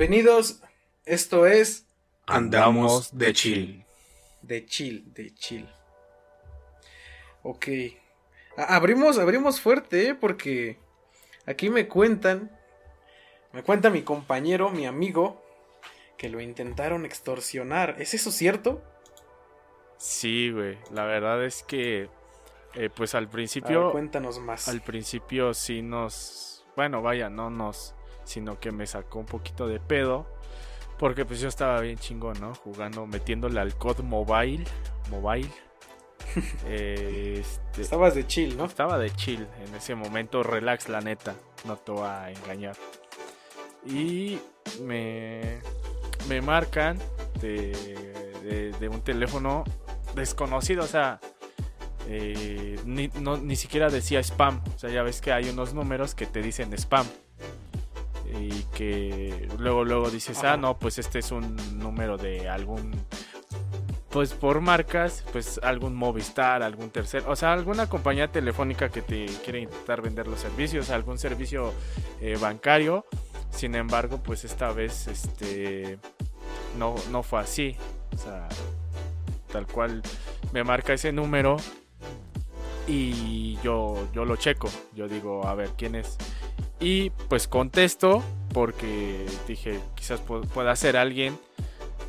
Bienvenidos, esto es Andamos de chill. De chill, de chill. Ok. abrimos, abrimos fuerte, ¿eh? porque aquí me cuentan, me cuenta mi compañero, mi amigo, que lo intentaron extorsionar. ¿Es eso cierto? Sí, güey. La verdad es que, eh, pues al principio... cuéntanos más. Al principio sí nos... Bueno, vaya, no nos sino que me sacó un poquito de pedo. Porque pues yo estaba bien chingón, ¿no? Jugando, metiéndole al COD Mobile. Mobile. este, Estabas de chill, ¿no? Estaba de chill en ese momento, relax la neta, no te voy a engañar. Y me, me marcan de, de, un teléfono desconocido, o sea, eh, ni, no, ni siquiera decía spam, o sea, ya ves que hay unos números que te dicen spam y que luego luego dices, ah, no, pues este es un número de algún pues por marcas, pues algún Movistar, algún tercer, o sea, alguna compañía telefónica que te quiere intentar vender los servicios, algún servicio eh, bancario. Sin embargo, pues esta vez este no, no fue así. O sea, tal cual me marca ese número y yo, yo lo checo. Yo digo, a ver, ¿quién es? Y pues contesto porque dije, quizás pueda ser alguien,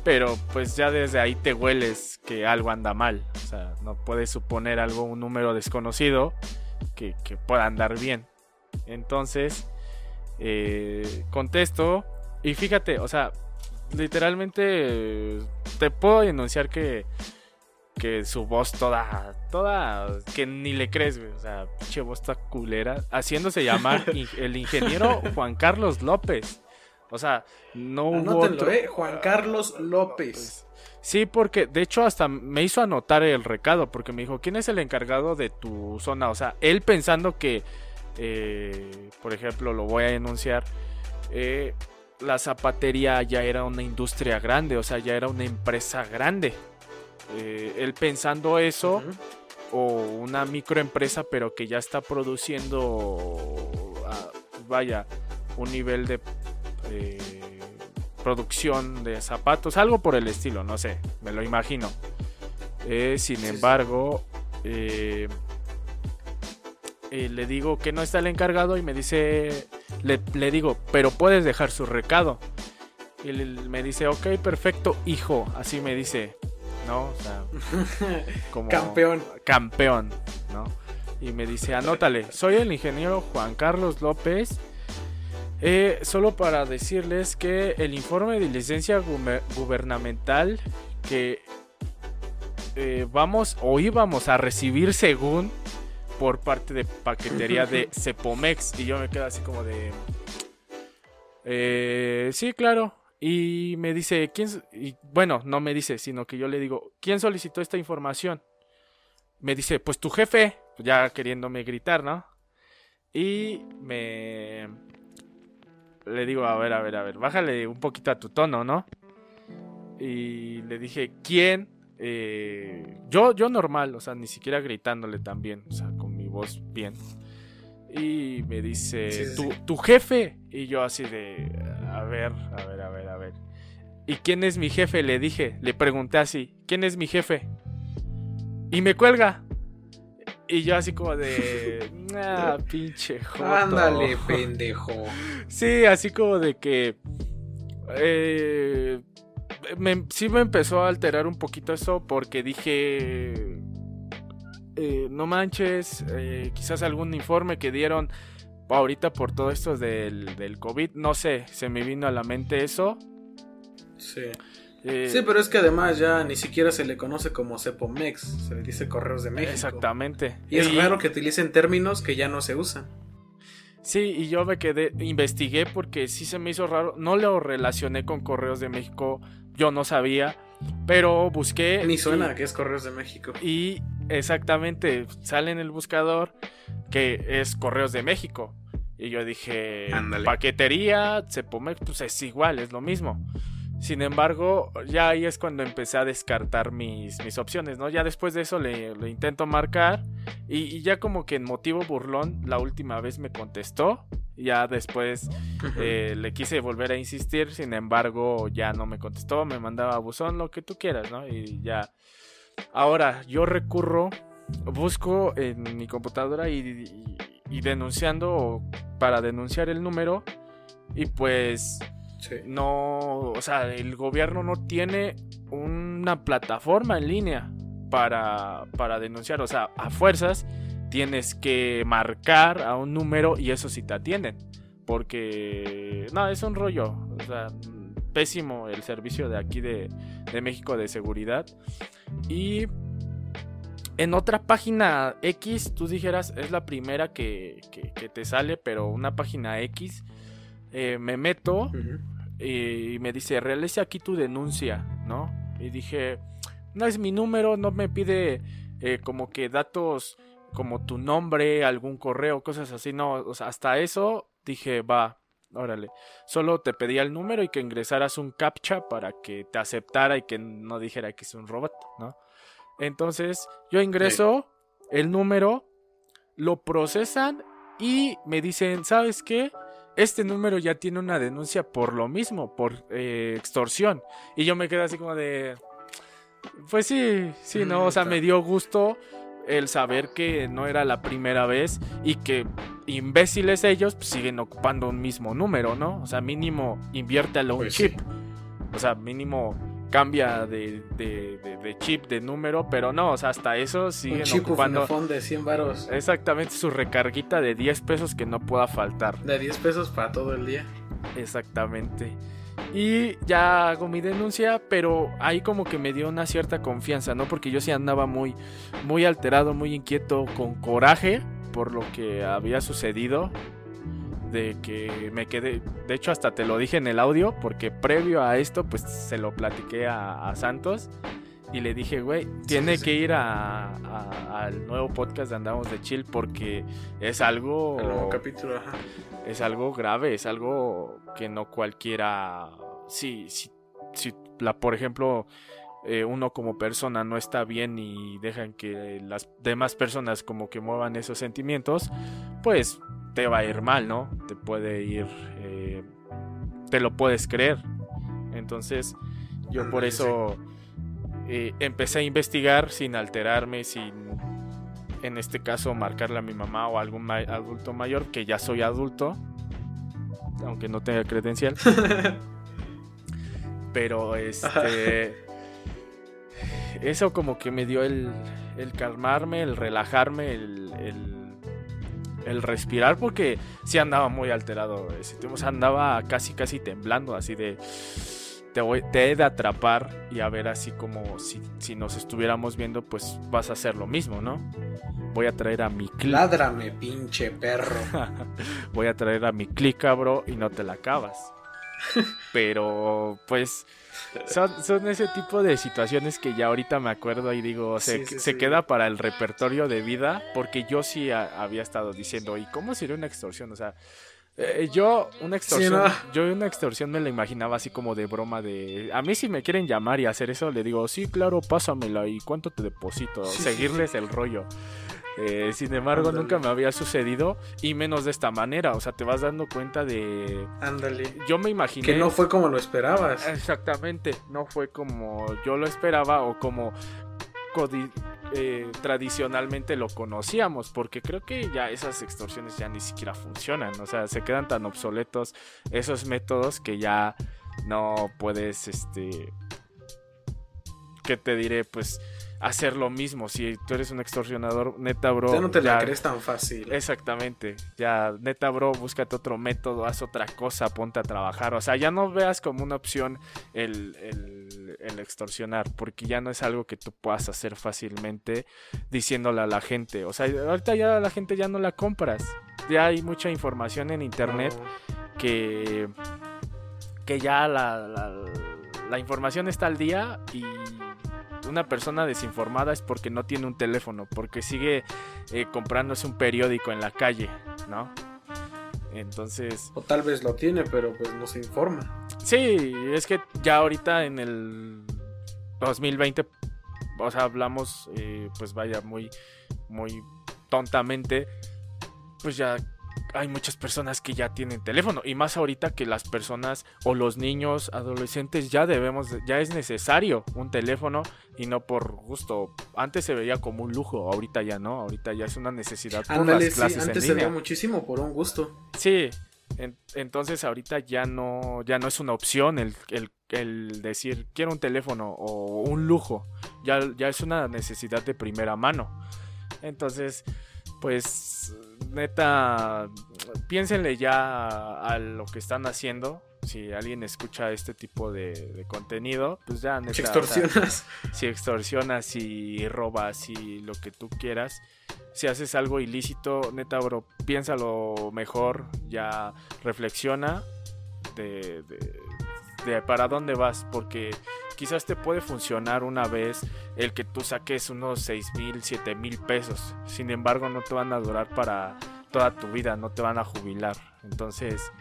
pero pues ya desde ahí te hueles que algo anda mal. O sea, no puedes suponer algo, un número desconocido que, pueda andar bien. Entonces, eh, contesto y fíjate, o sea, literalmente te puedo denunciar que que su voz toda, toda, que ni le crees, güey. O sea, pinche voz está culera. Haciéndose llamar el ingeniero Juan Carlos López. O sea, no hubo. eh, Juan Carlos López. Sí, porque de hecho hasta me hizo anotar el recado, porque me dijo, ¿quién es el encargado de tu zona? O sea, él pensando que, eh, por ejemplo, lo voy a denunciar, eh, la zapatería ya era una industria grande, o sea, ya era una empresa grande. Eh, él pensando eso, o una microempresa, pero que ya está produciendo, ah, vaya, un nivel de eh, producción de zapatos, algo por el estilo, no sé, me lo imagino. Eh, sin embargo, le digo que no está el encargado y me dice, le, le digo, pero puedes dejar su recado. Y él me dice, ok, perfecto, hijo, así me dice. ¿No? O sea, como campeón. Campeón, ¿no? Y me dice, anótale, soy el ingeniero Juan Carlos López. Eh, solo para decirles que el informe de licencia gubernamental que eh, vamos o íbamos a recibir según por parte de paquetería de Cepomex. Y yo me quedo así como de... Eh, sí, claro. Y me dice, ¿quién? Y, bueno, no me dice, sino que yo le digo, ¿quién solicitó esta información? Me dice, pues tu jefe, ya queriéndome gritar, ¿no? Y me... Le digo, a ver, a ver, a ver, bájale un poquito a tu tono, ¿no? Y le dije, ¿quién? Eh, yo, yo normal, o sea, ni siquiera gritándole también, o sea, con mi voz bien. Y me dice, ¿Tu, tu jefe. Y yo así de, a ver, a ver, a ver, a ver. ¿Y quién es mi jefe? Le dije, le pregunté así, ¿quién es mi jefe? Y me cuelga. Y yo así como de, ah, pinche joto. Ándale, pendejo. Sí, así como de que... Eh, sí me empezó a alterar un poquito eso porque dije... Eh, no manches, eh, quizás algún informe que dieron ahorita por todo esto del, del COVID, no sé, se me vino a la mente eso. Sí. Eh, sí, pero es que además ya ni siquiera se le conoce como Cepomex, se le dice Correos de México. Exactamente. Y es raro que utilicen términos que ya no se usan. Sí, y yo me quedé, investigué porque sí se me hizo raro, no lo relacioné con Correos de México, yo no sabía, pero busqué... Ni suena que es Correos de México. Y exactamente, sale en el buscador que es Correos de México. Y yo dije, paquetería, Cepomex, pues es igual, es lo mismo. Sin embargo, ya ahí es cuando empecé a descartar mis, mis opciones, ¿no? Ya después de eso le, intento marcar y, ya como que en motivo burlón la última vez me contestó Ya después eh, le quise volver a insistir, sin embargo ya no me contestó, me mandaba buzón, lo que tú quieras, ¿no? Y ya. Ahora yo recurro, busco en mi computadora y, y denunciando para denunciar el número y pues no, o sea, el gobierno no tiene una plataforma en línea para, para denunciar, o sea, a fuerzas tienes que marcar a un número y eso sí te atienden. Porque, no, es un rollo. O sea, pésimo el servicio de aquí de, de México de seguridad. Y en otra página X, tú dijeras, es la primera que, que, te sale, pero una página X, eh, me meto y me dice, realice aquí tu denuncia, ¿no? Y dije, no es mi número, no me pide eh, como que datos como tu nombre, algún correo, cosas así, no, o sea, hasta eso dije, va, órale, solo te pedía el número y que ingresaras un captcha para que te aceptara y que no dijera que es un robot, ¿no? Entonces, yo ingreso el número, lo procesan y me dicen, ¿sabes qué? Este número ya tiene una denuncia por lo mismo, por eh, extorsión. Y yo me quedé así como de... Pues sí, sí, ¿no? O sea, me dio gusto el saber que no era la primera vez y que imbéciles ellos pues, siguen ocupando un mismo número, ¿no? O sea, mínimo inviértelo un pues chip. O sea, mínimo cambia de, de, chip, de número, pero no, o sea, hasta eso siguen un chip ocupando. de 100 varos. Exactamente, su recarguita de 10 pesos que no pueda faltar. De 10 pesos para todo el día. Exactamente. Y ya hago mi denuncia, pero ahí como que me dio una cierta confianza, ¿no? Porque yo sí andaba muy, muy alterado, muy inquieto, con coraje por lo que había sucedido. De que me quedé, de hecho hasta te lo dije en el audio, porque previo a esto pues se lo platiqué a, Santos y le dije, güey, tiene que ir al nuevo podcast de Andamos de Chill porque es algo... El nuevo capítulo, ajá. es algo grave, es algo que no cualquiera, si, si, si la, por ejemplo, eh, uno como persona no está bien y dejan que las demás personas como que muevan esos sentimientos, pues te va a ir mal, ¿no? Te puede ir, eh, te lo puedes creer. Entonces, yo por eso eh, empecé a investigar sin alterarme, sin en este caso marcarle a mi mamá o a algún adulto mayor, que ya soy adulto, aunque no tenga credencial. Pero este... Eso como que me dio el, el calmarme, el relajarme, el, el, respirar, porque sí andaba muy alterado. Ese tiempo, andaba casi, casi temblando, así de te, voy, te he de atrapar y a ver así como si, si, nos estuviéramos viendo, pues vas a hacer lo mismo, ¿no? Voy a traer a mi clic. Ládrame, pinche perro. voy a traer a mi clica, bro, y no te la acabas. Pero, pues, son, ese tipo de situaciones que ya ahorita me acuerdo y digo, se, se queda para el repertorio de vida, porque yo sí había estado diciendo, ¿y cómo sería una extorsión? O sea, eh, yo una extorsión, yo una extorsión me la imaginaba así como de broma de, a mí si me quieren llamar y hacer eso le digo, sí, claro, pásamela y cuánto te deposito, seguirles el rollo. Eh, sin embargo, nunca me había sucedido y menos de esta manera. O sea, te vas dando cuenta de. Ándale. Yo me imaginé. Que no fue como lo esperabas. Exactamente. No fue como yo lo esperaba o como eh, tradicionalmente lo conocíamos, porque creo que ya esas extorsiones ya ni siquiera funcionan, o sea, se quedan tan obsoletos esos métodos que ya no puedes, este, ¿qué te diré? Pues hacer lo mismo. Si tú eres un extorsionador, neta, bro. Ya no te la crees tan fácil. Exactamente. Ya, neta, bro, búscate otro método, haz otra cosa, ponte a trabajar. O sea, ya no veas como una opción el, el, extorsionar, porque ya no es algo que tú puedas hacer fácilmente diciéndole a la gente. O sea, ahorita ya la gente ya no la compras. Ya hay mucha información en internet que, que ya la, la, la información está al día y una persona desinformada es porque no tiene un teléfono, porque sigue eh, comprándose un periódico en la calle, ¿no? Entonces... O tal vez lo tiene, pero pues no se informa. Sí, es que ya ahorita en el 2020, o sea, hablamos, eh, pues vaya, muy, muy tontamente, pues ya hay muchas personas que ya tienen teléfono y más ahorita que las personas o los niños adolescentes ya debemos ya es necesario un teléfono y no por gusto. Antes se veía como un lujo ahorita ya no ahorita ya es una necesidad por las clases antes se veía muchísimo por un gusto. Sí entonces ahorita ya no ya no es una opción el, el, el, decir quiero un teléfono o un lujo ya, ya es una necesidad de primera mano. Entonces pues neta, piénsenle ya a lo que están haciendo. Si alguien escucha este tipo de, contenido, pues ya neta. Si extorsionas. si extorsionas y robas y lo que tú quieras. Si haces algo ilícito, neta, bro, piénsalo mejor. Ya reflexiona de, de para dónde vas. Porque quizás te puede funcionar una vez el que tú saques unos 6 mil, 7 mil pesos. Sin embargo, no te van a durar para toda tu vida, no te van a jubilar. Entonces,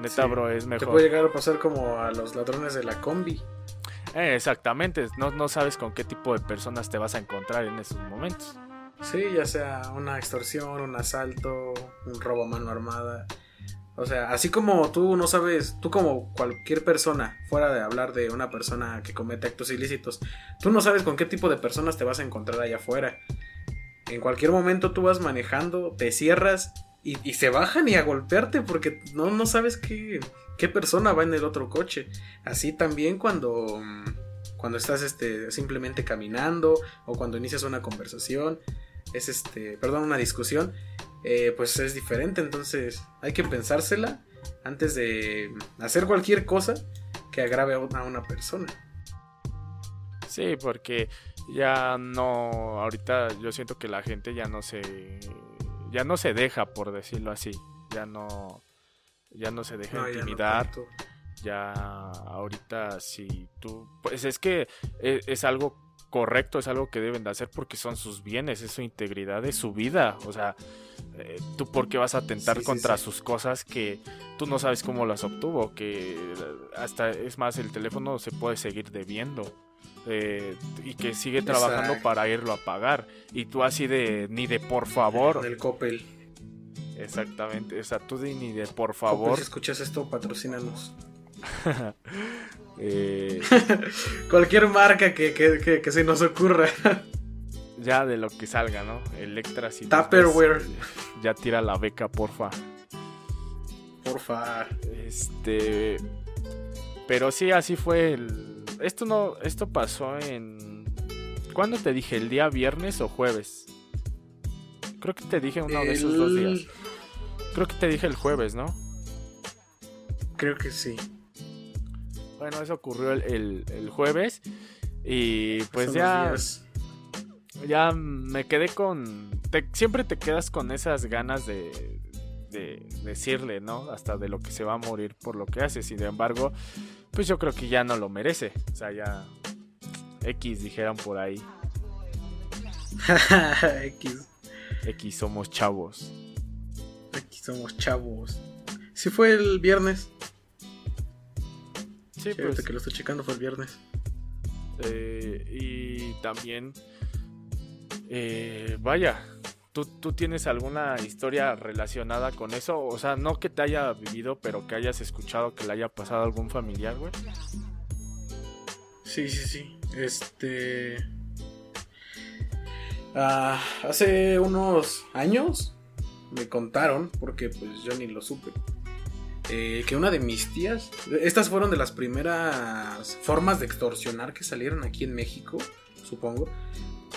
neta, bro, es mejor. Te puede llegar a pasar como a los ladrones de la combi. Eh, exactamente, no, no sabes con qué tipo de personas te vas a encontrar en esos momentos. Sí, ya sea una extorsión, un asalto, un robo a mano armada. O sea, así como tú no sabes, tú como cualquier persona, fuera de hablar de una persona que comete actos ilícitos, tú no sabes con qué tipo de personas te vas a encontrar allá afuera. En cualquier momento tú vas manejando, te cierras y, se bajan y a golpearte porque no, no sabes qué, qué persona va en el otro coche. Así también cuando, cuando estás este, simplemente caminando o cuando inicias una conversación, es este, perdón, una discusión eh, pues es diferente. Entonces hay que pensársela antes de hacer cualquier cosa que agrave a una persona. Sí, porque ya no, ahorita yo siento que la gente ya no se, ya no se deja, por decirlo así, ya no, ya no se deja intimidar. Ya, ahorita si tú, pues es que es, es algo correcto, es algo que deben de hacer porque son sus bienes, es su integridad, es su vida. O sea, eh, tú por qué vas a atentar contra sus cosas que tú no sabes cómo las obtuvo, que hasta es más, el teléfono se puede seguir debiendo. Eh, y que sigue trabajando para irlo a pagar. Y tú así de ni de por favor. Del Coppel. Exactamente. O sea, tú de ni de por favor. si escuchas esto, patrocínanos. Eh, Cualquier marca que, se nos ocurra. ya de lo que salga, ¿no? Electra si Tupperware. Ya tira la beca, porfa. Porfa. Este. Pero sí, así fue el. Esto no. Esto pasó en. ¿Cuándo te dije? ¿El día viernes o jueves? Creo que te dije uno de esos dos días. Creo que te dije el jueves, ¿no? Creo que sí. Bueno, eso ocurrió el, jueves. Y pues ya. Ya me quedé con. siempre te quedas con esas ganas de, de decirle, ¿no? Hasta de lo que se va a morir por lo que hace. Sin embargo, pues yo creo que ya no lo merece. O sea, ya. X dijeron por ahí. X. X somos chavos. X somos chavos. Si fue el viernes. Sí, pues. que lo estoy checando fue el viernes. Eh, y también. Eh, vaya, ¿tú, ¿tú, tienes alguna historia relacionada con eso? O sea, no que te haya vivido, pero que hayas escuchado que le haya pasado a algún familiar, güey. Sí, sí, sí. Este. Ah, hace unos años me contaron, porque pues yo ni lo supe eh, que una de mis tías, estas fueron de las primeras formas de extorsionar que salieron aquí en México, supongo,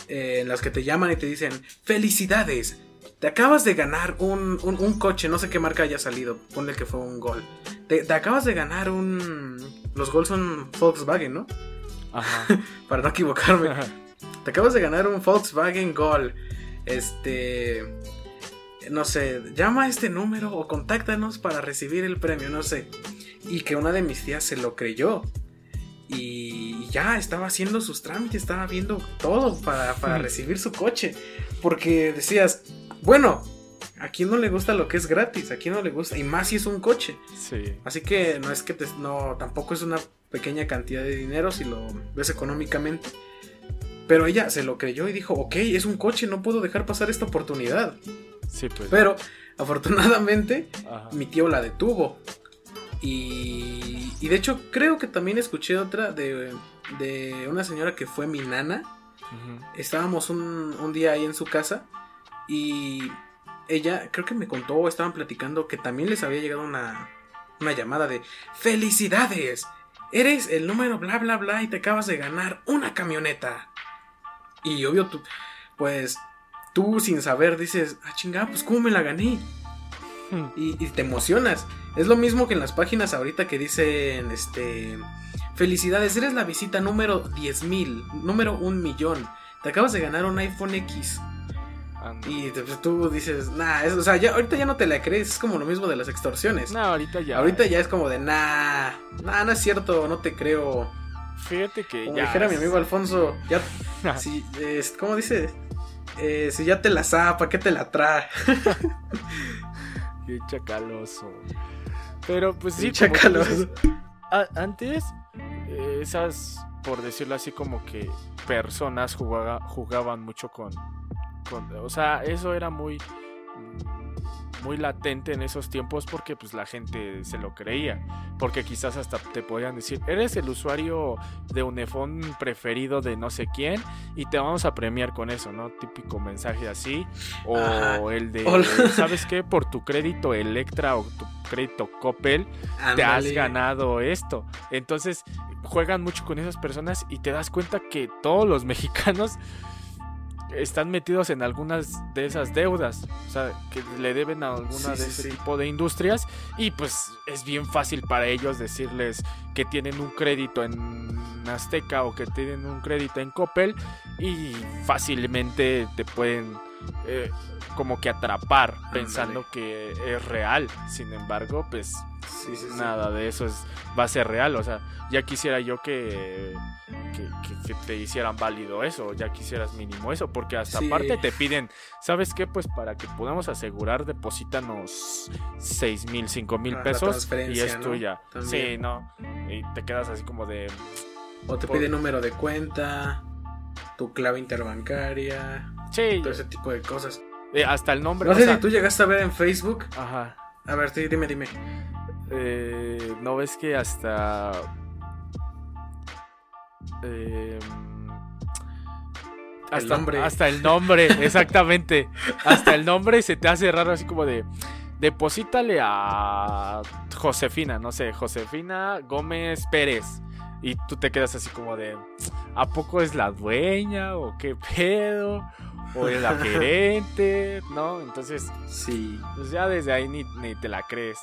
eh, en las que te llaman y te dicen, felicidades, te acabas de ganar un, coche, no sé qué marca haya salido, ponle que fue un gol. Te, acabas de ganar un... Los Gol son Volkswagen, ¿no? Ajá. Para no equivocarme. Te acabas de ganar un Volkswagen Gol. Este no sé, llama a este número o contáctanos para recibir el premio, no sé. Y que una de mis tías se lo creyó. Y ya estaba haciendo sus trámites, estaba viendo todo para, recibir su coche. Porque decías, bueno, a quién no le gusta lo que es gratis, a quién no le gusta, y más si es un coche. Sí. Así que no es que no, tampoco es una pequeña cantidad de dinero si lo ves económicamente. Pero ella se lo creyó y dijo, ok, es un coche, no puedo dejar pasar esta oportunidad. Sí, pues. Pero afortunadamente Ajá. mi tío la detuvo. Y, y de hecho creo que también escuché otra de, de una señora que fue mi nana. Estábamos un, un día ahí en su casa y ella creo que me contó o estaban platicando que también les había llegado una, una llamada de felicidades. Eres el número bla bla bla y te acabas de ganar una camioneta. Y obvio tú, pues tú sin saber dices, ah chingada, pues cómo me la gané. Y, y te emocionas. Es lo mismo que en las páginas ahorita que dicen, este, felicidades, eres la visita número 10.000, número un millón. Te acabas de ganar un iPhone X. Y pues, tú dices, nah, es- o sea, ya, ahorita ya no te la crees, es como lo mismo de las extorsiones. No, ahorita ya. Ahorita ya es como de, nah, nah, no es cierto, no te creo. Fíjate que Como ya. dijera mi amigo Alfonso, ya, si, es- ¿cómo dice? Eh, si ya te la zapa, ¿qué te la trae? Qué chacaloso. Pero pues sí, Sí, como dices, antes, eh, esas, por decirlo así, como que personas jugaba- jugaban mucho con, con- O sea, eso era muy. Muy latente en esos tiempos porque pues la gente se lo creía. Porque quizás hasta te podían decir, eres el usuario de Unifón preferido de no sé quién y te vamos a premiar con eso, ¿no? Típico mensaje así. O Ajá. el de, Hola. ¿sabes qué? Por tu crédito Electra o tu crédito Coppel, te has ganado esto. Entonces juegan mucho con esas personas y te das cuenta que todos los mexicanos están metidos en algunas de esas deudas, o sea, que le deben a alguna Sí, de ese sí. tipo de industrias y pues es bien fácil para ellos decirles que tienen un crédito en Azteca o que tienen un crédito en Coppel y fácilmente te pueden eh, como que atrapar pensando que es real. Sin embargo, pues Sí, sí, sí. nada de eso es, va a ser real. O sea, ya quisiera yo que, que, que- que te hicieran válido eso, ya quisieras mínimo eso, porque hasta aparte te piden, ¿sabes qué? Pues para que podamos asegurar, deposítanos 6 mil, 5 mil Ah, pesos y es ¿no? tuya. Sí, no. Y te quedas así como de... O te Por- pide número de cuenta, tu clave interbancaria, Sí, todo ese tipo de cosas. eh, hasta el nombre. No o sé sea, si tú llegaste a ver en Facebook. Ajá. A ver, sí, dime, dime. Eh, ¿No ves que hasta... El hasta, nombre. hasta el nombre, exactamente. Hasta el nombre se te hace raro así como de... Deposítale a Josefina, no sé, Josefina Gómez Pérez. Y tú te quedas así como de... ¿A poco es la dueña? ¿O qué pedo? ¿O es la gerente? ¿No? Entonces, Sí, pues ya desde ahí ni, ni te la crees.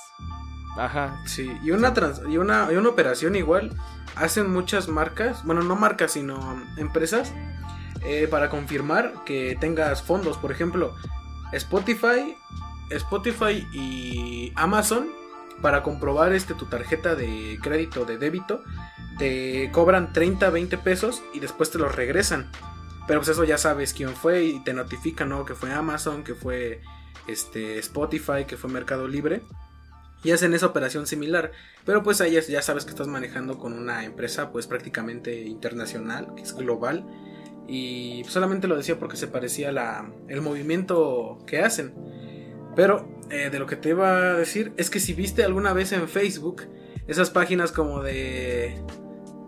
Ajá. sí. Y una, y, una, una operación igual hacen muchas marcas, bueno, no marcas, sino empresas, eh, para confirmar que tengas fondos. Por ejemplo, Spotify, Spotify y Amazon, para comprobar este, tu tarjeta de crédito, de débito, te cobran 30, 20 pesos y después te los regresan. Pero pues eso ya sabes quién fue y te notifican, ¿no? Que fue Amazon, que fue este, Spotify, que fue Mercado Libre. Y hacen esa operación similar. Pero pues ahí ya sabes que estás manejando con una empresa pues prácticamente internacional, que es global. Y solamente lo decía porque se parecía la, el movimiento que hacen. Pero eh, de lo que te iba a decir es que si viste alguna vez en Facebook esas páginas como de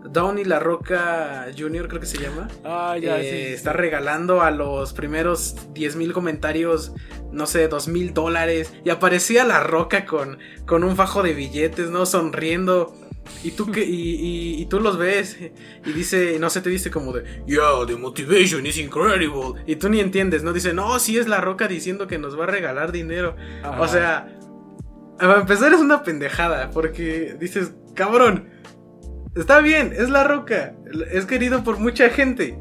Downey La Roca Jr., creo que se llama. Ah, ya, eh, sí, sí. Está regalando a los primeros 10 mil comentarios, no sé, 2 mil dólares. Y aparecía La Roca con, con un fajo de billetes, ¿no? Sonriendo. Y tú, que, y, y- y tú los ves y dice, no sé, te dice como de, yeah, the motivation is incredible. Y tú ni entiendes, ¿no? Dice, no, sí es La Roca diciendo que nos va a regalar dinero. Ajá. O sea, a empezar es una pendejada, porque dices, cabrón, está bien, es la roca, es querido por mucha gente.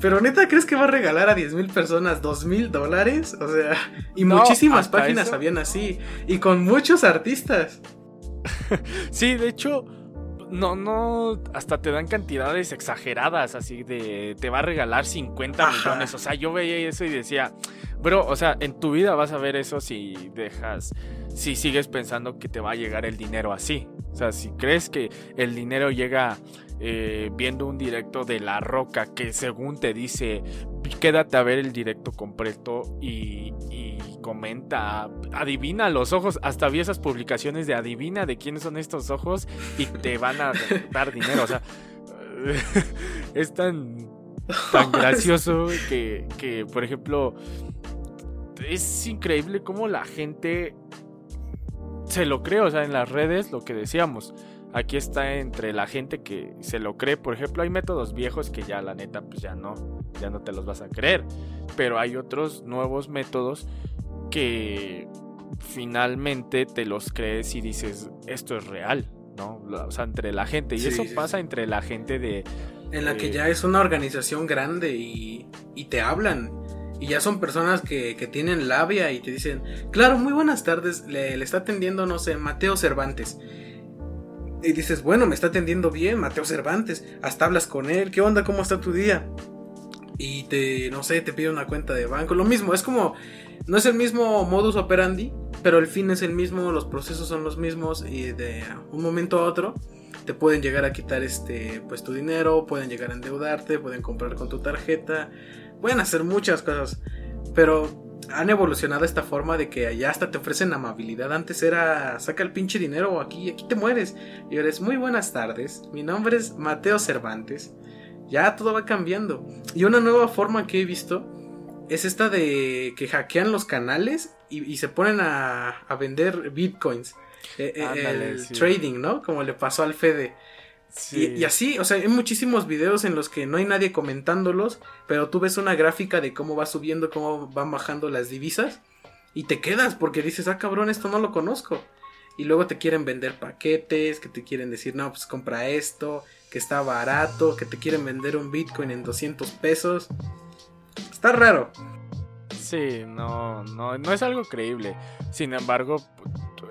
Pero neta, ¿crees que va a regalar a 10 mil personas 2 mil dólares? O sea, y No, muchísimas páginas eso. habían así. Y con muchos artistas. Sí, de hecho, no, no, hasta te dan cantidades exageradas, así de, te va a regalar 50 Ajá. millones. O sea, yo veía eso y decía, bro, o sea, en tu vida vas a ver eso si dejas, si sigues pensando que te va a llegar el dinero así. O sea, si crees que el dinero llega eh, viendo un directo de La Roca que según te dice quédate a ver el directo completo y, y comenta, adivina los ojos. Hasta vi esas publicaciones de adivina de quiénes son estos ojos y te van a dar dinero. O sea, es tan, tan gracioso que, que, por ejemplo, es increíble cómo la gente se lo cree, o sea, en las redes, lo que decíamos. Aquí está entre la gente que se lo cree. Por ejemplo, hay métodos viejos que ya la neta, pues ya no, ya no te los vas a creer. Pero hay otros nuevos métodos que finalmente te los crees y dices, esto es real, ¿no? O sea, entre la gente. Y eso pasa entre la gente de... En la que ya es una organización grande y, y te hablan. Y ya son personas que, que, tienen labia y te dicen, claro, muy buenas tardes, le, le está atendiendo, no sé, Mateo Cervantes. Y dices, bueno, me está atendiendo bien, Mateo Cervantes. Hasta hablas con él, ¿qué onda? ¿Cómo está tu día? Y te, no sé, te pide una cuenta de banco. Lo mismo, es como, no es el mismo modus operandi, pero el fin es el mismo, los procesos son los mismos y de un momento a otro te pueden llegar a quitar este, pues tu dinero, pueden llegar a endeudarte, pueden comprar con tu tarjeta, pueden hacer muchas cosas. Pero han evolucionado esta forma de que allá hasta te ofrecen amabilidad. Antes era saca el pinche dinero aquí, aquí te mueres. Y ahora es muy buenas tardes. Mi nombre es Mateo Cervantes. Ya todo va cambiando. Y una nueva forma que he visto es esta de que hackean los canales y, se ponen a, vender bitcoins. Eh, eh, el trading, ¿no? Como le pasó al Fede. Y, así, o sea, hay muchísimos videos en los que no hay nadie comentándolos, pero tú ves una gráfica de cómo va subiendo, cómo van bajando las divisas, y te quedas porque dices, ah, cabrón, esto no lo conozco. Y luego te quieren vender paquetes, que te quieren decir, no, pues compra esto, que está barato, que te quieren vender un Bitcoin en 200 pesos. Está raro. Sí, no, no, no es algo creíble. Sin embargo,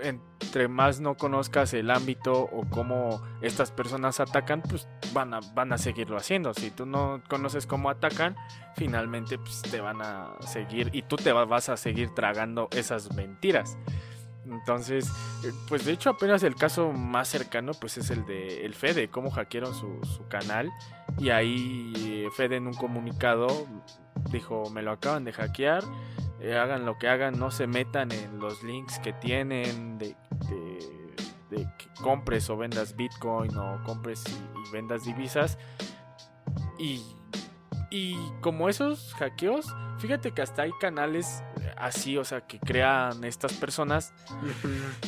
entre más no conozcas el ámbito o cómo estas personas atacan, pues van a, van a seguirlo haciendo. Si tú no conoces cómo atacan, finalmente pues, te van a seguir y tú te vas a seguir tragando esas mentiras. Entonces, eh, pues de hecho apenas el caso más cercano pues es el de el Fede, cómo hackearon su, su canal y ahí eh, Fede en un comunicado dijo me lo acaban de hackear eh, hagan lo que hagan, no se metan en los links que tienen de, que compres o vendas Bitcoin o compres y, vendas divisas. Y, y como esos hackeos, fíjate que hasta hay canales así, o sea, que crean estas personas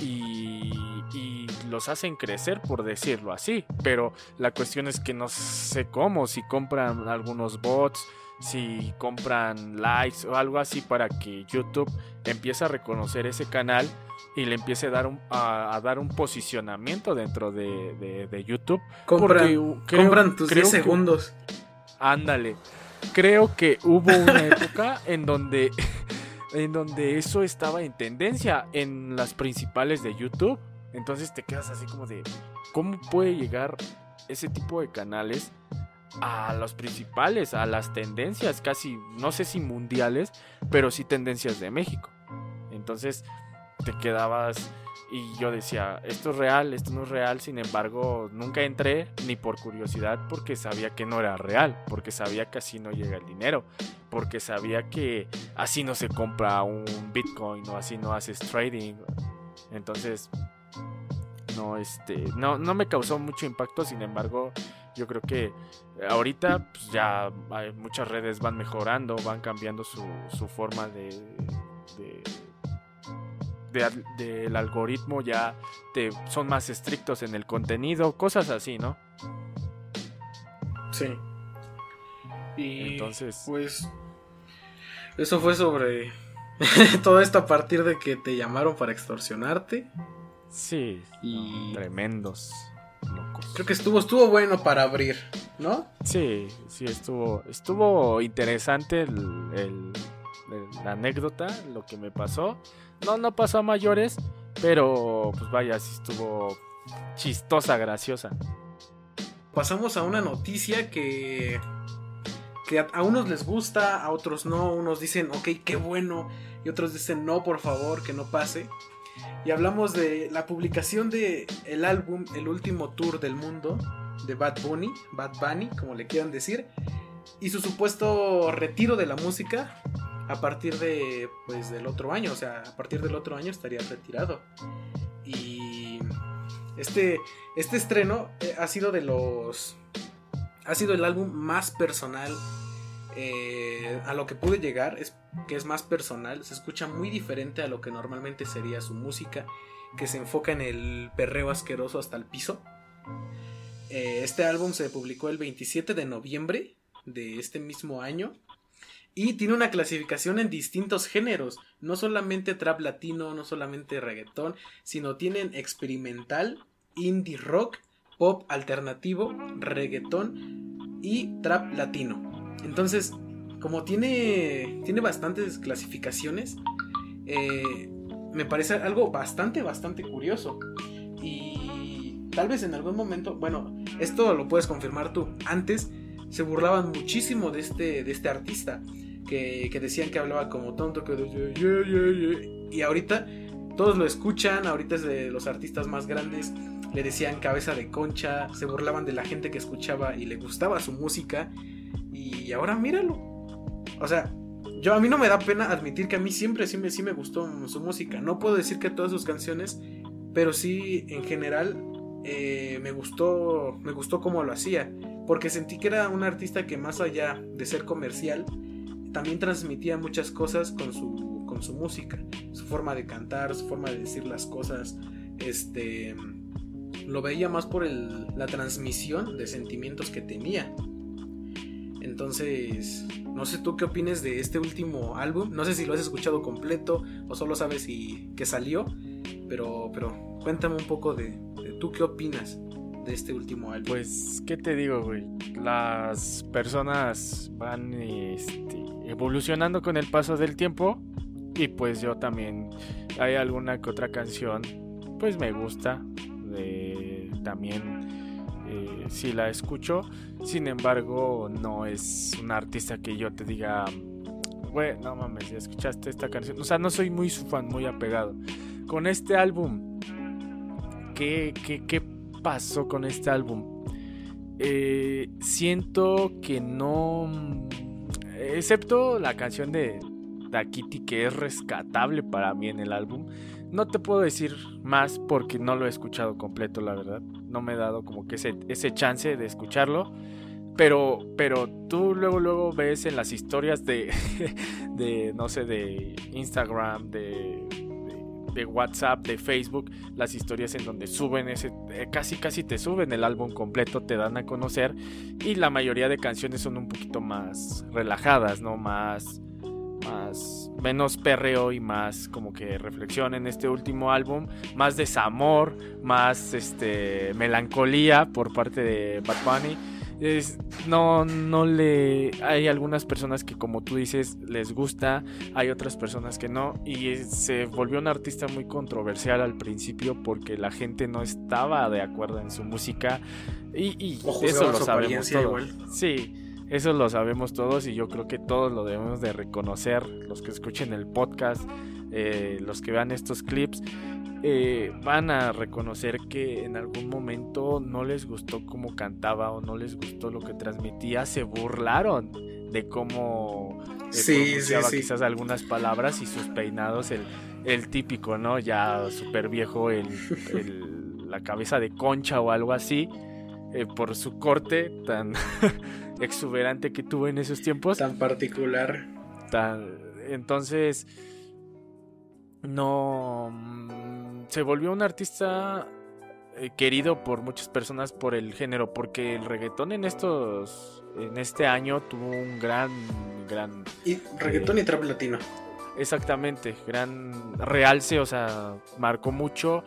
y, y, los hacen crecer, por decirlo así. Pero la cuestión es que no sé cómo, si compran algunos bots si compran likes o algo así para que YouTube empiece a reconocer ese canal y le empiece a dar un, a, dar un posicionamiento dentro de, YouTube. Compran, tus 10 segundos. ándale. Creo que hubo una época en donde, en donde eso estaba en tendencia en las principales de YouTube. Entonces te quedas así como de, ¿cómo puede llegar ese tipo de canales a los principales, a las tendencias casi, no sé si mundiales, pero sí tendencias de México. Entonces te quedabas y yo decía, esto es real, esto no es real, sin embargo nunca entré ni por curiosidad porque sabía que no era real, porque sabía que así no llega el dinero, porque sabía que así no se compra un Bitcoin o así no haces trading. Entonces, no, este, no, no me causó mucho impacto, sin embargo, yo creo que ahorita pues, ya hay, muchas redes van mejorando, van cambiando su, su forma de, de, del algoritmo, ya te, son más estrictos en el contenido, cosas así, ¿no? Sí. Y entonces, pues, eso fue sobre todo esto a partir de que te llamaron para extorsionarte. Sí, y... tremendos. Creo que estuvo, estuvo bueno para abrir, ¿no? Sí, sí, estuvo, estuvo interesante el, la anécdota, lo que me pasó. No, no pasó a mayores, pero pues vaya, sí estuvo chistosa, graciosa. Pasamos a una noticia que, que a, unos les gusta, a otros no, unos dicen, ok, qué bueno, y otros dicen, no, por favor, que no pase y hablamos de la publicación de el álbum El último tour del mundo de Bad Bunny, Bad Bunny, como le quieran decir. y su supuesto retiro de la música a partir de pues del otro año, o sea, a partir del otro año estaría retirado. Y este este estreno eh, ha sido de los ha sido el álbum más personal eh, a lo que pude llegar es que es más personal, se escucha muy diferente a lo que normalmente sería su música, que se enfoca en el perreo asqueroso hasta el piso. Eh, este álbum se publicó el 27 de noviembre de este mismo año y tiene una clasificación en distintos géneros, no solamente trap latino, no solamente reggaetón, sino tienen experimental, indie rock, pop alternativo, reggaetón y trap latino. Entonces, como tiene, tiene bastantes clasificaciones, eh, me parece algo bastante, bastante curioso. Y tal vez en algún momento, bueno, esto lo puedes confirmar tú. Antes se burlaban muchísimo de este, de este artista, que, que decían que hablaba como tonto, que y ahorita todos lo escuchan, ahorita es de los artistas más grandes, le decían cabeza de concha, se burlaban de la gente que escuchaba y le gustaba su música y ahora míralo. O sea, yo a mí no me da pena admitir que a mí siempre sí me, sí me gustó su música. No puedo decir que todas sus canciones, pero sí en general eh, me gustó me gustó cómo lo hacía. Porque sentí que era un artista que más allá de ser comercial, también transmitía muchas cosas con su, con su música. Su forma de cantar, su forma de decir las cosas. Este lo veía más por la transmisión de sentimientos que tenía. Entonces, no sé tú qué opines de este último álbum. No sé si lo has escuchado completo o solo sabes si que salió. Pero, pero cuéntame un poco de, tú qué opinas de este último álbum. Pues, ¿qué te digo, güey? Las personas van este, evolucionando con el paso del tiempo. Y pues yo también hay alguna que otra canción, pues me gusta. De, también si la escucho. Sin embargo, no es un artista que yo te diga, güey, no mames, ya escuchaste esta canción. O sea, no soy muy su fan, muy apegado. Con este álbum, ¿qué, qué, pasó con este álbum? Eh, siento que no. Excepto la canción de Kitty que es rescatable para mí en el álbum. No te puedo decir más porque no lo he escuchado completo, la verdad. No me he dado como que ese, ese chance de escucharlo. Pero, pero tú luego, luego ves en las historias de, de no sé, de Instagram, de, de, WhatsApp, de Facebook, las historias en donde suben ese, eh, casi, casi te suben el álbum completo, te dan a conocer. Y la mayoría de canciones son un poquito más relajadas, ¿no? Más más menos perreo y más como que reflexión en este último álbum, más desamor, más este melancolía por parte de Bad Bunny. Es, no, no le. Hay algunas personas que, como tú dices, les gusta, hay otras personas que no. Y se volvió un artista muy controversial al principio porque la gente no estaba de acuerdo en su música. Y, y eso lo sabemos todos. Sí, eso lo sabemos todos y yo creo que todos lo debemos de reconocer, los que escuchen el podcast, eh, los que vean estos clips, eh, van a reconocer que en algún momento no les gustó cómo cantaba o no les gustó lo que transmitía, se burlaron de cómo eh, sí, quizás algunas palabras y sus peinados, el, típico, ¿no? Ya súper viejo, el, la cabeza de concha o algo así, por su corte tan... exuberante que tuve en esos tiempos. Tan particular. Tan, entonces, no... Mm, se volvió un artista eh, querido por muchas personas por el género, porque el reggaetón en estos... En este año tuvo un gran... gran y reggaetón y trap latino. Exactamente, gran realce, o sea, marcó mucho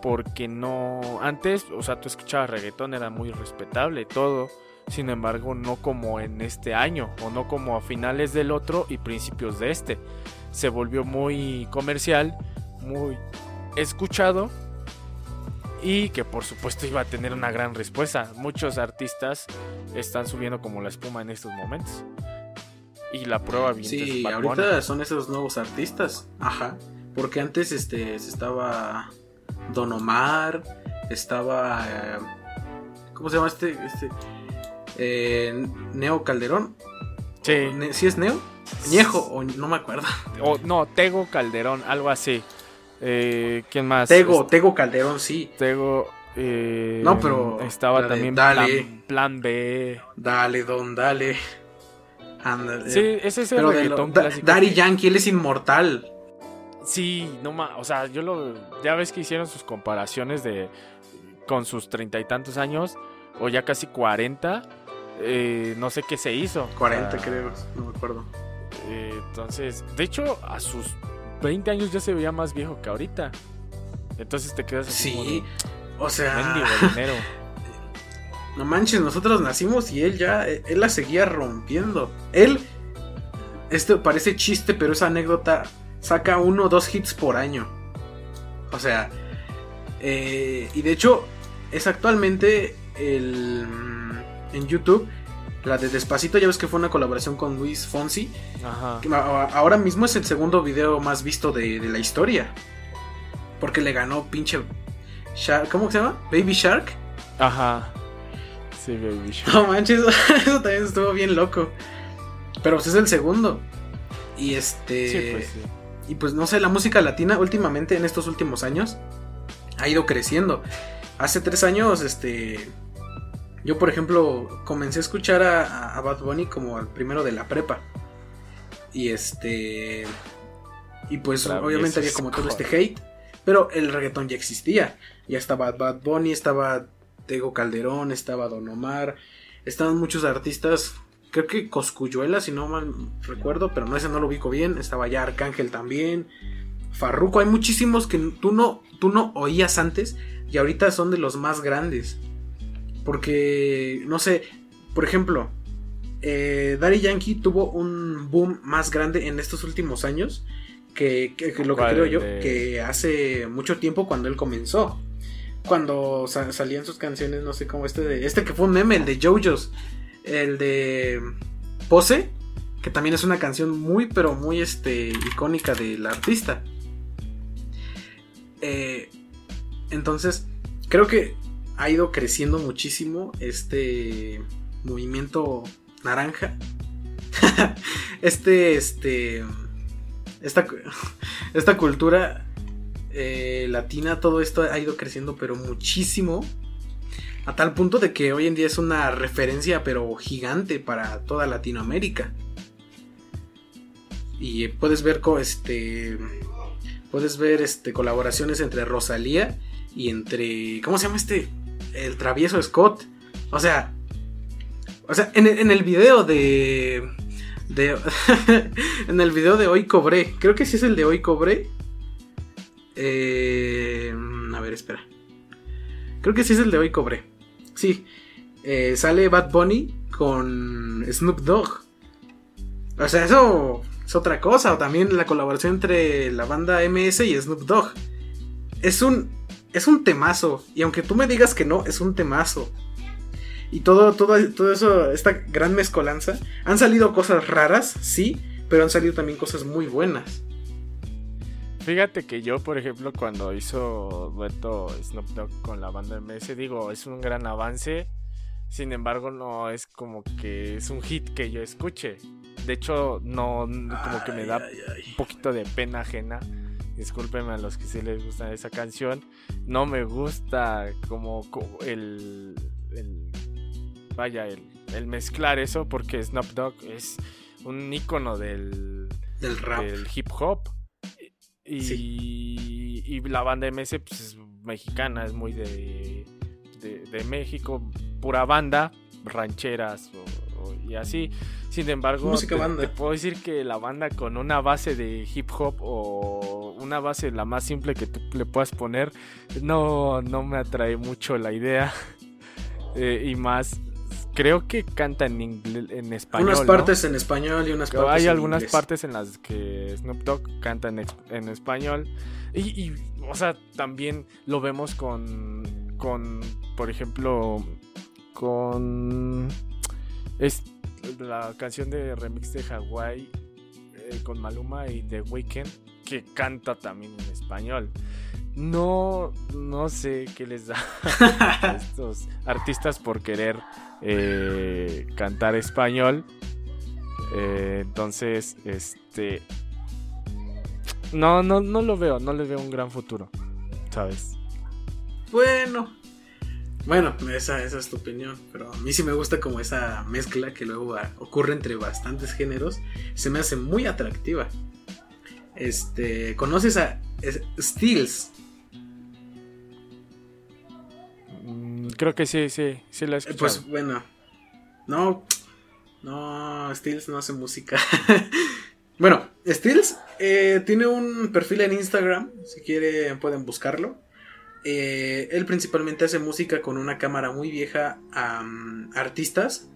porque no antes, o sea, tú escuchabas reggaetón era muy respetable todo sin embargo no como en este año o no como a finales del otro y principios de este. Se volvió muy comercial, muy escuchado y que por supuesto iba a tener una gran respuesta. Muchos artistas están subiendo como la espuma en estos momentos. Y la prueba bien. Sí, ahorita son esos nuevos artistas. Ajá. Porque antes este estaba Don Omar, estaba eh, ¿cómo se llama este este eh, Neo Calderón. Sí. Ne- ¿Sí es Neo? Ñejo, o no me acuerdo. O, no, Tego Calderón, algo así. Eh, ¿Quién más? Tego, Es- Tego Calderón, sí. Tego. eh, No, pero Estaba también Dale. plan, Plan B. Dale, don, dale. Ándale. Sí, ese es el Pero de lo- reggaetón Da-. Daddy Yankee, él es inmortal. Sí, no más. O sea, yo lo. Ya ves que hicieron sus comparaciones de. Con sus treinta y tantos años. O ya casi cuarenta. eh, no sé qué se hizo. 40 O sea, creo, no me acuerdo. eh, entonces, de hecho, a sus 20 años ya se veía más viejo que ahorita. Entonces te quedas así como Sí, de, o sea, "Mendigo dinero. no manches, nosotros nacimos y él ya, eh, él la seguía rompiendo. Él, esto parece chiste, pero esa anécdota saca uno o dos hits por año. O sea, eh, y de hecho, es actualmente el, mm, en YouTube, la de Despacito, ya ves que fue una colaboración con Luis Fonsi. Ajá. que Ahora mismo es el segundo video más visto de, de la historia. Porque le ganó pinche... Shark- ¿Cómo se llama? Baby Shark. Ajá. Sí, baby. shark. No manches, eso también estuvo bien loco. Pero pues es el segundo. Y este. Sí, pues sí. Y pues no sé, la música latina últimamente, en estos últimos años, ha ido creciendo. Hace tres años, este. Yo, por ejemplo, comencé a escuchar a, a Bad Bunny como al primero de la prepa. Y este. Y pues obviamente había como todo este hate. Pero el reggaetón ya existía. Ya estaba Bad Bunny, estaba Tego Calderón, estaba Don Omar. Estaban muchos artistas. Creo que Coscuyuela, si no mal recuerdo, pero no ese no lo ubico bien. Estaba ya Arcángel también. Farruko, hay muchísimos que tú no, tú no oías antes y ahorita son de los más grandes. Porque, no sé, por ejemplo, eh, Daddy Yankee tuvo un boom más grande en estos últimos años que, que- que lo que creo yo De- que hace mucho tiempo cuando él comenzó. Cuando sa- salían sus canciones, no sé cómo este de este que fue un meme, el de JoJo's, el de Pose, que también es una canción muy pero muy este icónica del artista. Eh, entonces, creo que ha ido creciendo muchísimo este movimiento naranja. este, este, esta, esta cultura eh, latina, todo esto ha ido creciendo, pero muchísimo. A tal punto de que hoy en día es una referencia, pero gigante para toda Latinoamérica. Y puedes ver este. Puedes ver este. colaboraciones entre Rosalía y entre. ¿Cómo se llama este? El travieso Scott. O sea. O sea, en el, en el video de. de en el video de Hoy Cobré. Creo que sí es el de Hoy Cobré. Eh, a ver, espera. Creo que sí es el de Hoy Cobré. Sí. Eh, sale Bad Bunny con Snoop Dogg. O sea, eso es otra cosa. O también la colaboración entre la banda MS y Snoop Dogg. Es un. Es un temazo. Y aunque tú me digas que no, es un temazo. Y todo, todo, todo eso, esta gran mezcolanza. Han salido cosas raras, sí. Pero han salido también cosas muy buenas. Fíjate que yo, por ejemplo, cuando hizo dueto Snoop Dogg con la banda MS, digo, es un gran avance. Sin embargo, no es como que es un hit que yo escuche. De hecho, no, como que me da un poquito de pena ajena. Discúlpenme a los que sí les gusta esa canción. No me gusta como, como el, el- Vaya, el, el mezclar eso porque Snoop Dogg es un icono del, Del rap. del hip hop. Y, Sí. y la banda MS pues, es mexicana, es muy de, de, de México, pura banda, rancheras o- o- y así. Sin embargo, te puedo decir que la banda con una base de hip hop o una base la más simple que tú le puedas poner, no, no me atrae mucho la idea. Eh, y más, creo que canta en, en español. unas ¿no? partes en español y unas partes Hay en algunas inglés. partes en las que Snoop Dogg canta en, en español. Y, y, o sea, también lo vemos con, con por ejemplo, con es la canción de remix de Hawaii eh, con Maluma y The Weeknd, que canta también en español. No, no sé qué les da a estos artistas por querer eh, cantar español. Eh, entonces, este, no, no, no lo veo, no le veo un gran futuro, ¿sabes? Bueno, bueno, esa, esa es tu opinión, pero a mí sí me gusta como esa mezcla que luego ocurre entre bastantes géneros, se me hace muy atractiva. Este, ¿conoces a Steels? Creo que sí, sí, sí lo he escuchado. Pues bueno, no, no, Steels no hace música. bueno, Steels eh, tiene un perfil en Instagram, si quieren pueden buscarlo. Eh, él principalmente hace música con una cámara muy vieja a artistas,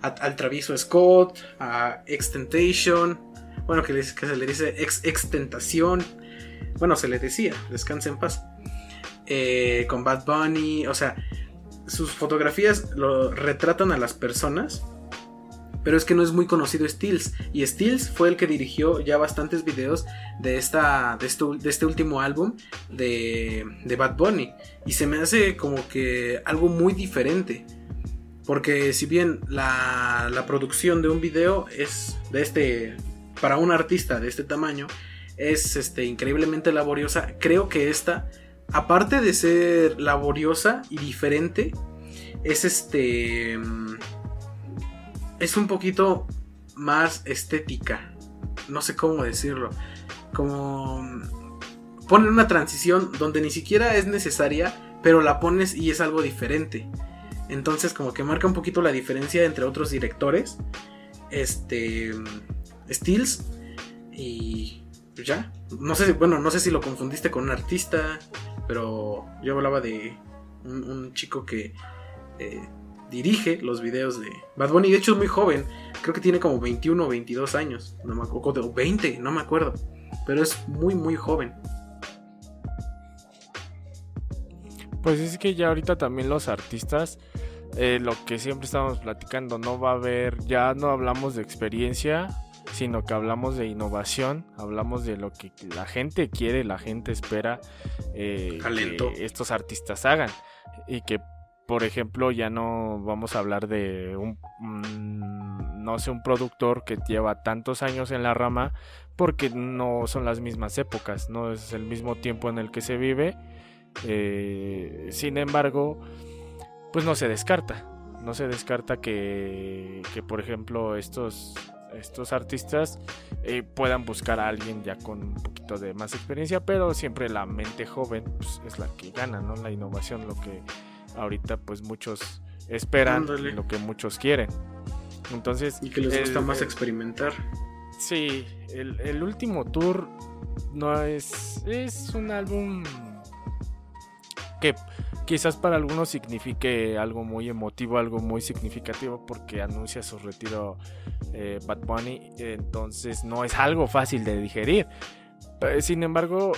al Traviso Scott, a Extentation, bueno, que, se le dice ex Extentación, bueno, se le decía, descanse en paz, eh, con Bad Bunny, o sea, sus fotografías lo retratan a las personas pero es que no es muy conocido Stills. Y Stills fue el que dirigió ya bastantes videos de, esta, de, este, último álbum de, de Bad Bunny. Y se me hace como que algo muy diferente. Porque si bien la, la producción de un video es de este, para un artista de este tamaño, es este, increíblemente laboriosa, creo que esta, aparte de ser laboriosa y diferente, es este es un poquito más estética. No sé cómo decirlo. Como ponen una transición donde ni siquiera es necesaria, pero la pones y es algo diferente. Entonces como que marca un poquito la diferencia entre otros directores. Este Steels y ya. No sé, bueno, no sé si lo confundiste con un artista, pero yo hablaba de un, chico que eh, dirige los videos de Bad Bunny. De hecho es muy joven. Creo que tiene como 21 o 22 años. No me acuerdo. O 20, no me acuerdo. Pero es muy, muy joven. Pues es que ya ahorita también los artistas, eh, lo que siempre estamos platicando, no va a haber, ya no hablamos de experiencia, sino que hablamos de innovación, hablamos de lo que la gente quiere, la gente espera eh, que estos artistas hagan y que por ejemplo, ya no vamos a hablar de un, no sé, un productor que lleva tantos años en la rama, porque no son las mismas épocas, no es el mismo tiempo en el que se vive. Eh, sin embargo, pues no se descarta, no se descarta que, que por ejemplo, estos, estos artistas eh, puedan buscar a alguien ya con un poquito de más experiencia, pero siempre la mente joven pues, es la que gana, ¿no? La innovación, lo que ahorita pues muchos esperan lo que muchos quieren. Entonces... Y que les gusta más experimentar. Sí, el, último tour no es... Es un álbum que quizás para algunos signifique algo muy emotivo, algo muy significativo porque anuncia su retiro eh, Bad Bunny, entonces no es algo fácil de digerir. Sin embargo,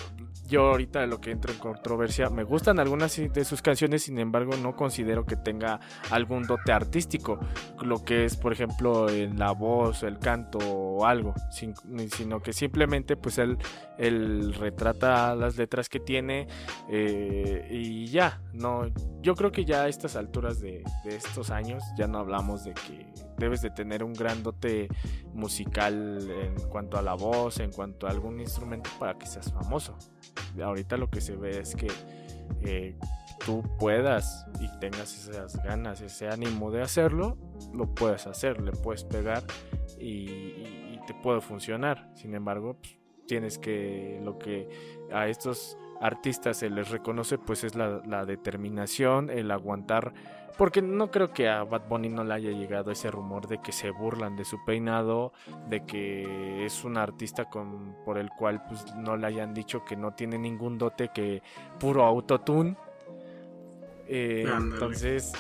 yo ahorita lo que entro en controversia, me gustan algunas de sus canciones, sin embargo no considero que tenga algún dote artístico, lo que es por ejemplo en la voz, el canto o algo, sino que simplemente pues él, él retrata las letras que tiene eh, y ya, no, yo creo que ya a estas alturas de, estos años ya no hablamos de que debes de tener un gran dote musical en cuanto a la voz, en cuanto a algún instrumento para que seas famoso. Ahorita lo que se ve es que eh, tú puedas y tengas esas ganas, ese ánimo de hacerlo, lo puedes hacer, le puedes pegar y, te puede funcionar. Sin embargo, pues, tienes que lo que a estos artistas se les reconoce pues es la, la determinación, el aguantar porque no creo que a Bad Bunny no le haya llegado ese rumor de que se burlan de su peinado, de que es un artista con, por el cual pues, no le hayan dicho que no tiene ningún dote que puro autotune. Eh, entonces,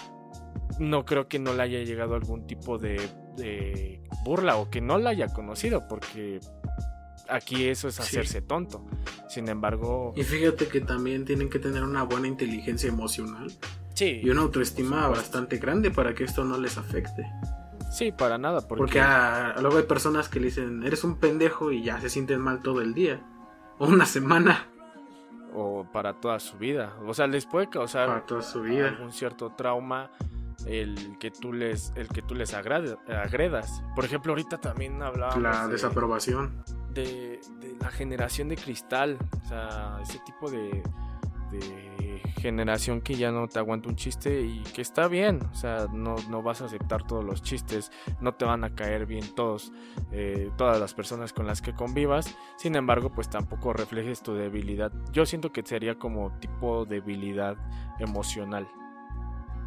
no creo que no le haya llegado algún tipo de, burla o que no la haya conocido, porque aquí eso es hacerse tonto. Sin embargo... Y fíjate que también tienen que tener una buena inteligencia emocional y una autoestima bastante grande para que esto no les afecte. Sí, para nada. Porque, luego hay personas que le dicen, eres un pendejo y ya se sienten mal todo el día. O una semana. o para toda su vida. O sea, les puede causar Para toda su vida. algún cierto trauma el que tú les el que tú les agrade- agredas. Por ejemplo, ahorita también hablábamos La de- desaprobación. De, de la generación de cristal. O sea, ese tipo de, de generación que ya no te aguanta un chiste y que está bien. O sea, no, no vas a aceptar todos los chistes, no te van a caer bien todos, eh, todas las personas con las que convivas. Sin embargo, pues tampoco reflejes tu debilidad. Yo siento que sería como tipo debilidad emocional.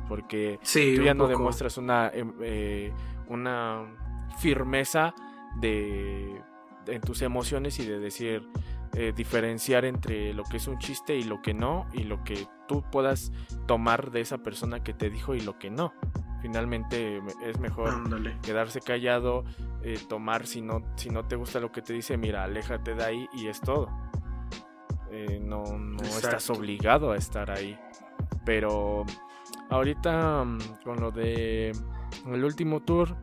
Porque Sí, tú ya no poco. demuestras una, em, eh, una firmeza de, en tus emociones y de decir eh, diferenciar entre lo que es un chiste y lo que no y lo que tú puedas tomar de esa persona que te dijo y lo que no. Finalmente me- es mejor Ándale. quedarse callado eh, tomar si no si no te gusta lo que te dice mira aléjate de ahí y es todo. Eh, no, no estás obligado a estar ahí. Pero ahorita mm, con lo de el último tour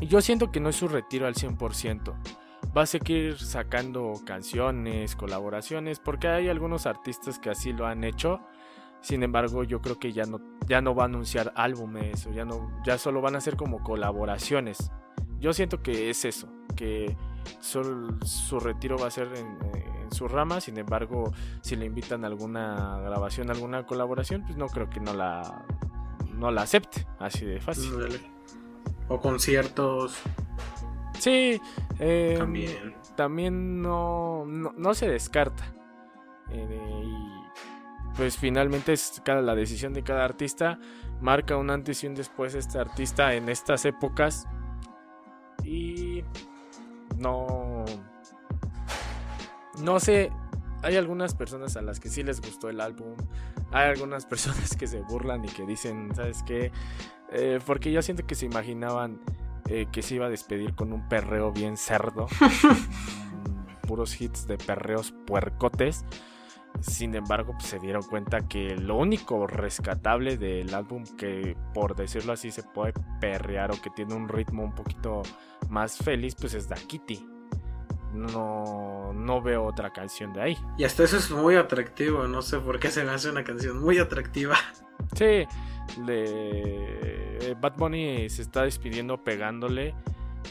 yo siento que no es su retiro al 100%. Va a seguir sacando canciones, colaboraciones, porque hay algunos artistas que así lo han hecho. Sin embargo, yo creo que ya no, ya no va a anunciar álbumes o ya no, ya solo van a ser como colaboraciones. Yo siento que es eso, que sol- su retiro va a ser en, en su rama. Sin embargo, si le invitan a alguna grabación, alguna colaboración, pues no creo que no la, no la acepte, así de fácil. O conciertos Sí, eh, también. también no, no, no se descarta. Eh, y pues finalmente es cada, la decisión de cada artista. Marca un antes y un después este artista en estas épocas. Y no... No sé, hay algunas personas a las que sí les gustó el álbum. Hay algunas personas que se burlan y que dicen, ¿sabes qué? Eh, porque yo siento que se imaginaban eh, que se iba a despedir con un perreo bien cerdo. Puros hits de perreos puercotes. Sin embargo, pues, se dieron cuenta que lo único rescatable del álbum que, por decirlo así, se puede perrear o que tiene un ritmo un poquito más feliz, pues es Da Kitty. No, no veo otra canción de ahí. Y hasta eso es muy atractivo. No sé por qué se me hace una canción muy atractiva. Sí, de Bad Bunny se está despidiendo pegándole.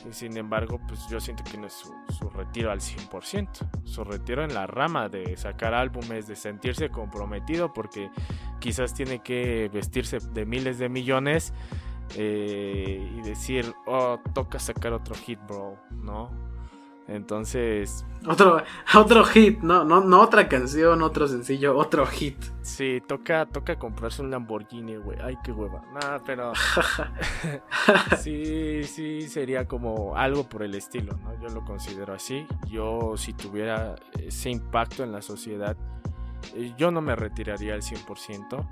y Sin embargo, pues yo siento que no es su, su retiro al 100%. Su retiro en la rama de sacar álbumes, de sentirse comprometido, porque quizás tiene que vestirse de miles de millones eh, y decir, oh, toca sacar otro hit, bro, ¿no? Entonces, Otro, otro hit, no, no, no otra canción, otro sencillo, otro hit. sí, toca, toca comprarse un Lamborghini, güey. Ay, qué hueva. Nada, pero... Sí, sí, sería como algo por el estilo, ¿no? Yo lo considero así. Yo, si tuviera ese impacto en la sociedad, eh, yo no me retiraría al 100%.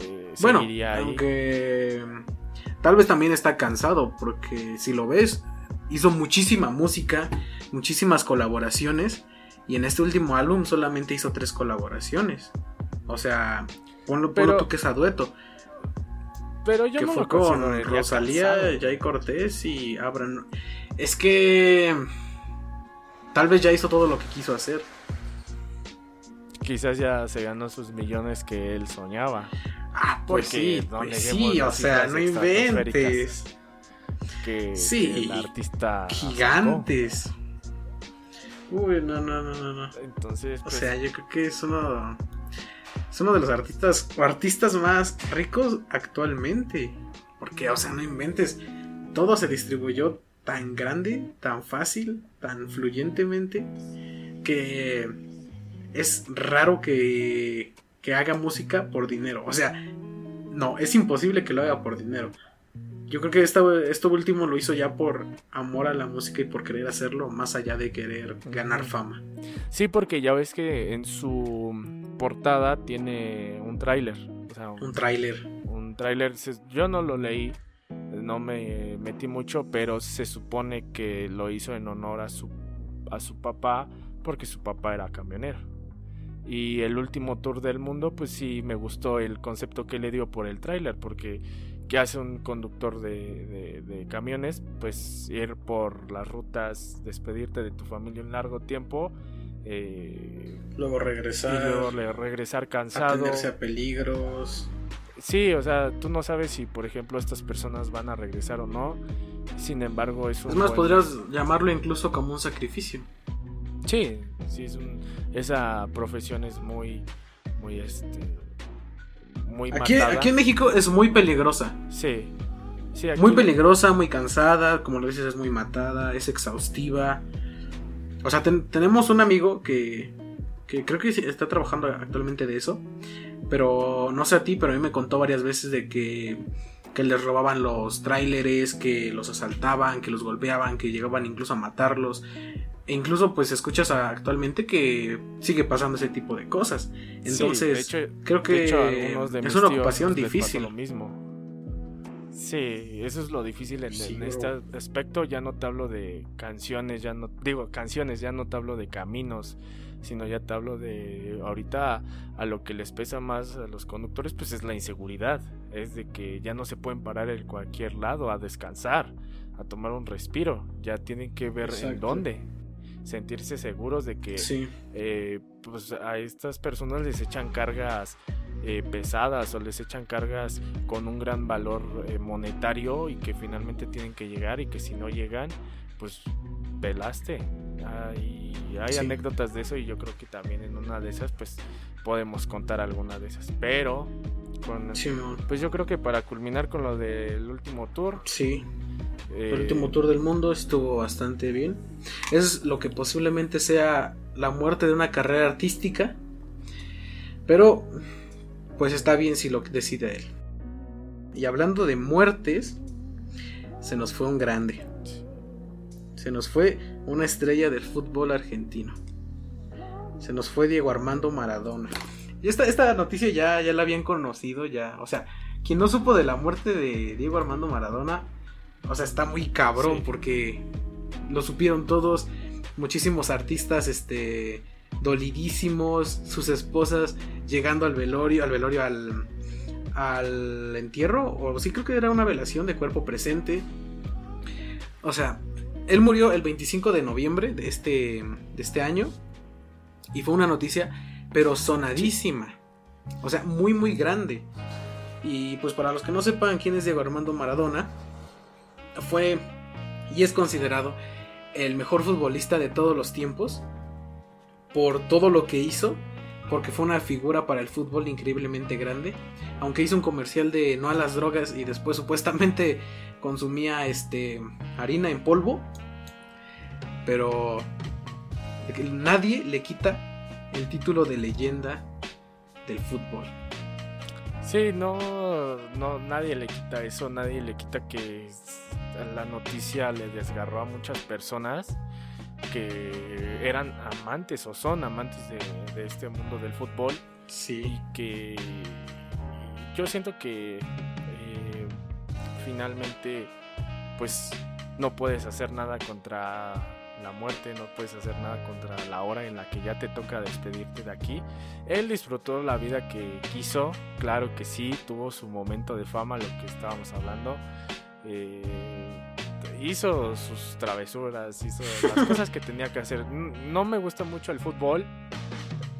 Eh, Bueno, ahí. aunque tal vez también está cansado, porque si lo ves, hizo muchísima música, muchísimas colaboraciones, y en este último álbum solamente hizo tres colaboraciones. O sea, ponlo, ponlo Pero- tú que es a dueto, Pero yo que no fue lo con Rosalía. Jay Cortés y Abraham. Es que tal vez ya hizo todo lo que quiso hacer. Quizás ya se ganó sus millones que él soñaba. Ah, pues Porque sí, pues sí, o sea, no inventes. Que, Sí, que el artista. Gigantes. Uy, no, no, no, no, no. Entonces, O pues, sea, yo creo que es uno. Es uno de los artistas. o artistas más ricos actualmente. Porque, o sea, no inventes. Todo se distribuyó tan grande, tan fácil, tan fluyentemente. Que es raro que, que haga música por dinero. O sea, no, es imposible que lo haga por dinero. Yo creo que esta- esto último lo hizo ya por amor a la música y por querer hacerlo, más allá de querer ganar fama. Sí, porque ya ves que en su portada tiene un tráiler. O sea, Un tráiler. un tráiler. Yo no lo leí, no me metí mucho, pero se supone que lo hizo en honor a su, a su papá, porque su papá era camionero. Y el último tour del mundo, pues sí me gustó el concepto que le dio por el tráiler, porque ¿qué hace un conductor de, de- de camiones? Pues ir por las rutas, despedirte de tu familia un largo tiempo Eh, luego regresar. Y luego regresar cansado. Atenderse a peligros. Sí, o sea, tú no sabes si, por ejemplo, estas personas van a regresar o no. Sin embargo, es un. Es más, podrías llamarlo incluso como un sacrificio. Sí, sí, es un, esa profesión es muy. Muy este. Muy aquí, aquí en México es muy peligrosa. Sí. Muy peligrosa, muy cansada, como lo dices, es muy matada, es exhaustiva. O sea, tenemos un amigo que, que creo que está trabajando actualmente de eso. Pero no sé a ti, pero a mí me contó varias veces de que, que les robaban los tráileres, que los asaltaban, que los golpeaban, que llegaban incluso a matarlos. E incluso pues escuchas actualmente que sigue pasando ese tipo de cosas. Entonces, creo que es una ocupación difícil. Lo mismo. Sí, eso es lo difícil en, este aspecto. Ya no te hablo de canciones, ya no digo canciones, ya no te hablo de caminos, sino ya te hablo de ahorita a lo que les pesa más a los conductores, pues es la inseguridad, es de que ya no se pueden parar en cualquier lado a descansar, a tomar un respiro, ya tienen que ver en dónde, sentirse seguros de que eh, pues a estas personas les echan cargas eh, pesadas o les echan cargas con un gran valor eh, monetario y que finalmente tienen que llegar y que si no llegan, pues pelaste. Hay, hay anécdotas de eso y yo creo que también en una de esas pues podemos contar alguna de esas. Pero con, pues yo creo que para culminar con lo del último tour. Sí. el eh, último tour del mundo estuvo bastante bien. Es lo que posiblemente sea la muerte de una carrera artística. Pero pues está bien si lo decide él. Y hablando de muertes, se nos fue un grande. Se nos fue una estrella del fútbol argentino. Se nos fue Diego Armando Maradona. Y esta, esta noticia ya, ya la habían conocido, ya. O sea, quien no supo de la muerte de Diego Armando Maradona, o sea, está muy cabrón porque lo supieron todos. Muchísimos artistas, este dolidísimos, sus esposas llegando al velorio, al velorio, al, al entierro, o sí creo que era una velación de cuerpo presente. O sea, él murió el 25 de noviembre de este, de este año y fue una noticia, pero sonadísima. O sea, muy, muy grande. Y pues para los que no sepan quién es Diego Armando Maradona, fue y es considerado el mejor futbolista de todos los tiempos por todo lo que hizo, porque fue una figura para el fútbol increíblemente grande. Aunque hizo un comercial de no a las drogas y después supuestamente consumía este harina en polvo, pero nadie le quita el título de leyenda del fútbol. Sí, no, no, nadie le quita eso, nadie le quita que la noticia le desgarró a muchas personas que eran amantes o son amantes de, este mundo del fútbol. Sí. Y que yo siento que eh, finalmente pues no puedes hacer nada contra la muerte, no puedes hacer nada contra la hora en la que ya te toca despedirte de aquí. Él disfrutó la vida que quiso, claro que sí, tuvo su momento de fama, lo que estábamos hablando. Eh, hizo sus travesuras, hizo las cosas que tenía que hacer. No me gusta mucho el fútbol.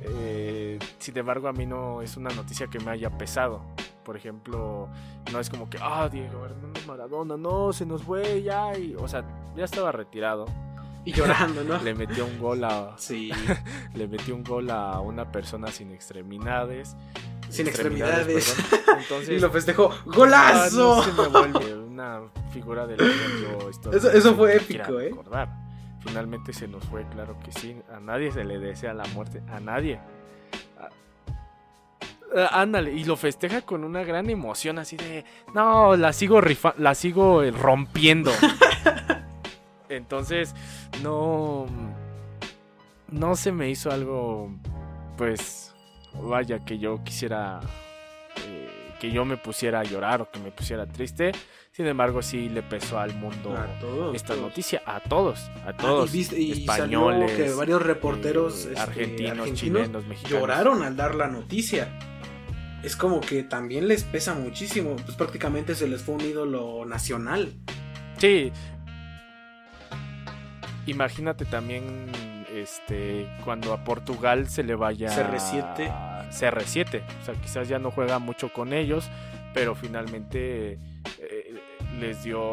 Eh, sin embargo, a mí no es una noticia que me haya pesado. Por ejemplo, no es como que, ah, Diego Armando Maradona, no, se nos fue ya. Y, o sea, ya estaba retirado. Y llorando, ¿no? le metió un gol a. Sí. le metió un gol a una persona sin extremidades. Sin extremidades. Entonces, y lo festejó. ¡Golazo! Ah, se me vuelve una figura de la yo eso, eso fue épico, ¿eh? Finalmente se nos fue, claro que sí. A nadie se le desea la muerte. A nadie. ándale, y lo festeja con una gran emoción, así de. No, la sigo rifa la sigo eh, rompiendo. Entonces, no. No se me hizo algo. Pues vaya que yo quisiera eh, que yo me pusiera a llorar o que me pusiera triste. Sin embargo, sí le pesó al mundo esta noticia, a todos, a ah, todos, españoles, que varios reporteros eh, este, argentinos, chilenos, mexicanos lloraron al dar la noticia. Es como que también les pesa muchísimo, pues prácticamente se les fue un ídolo nacional. Sí. Imagínate también este, cuando a Portugal se le vaya CR7. CR7. O sea, quizás ya no juega mucho con ellos, pero finalmente eh, les dio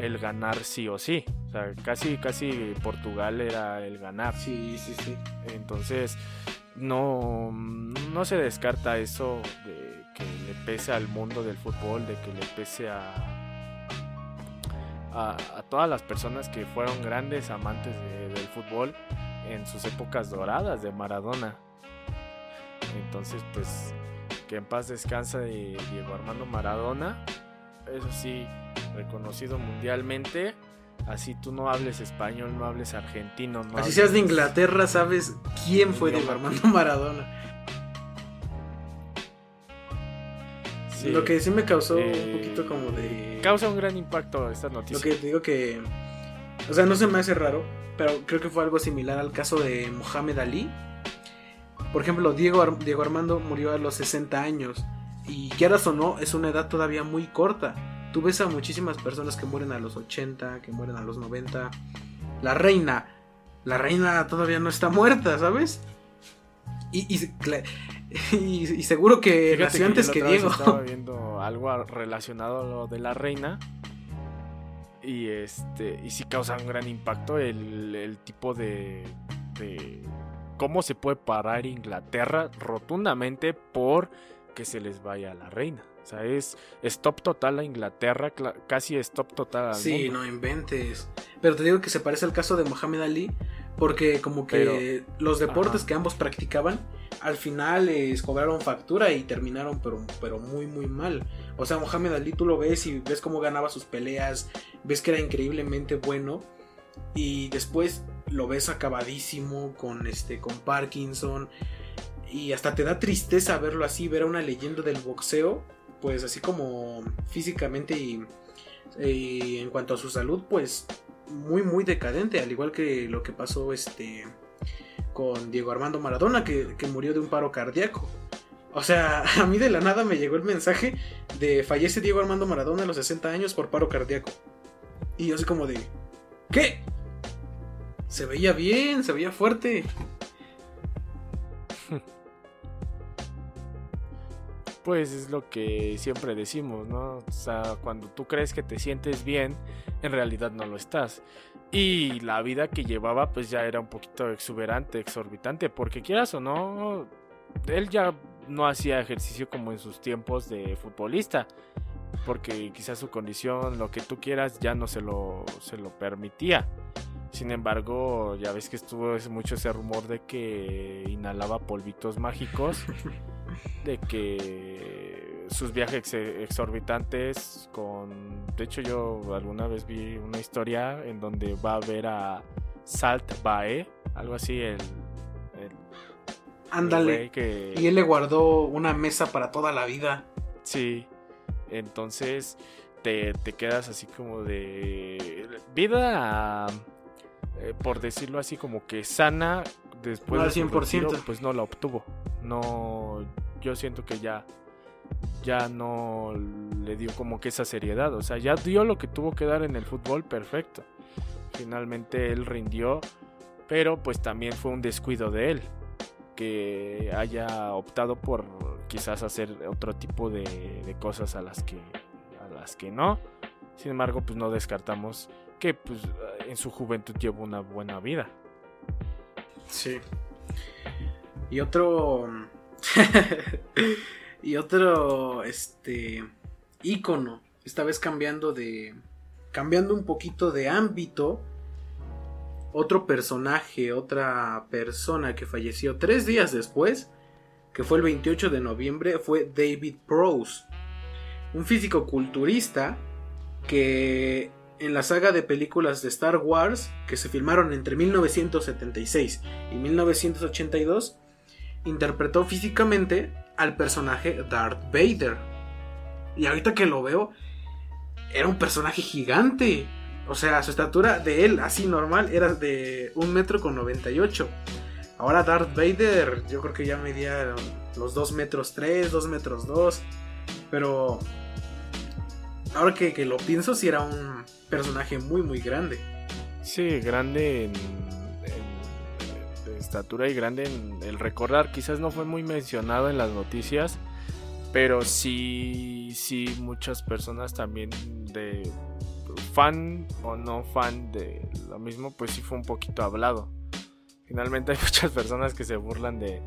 el ganar sí o sí. O sea, casi, casi Portugal era el ganar. Sí, sí, sí. Entonces, no, no se descarta eso de que le pese al mundo del fútbol, de que le pese a, a, todas las personas que fueron grandes amantes del fútbol en sus épocas doradas de Maradona. Entonces, pues, que en paz descansa de Diego Armando Maradona. Eso sí, reconocido mundialmente. Así tú no hables español, no hables argentino. No Así seas de Inglaterra, sabes quién fue Diego Armando Maradona. Lo que sí me causó un eh, poquito como de. Causa un gran impacto esta noticia. Lo que te digo que. O sea, no se me hace raro, pero creo que fue algo similar al caso de Mohamed Ali. Por ejemplo, Diego, Diego Armando murió a los 60 años. Y quieras o no, es una edad todavía muy corta. Tú ves a muchísimas personas que mueren a los 80, que mueren a los 90. La reina. La reina todavía no está muerta, ¿sabes? Y, y, seguro que nació antes que, Diego. Estaba viendo algo relacionado a lo de la reina. Y este. Y sí causa un gran impacto el, tipo de, de. cómo se puede parar Inglaterra rotundamente por que se les vaya a la reina. O sea, es stop total a Inglaterra, casi stop total Sí, no inventes. Pero te digo que se parece al caso de Mohamed Ali, porque como que los deportes que ambos practicaban, al final les cobraron factura y terminaron pero, pero muy muy mal. O sea, Mohamed Ali tú lo ves y ves cómo ganaba sus peleas, ves que era increíblemente bueno y después lo ves acabadísimo con este con Parkinson y hasta te da tristeza verlo así, ver a una leyenda del boxeo, pues así como físicamente y, en cuanto a su salud, pues muy, muy decadente, al igual que lo que pasó este, con Diego Armando Maradona, que, murió de un paro cardíaco. O sea, a mí de la nada me llegó el mensaje de fallece Diego Armando Maradona a los 60 años por paro cardíaco. Y yo así como de, ¿qué? Se veía bien, se veía fuerte. Pues es lo que siempre decimos, ¿no? O sea, cuando tú crees que te sientes bien, en realidad no lo estás. Y la vida que llevaba pues ya era un poquito exuberante, exorbitante, porque quieras o no, él ya no hacía ejercicio como en sus tiempos de futbolista, porque quizás su condición, lo que tú quieras, ya no se lo, se lo permitía. Sin embargo, ya ves que estuvo mucho ese rumor de que inhalaba polvitos mágicos, de que sus viajes exorbitantes con... De hecho yo alguna vez vi una historia en donde va a ver a Salt Bae, algo así, el... Ándale. Y él le guardó una mesa para toda la vida. Sí. Entonces te, te quedas así como de... Vida eh, por decirlo así, como que sana después de 100%. pues no la obtuvo. No, yo siento que ya ya no le dio como que esa seriedad, o sea, ya dio lo que tuvo que dar en el fútbol perfecto. Finalmente él rindió, pero pues también fue un descuido de él que haya optado por quizás hacer otro tipo de, cosas a las que a las que no. Sin embargo, pues no descartamos que pues en su juventud llevó una buena vida. Sí. Y otro y otro este ícono, esta vez cambiando de cambiando un poquito de ámbito. Otro personaje, otra persona que falleció tres días después, que fue el 28 de noviembre, fue David Prose, un físico culturista que en la saga de películas de Star Wars que se filmaron entre 1976 y 1982, interpretó físicamente al personaje Darth Vader. Y ahorita que lo veo, era un personaje gigante. O sea, su estatura de él, así normal, era de un metro con 98. Ahora Darth Vader, yo creo que ya medía los 2 metros 3, 2 metros 2. Pero ahora que, lo pienso, si era un personaje muy, muy grande. Sí, grande en, estatura y grande en el recordar. Quizás no fue muy mencionado en las noticias, pero sí, sí muchas personas también de fan o no fan de lo mismo, pues sí fue un poquito hablado. Finalmente hay muchas personas que se burlan de,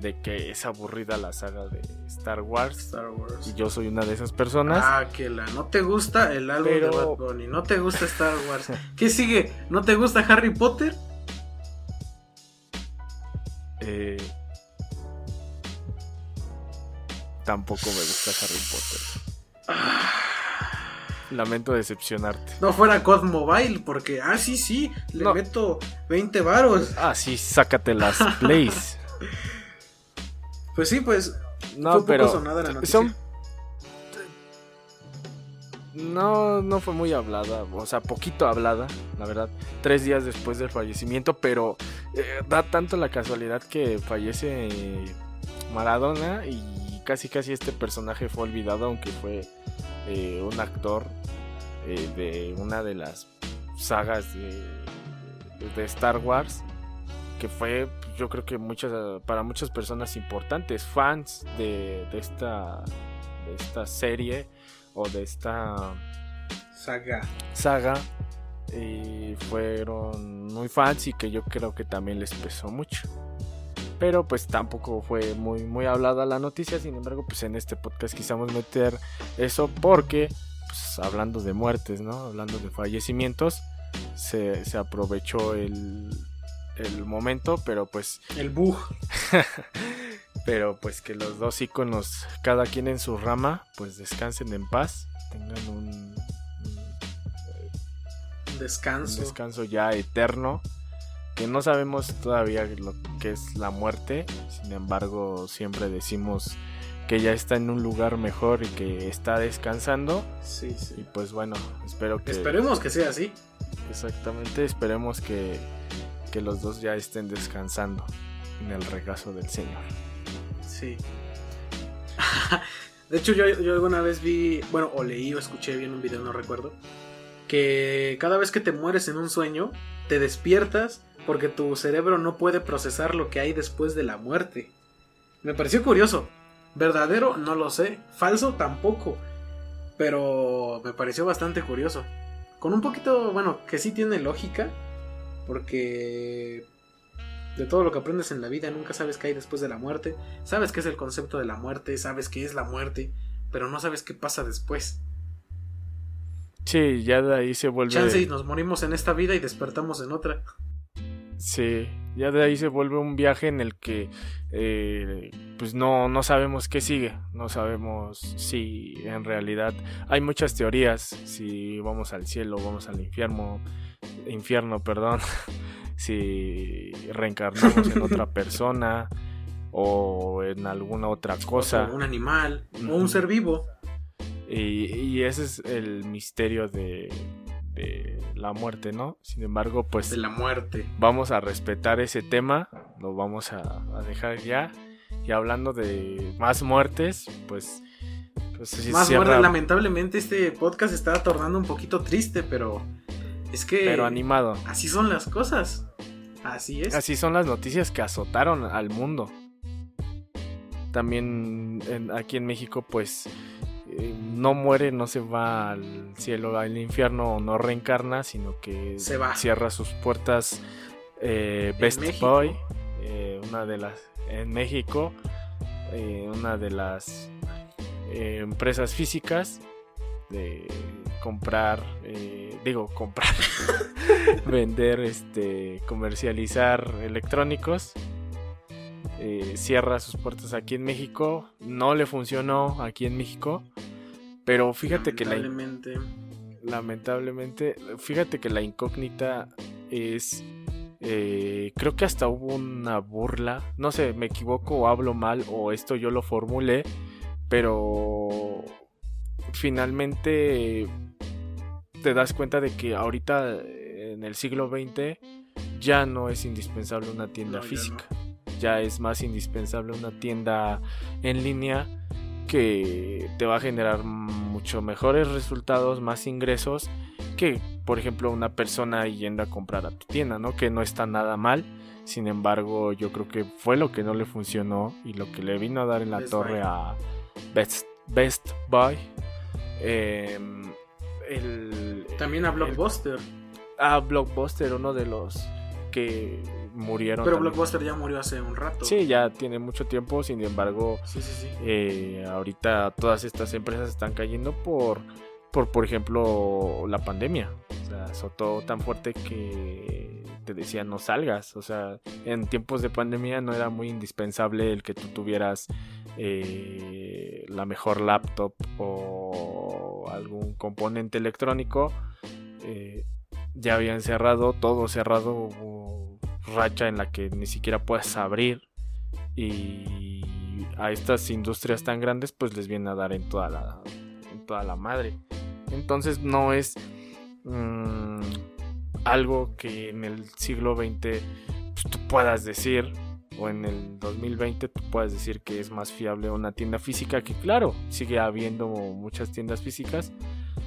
de que es aburrida la saga de Star Wars. Star Wars. Y yo soy una de esas personas. Ah, que la no te gusta el álbum de Bad Bunny, no te gusta Star Wars. ¿Qué sigue? ¿No te gusta Harry Potter? Eh, tampoco me gusta Harry Potter. Lamento decepcionarte. No fuera COD Mobile, porque, ah, sí, sí, le No. meto 20 varos. Ah, sí, sácate las plays. Pues sí, pues, No, fue poco pero sonada la noticia. son no no fue muy hablada, o sea, poquito hablada, la verdad. Tres días después del fallecimiento, pero eh, da tanto la casualidad que fallece Maradona y casi casi este personaje fue olvidado, aunque fue eh, un actor eh, de una de las sagas de, de Star Wars que fue yo creo que muchas para muchas personas importantes fans de, de esta de esta serie o de esta saga. saga y fueron muy fans y que yo creo que también les pesó mucho pero pues tampoco fue muy muy hablada la noticia sin embargo pues en este podcast quisimos meter eso porque pues hablando de muertes no hablando de fallecimientos se, se aprovechó el el momento pero pues El bug. pero pues que los dos íconos, cada quien en su rama, pues descansen en paz, tengan un, un- un Descanso. descanso ya eterno, que no sabemos todavía lo que es la muerte, sin embargo siempre decimos que ya está en un lugar mejor y que está descansando Sí, y sí. pues bueno, espero que Esperemos que sea así. exactamente, esperemos que, que los dos ya estén descansando en el regazo del Señor. Sí. De hecho, yo, yo alguna vez vi, bueno, o leí o escuché bien un video, no recuerdo, que cada vez que te mueres en un sueño, te despiertas porque tu cerebro no puede procesar lo que hay después de la muerte. Me pareció curioso. ¿Verdadero? No lo sé. ¿Falso? Tampoco. Pero me pareció bastante curioso. Con un poquito, bueno, que sí tiene lógica. Porque de todo lo que aprendes en la vida nunca sabes qué hay después de la muerte. Sabes qué es el concepto de la muerte, sabes qué es la muerte, pero no sabes qué pasa después. Sí, ya de ahí se vuelve... Chance y nos morimos en esta vida y despertamos en otra. Sí, ya de ahí se vuelve un viaje en el que eh, pues no, no sabemos qué sigue, no sabemos si en realidad hay muchas teorías, si vamos al cielo, vamos al infierno, infierno, perdón, si reencarnamos en otra persona o en alguna otra cosa. O un animal, o un ser vivo. Y, y ese es el misterio de, de la muerte, ¿no? Sin embargo, pues De la muerte. vamos a respetar ese tema, lo vamos a, a dejar ya. Y hablando de más muertes, pues... pues sí, Más lamentablemente este podcast está tornando un poquito triste, pero es que pero animado. así son las cosas. Así es. Así son las noticias que azotaron al mundo. También en- aquí en México, pues eh, no muere, no se va al cielo, al infierno o no reencarna, sino que Se va. cierra sus puertas eh, Best. Boy, eh, una de las en México, una de las empresas físicas de comprar, eh, digo comprar, vender, este, comercializar electrónicos. eh, cierra sus puertas aquí en México. No le funcionó aquí en México. Pero fíjate que la, Lamentablemente. lamentablemente, fíjate que la incógnita es, eh, creo que hasta hubo una burla, no sé, me equivoco o hablo mal o esto yo lo formulé, pero finalmente te das cuenta de que ahorita en el siglo XX ya no es indispensable una tienda No, ya física, ya es más indispensable una tienda en línea que te va a generar mucho mejores resultados, más ingresos que, por ejemplo, una persona yendo a comprar a tu tienda, ¿no? Que no está nada mal. Sin embargo, yo creo que fue lo que no le funcionó y lo que le vino a dar en la Best torre Buy. a Best, Best Buy. Em, el, También a el- Blockbuster. a Blockbuster, uno de los que murieron. Pero también. Blockbuster ya murió hace un rato. Sí, ya tiene mucho tiempo, sin embargo, Sí, sí, sí. eh, ahorita todas estas empresas están cayendo por, por, por ejemplo, la pandemia. O sea, azotó tan fuerte que te decían no salgas. O sea, en tiempos de pandemia no era muy indispensable el que tú tuvieras eh, la mejor laptop o algún componente electrónico. Eh, ya habían cerrado, todo cerrado, racha en la que ni siquiera puedes abrir y a estas industrias tan grandes pues les viene a dar en toda la, en toda la madre. Entonces no es mm, algo que en el siglo XX pues, tú puedas decir o en el 2020 tú puedas decir que es más fiable una tienda física que claro, sigue habiendo muchas tiendas físicas.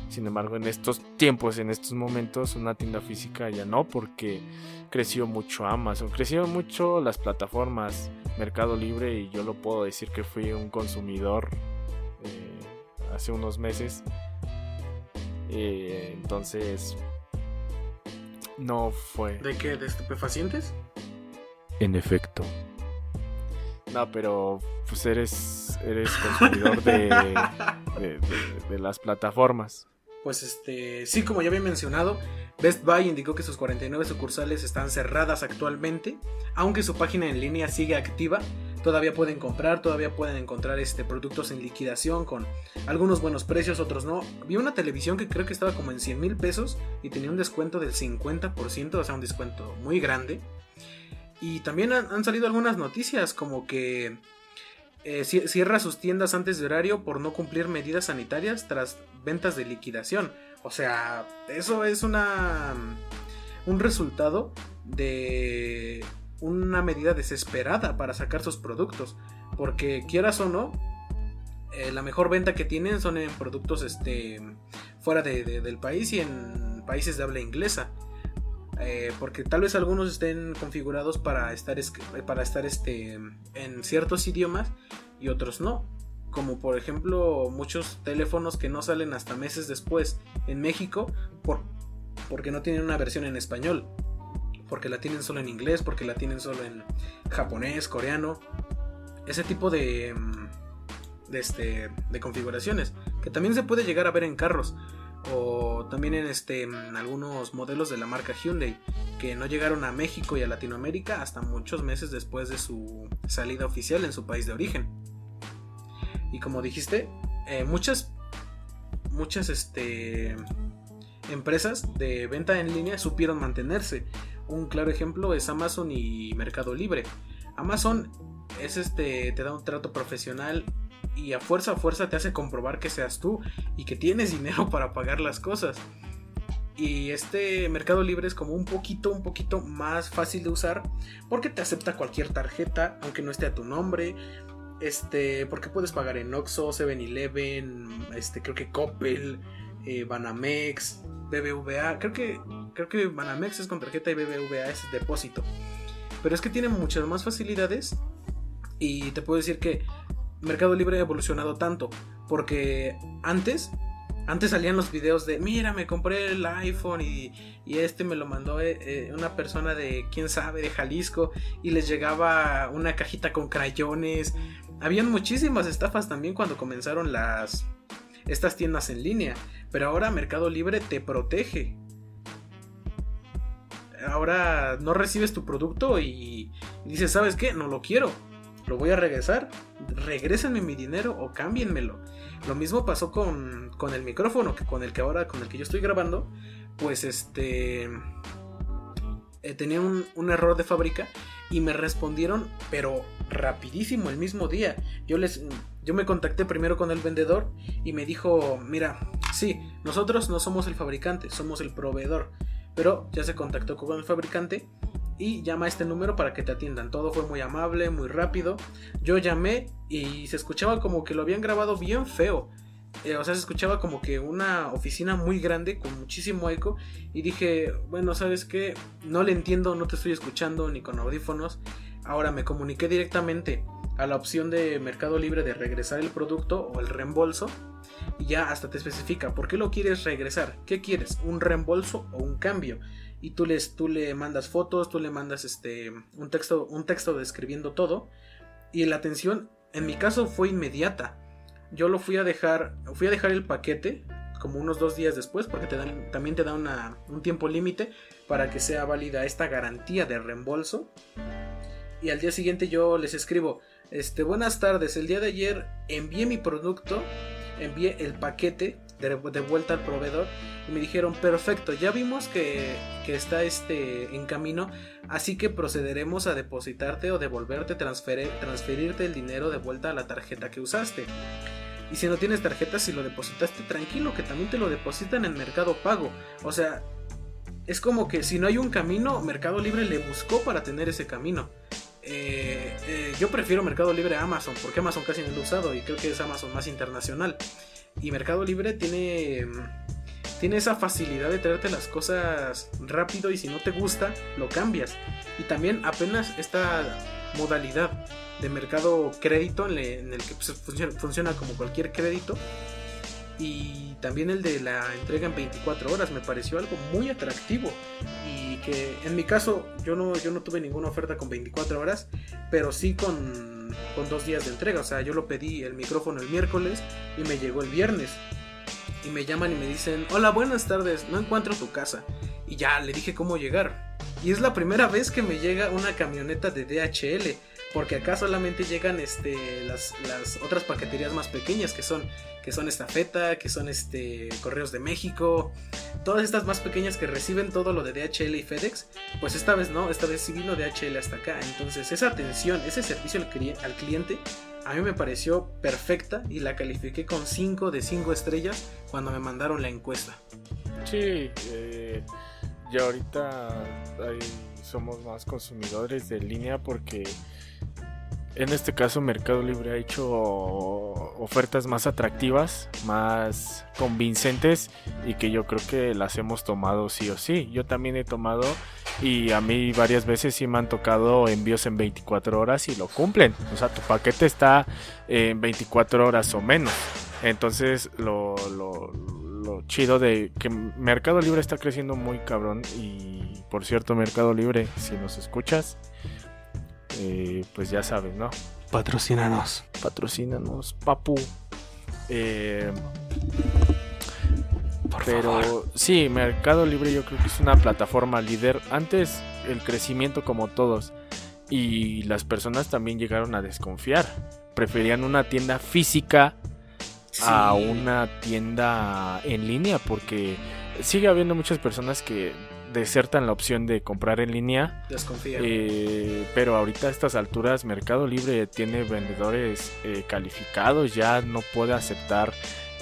Sin embargo, en estos tiempos, en estos momentos, una tienda física ya no, porque creció mucho Amazon, crecieron mucho las plataformas Mercado Libre y yo lo puedo decir que fui un consumidor eh, hace unos meses. Eh, entonces, no fue. ¿De qué? ¿De estupefacientes? En efecto. No, pero pues eres, eres consumidor de, de- de- de las plataformas. Pues este, sí, como ya había mencionado, Best Buy indicó que sus 49 sucursales están cerradas actualmente, aunque su página en línea sigue activa. Todavía pueden comprar, todavía pueden encontrar este, productos en liquidación con algunos buenos precios, otros no. Vi una televisión que creo que estaba como en 100 mil pesos y tenía un descuento del 50%, o sea, un descuento muy grande. Y también han, salido algunas noticias como que eh, ci- cierra sus tiendas antes de horario por no cumplir medidas sanitarias tras ventas de liquidación. O sea, eso es una un resultado de una medida desesperada para sacar sus productos, porque quieras o no, eh, la mejor venta que tienen son en productos este fuera de- del país y en países de habla inglesa. Eh, porque tal vez algunos estén configurados para estar, es- para estar este, en ciertos idiomas y otros no. Como por ejemplo muchos teléfonos que no salen hasta meses después en México por, porque no tienen una versión en español. Porque la tienen solo en inglés, porque la tienen solo en japonés, coreano. Ese tipo de, mm, de, este, de configuraciones. Que también se puede llegar a ver en carros. O también en este, algunos modelos de la marca Hyundai. Que no llegaron a México y a Latinoamérica hasta muchos meses después de su salida oficial en su país de origen. Y como dijiste, eh, muchas, muchas este, empresas de venta en línea supieron mantenerse. Un claro ejemplo es Amazon y Mercado Libre. Amazon es este, te da un trato profesional y a fuerza a fuerza te hace comprobar que seas tú y que tienes dinero para pagar las cosas. Y este Mercado Libre es como un poquito, un poquito más fácil de usar porque te acepta cualquier tarjeta, aunque no esté a tu nombre. Este, porque puedes pagar en Oxxo, 7-Eleven, este, creo que Coppel, eh, Banamex, BBVA. Creo que, creo que Banamex es con tarjeta y BBVA es depósito. Pero es que tiene muchas más facilidades y te puedo decir que Mercado Libre ha evolucionado tanto porque antes antes salían los videos de mira me compré el iPhone y, y este me lo mandó eh, eh, una persona de quién sabe de Jalisco y les llegaba una cajita con crayones habían muchísimas estafas también cuando comenzaron las estas tiendas en línea pero ahora Mercado Libre te protege. Ahora no recibes tu producto y dices sabes qué no lo quiero lo voy a regresar regrésenme mi dinero o cámbienmelo. Lo mismo pasó con, con el micrófono que con el que ahora con el que yo estoy grabando pues este eh, tenía un, un error de fábrica y me respondieron pero rapidísimo el mismo día. Yo les yo me contacté primero con el vendedor y me dijo mira sí nosotros no somos el fabricante somos el proveedor pero ya se contactó con el fabricante y llama a este número para que te atiendan. Todo fue muy amable, muy rápido. Yo llamé y se escuchaba como que lo habían grabado bien feo. eh, o sea, se escuchaba como que una oficina muy grande con muchísimo eco y dije, bueno, ¿sabes qué? No le entiendo, no te estoy escuchando ni con audífonos. Ahora me comuniqué directamente a la opción de Mercado Libre de regresar el producto o el reembolso y ya hasta te especifica por qué lo quieres regresar, qué quieres, un reembolso o un cambio y tú, les, tú le mandas fotos, tú le mandas este, un, texto, un texto describiendo todo y la atención en mi caso fue inmediata. Yo lo fui a dejar, fui a dejar el paquete como unos dos días después porque también te da un tiempo límite para que sea válida esta garantía de reembolso. Y al día siguiente yo les escribo, este, buenas tardes, el día de ayer envié mi producto, envié el paquete de, vuelta al proveedor y me dijeron, perfecto, ya vimos que, que, está este en camino, así que procederemos a depositarte o devolverte, transferir, transferirte el dinero de vuelta a la tarjeta que usaste. Y si no tienes tarjeta, si lo depositaste, tranquilo, que también te lo depositan en Mercado Pago. O sea, es como que si no hay un camino, Mercado Libre le buscó para tener ese camino. Eh, eh, yo prefiero Mercado Libre a Amazon, porque Amazon casi no lo he usado y creo que es Amazon más internacional. Y Mercado Libre tiene, tiene esa facilidad de traerte las cosas rápido y si no te gusta, lo cambias. Y también apenas esta modalidad de mercado crédito en, el que pues, funciona, funciona como cualquier crédito y también el de la entrega en 24 horas me pareció algo muy atractivo y que en mi caso yo no, yo no tuve ninguna oferta con 24 horas, pero sí con, con dos días de entrega, o sea, yo lo pedí el micrófono el miércoles y me llegó el viernes. Y me llaman y me dicen, hola, buenas tardes, no encuentro tu casa y ya le dije cómo llegar. Y es la primera vez que me llega una camioneta de DHL porque acá solamente llegan este, las, las otras paqueterías más pequeñas que son que son Estafeta, que son este Correos de México, todas estas más pequeñas que reciben todo lo de DHL y FedEx, pues esta vez no, esta vez sí vino DHL hasta acá. Entonces esa atención, ese servicio al, cliente, a mí me pareció perfecta y la califiqué con 5 de 5 estrellas cuando me mandaron la encuesta. Sí, eh, ya ahorita somos más consumidores de línea porque en este caso Mercado Libre ha hecho ofertas más atractivas, más convincentes y que yo creo que las hemos tomado sí o sí. Yo también he tomado y a mí varias veces sí me han tocado envíos en 24 horas y lo cumplen. O sea, tu paquete está en 24 horas o menos. Entonces lo, lo chido de que Mercado Libre está creciendo muy cabrón y por cierto Mercado Libre, si nos escuchas, eh, pues ya sabes, ¿no? Patrocínanos. Patrocínanos, papu. Eh, pero sí, Mercado Libre yo creo que es una plataforma líder. Antes el crecimiento como todos y las personas también llegaron a desconfiar. Preferían una tienda física a una tienda en línea porque sigue habiendo muchas personas que desertan la opción de comprar en línea. Desconfía. Eh, pero ahorita a estas alturas Mercado Libre tiene vendedores eh, calificados, ya no puede aceptar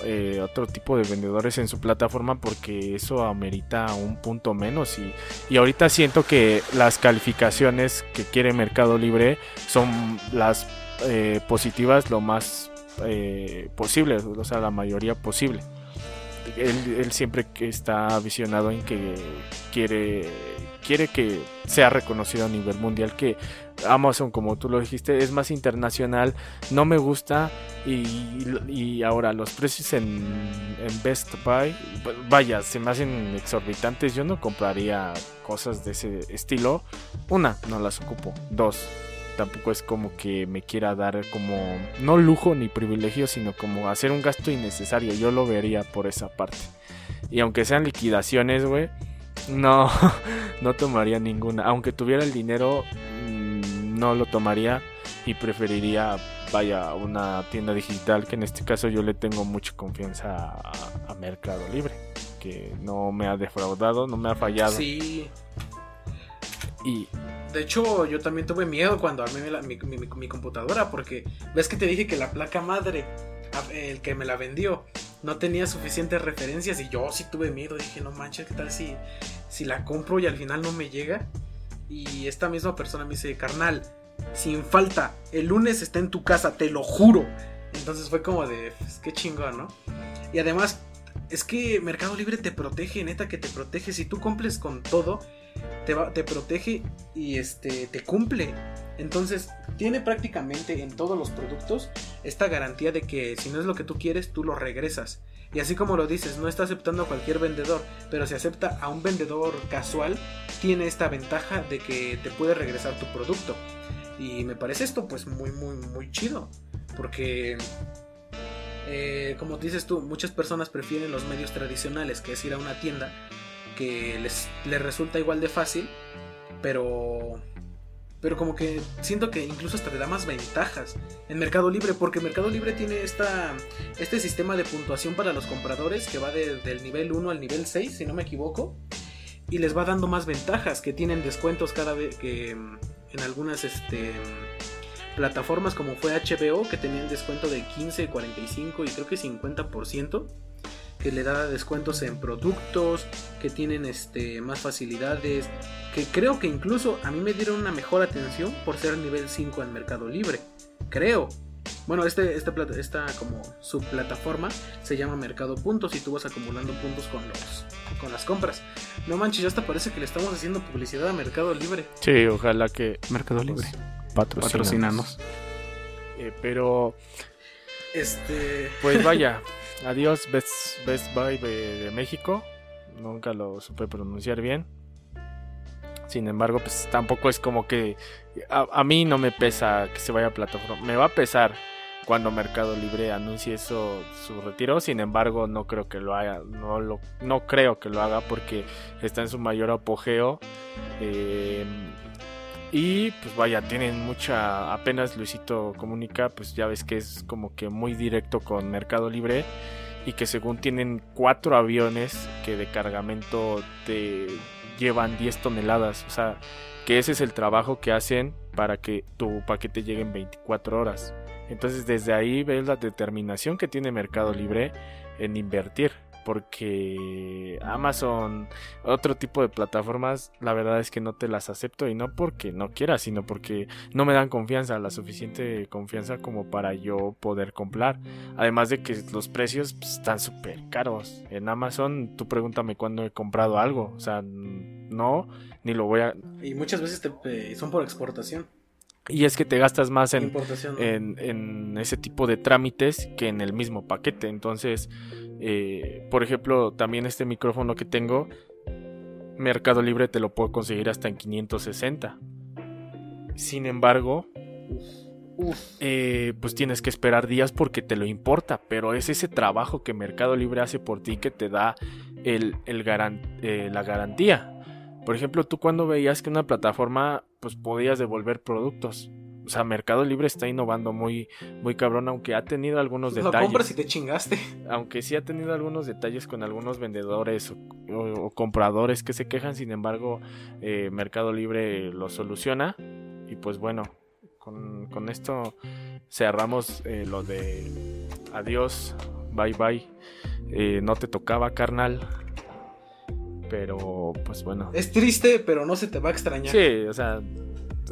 eh, otro tipo de vendedores en su plataforma porque eso amerita un punto menos y, y ahorita siento que las calificaciones que quiere Mercado Libre son las positivas lo más posible, o sea, la mayoría posible él, siempre está visionado en que quiere, quiere que sea reconocido a nivel mundial, que Amazon, como tú lo dijiste, es más internacional, no me gusta y, ahora los precios en, en, Best Buy, vaya, se me hacen exorbitantes, yo no compraría cosas de ese estilo. Una, no las ocupo. Dos, tampoco es como que me quiera dar como, no lujo ni privilegio, sino como hacer un gasto innecesario. Yo lo vería por esa parte. Y aunque sean liquidaciones, güey, no, no tomaría ninguna. Aunque tuviera el dinero, mm, no lo tomaría y preferiría, vaya, una tienda digital, que en este caso yo le tengo mucha confianza a, a Mercado Libre, que no me ha defraudado, no me ha fallado. Sí. Y de hecho, yo también tuve miedo cuando armé mi, computadora porque ves que te dije que la placa madre, el que me la vendió, no tenía suficientes referencias y yo sí tuve miedo. Dije, no manches, ¿qué tal si, si la compro y al final no me llega? Y esta misma persona me dice, carnal, sin falta, el lunes está en tu casa, te lo juro. Entonces fue como de, qué chingón, ¿no? Y además, es que Mercado Libre te protege, neta que te protege. Si tú cumples con todo, te, protege y este, te cumple. Entonces, tiene prácticamente en todos los productos esta garantía de que si no es lo que tú quieres, tú lo regresas. Y así como lo dices, no está aceptando a cualquier vendedor, pero si acepta a un vendedor casual, tiene esta ventaja de que te puede regresar tu producto. Y me parece esto pues muy, muy, muy chido. Porque, eh, como dices tú, muchas personas prefieren los medios tradicionales, que es ir a una tienda, que les, resulta igual de fácil, pero pero como que siento que incluso hasta te da más ventajas en Mercado Libre, porque Mercado Libre tiene esta, este sistema de puntuación para los compradores que va del nivel 1 al nivel 6, si no me equivoco, y les va dando más ventajas, que tienen descuentos cada vez que en algunas este, plataformas como fue HBO, que tenían descuento de 15, 45 y creo que 50% que le da descuentos en productos, que tienen este, más facilidades, que creo que incluso a mí me dieron una mejor atención por ser nivel 5 en Mercado Libre. Creo. Bueno, este, esta, esta como subplataforma se llama Mercado Puntos y tú vas acumulando puntos con, los, con las compras. No manches, ya hasta parece que le estamos haciendo publicidad a Mercado Libre. Sí, ojalá que... Mercado Libre. patrocinanos. Eh, pero... Este... Pues vaya, Adiós, Best, Best Buy de, México. Nunca lo supe pronunciar bien. Sin embargo, pues tampoco es como que a, mí no me pesa que se vaya a plataforma. Me va a pesar cuando Mercado Libre anuncie eso su retiro. Sin embargo, no creo que lo haga. No lo, no creo que lo haga porque está en su mayor apogeo. Eh, y pues vaya, tienen mucha, apenas Luisito comunica, pues ya ves que es como que muy directo con Mercado Libre y que según tienen cuatro aviones que de cargamento te llevan 10 toneladas, o sea, que ese es el trabajo que hacen para que tu paquete llegue en 24 horas. Entonces desde ahí ves la determinación que tiene Mercado Libre en invertir porque Amazon, otro tipo de plataformas, la verdad es que no te las acepto y no porque no quiera, sino porque no me dan confianza, la suficiente confianza como para yo poder comprar. Además de que los precios pues, están súper caros. En Amazon, tú pregúntame cuándo he comprado algo, o sea, no, ni lo voy a... Y muchas veces te, son por exportación. Y es que te gastas más en, en, en, ese tipo de trámites que en el mismo paquete. Entonces, eh, por ejemplo, también este micrófono que tengo, Mercado Libre te lo puedo conseguir hasta en 560. Sin embargo, eh, pues tienes que esperar días porque te lo importa, pero es ese trabajo que Mercado Libre hace por ti que te da el, eh, la garantía. Por ejemplo, tú cuando veías que una plataforma pues podías devolver productos, o sea, Mercado Libre está innovando muy, muy cabrón, aunque ha tenido algunos detalles. Lo compras y te chingaste. Aunque sí ha tenido algunos detalles con algunos vendedores o, compradores que se quejan, sin embargo, eh, Mercado Libre lo soluciona. Y pues bueno, con, esto cerramos eh, lo de adiós, bye bye. Eh, no te tocaba, carnal. Pero pues bueno. Es triste, pero no se te va a extrañar. Sí, o sea,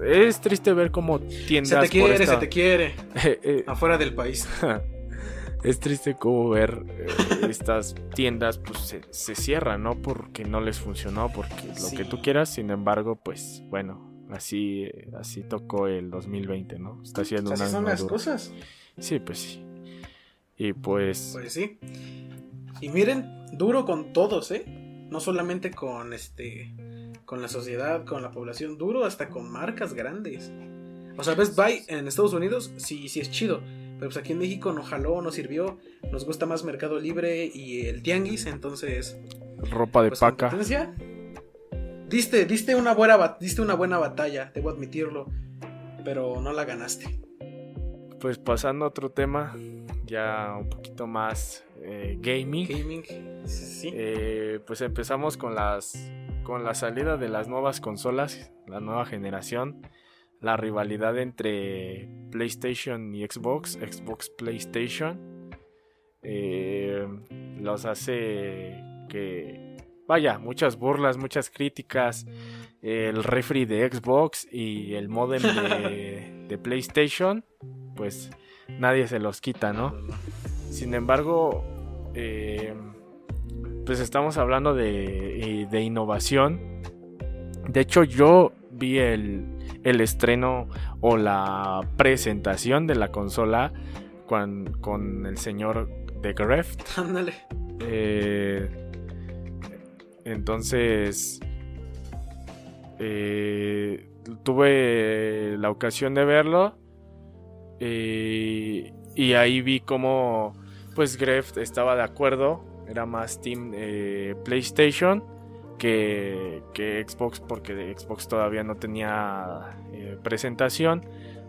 es triste ver cómo tiendas. Se te quiere, se te quiere. Eh, afuera del país. es triste como ver eh, estas tiendas pues se, cierran, ¿no? Porque no les funcionó, porque lo que tú quieras, sin embargo, pues bueno, así, así tocó el 2020, ¿no? Está haciendo así son las cosas. Sí, pues sí. Y pues... Pues sí. Y miren, duro con todos, ¿eh? No solamente con este con la sociedad, con la población duro, hasta con marcas grandes. O sea, Best Buy en Estados Unidos sí, sí es chido. Pero pues aquí en México no jaló, no sirvió. Nos gusta más Mercado Libre y el Tianguis, entonces. Ropa de pues, paca. Diste, diste una buena diste una buena batalla, debo admitirlo. Pero no la ganaste. Pues pasando a otro tema, ya un poquito más eh, gaming. Gaming, sí. Eh, pues empezamos con las con la salida de las nuevas consolas, la nueva generación, la rivalidad entre PlayStation y Xbox, Xbox PlayStation, eh, los hace que, vaya, muchas burlas, muchas críticas, el refri de Xbox y el modem de, de PlayStation, pues nadie se los quita, ¿no? Sin embargo, eh, pues estamos hablando de, de, innovación. De hecho, yo vi el, el, estreno o la presentación de la consola con, con el señor de Greft. Ándale. Eh, entonces, eh, tuve la ocasión de verlo. Eh, y ahí vi como pues Gref estaba de acuerdo. Era más Team PlayStation que, que, Xbox porque Xbox todavía no tenía presentación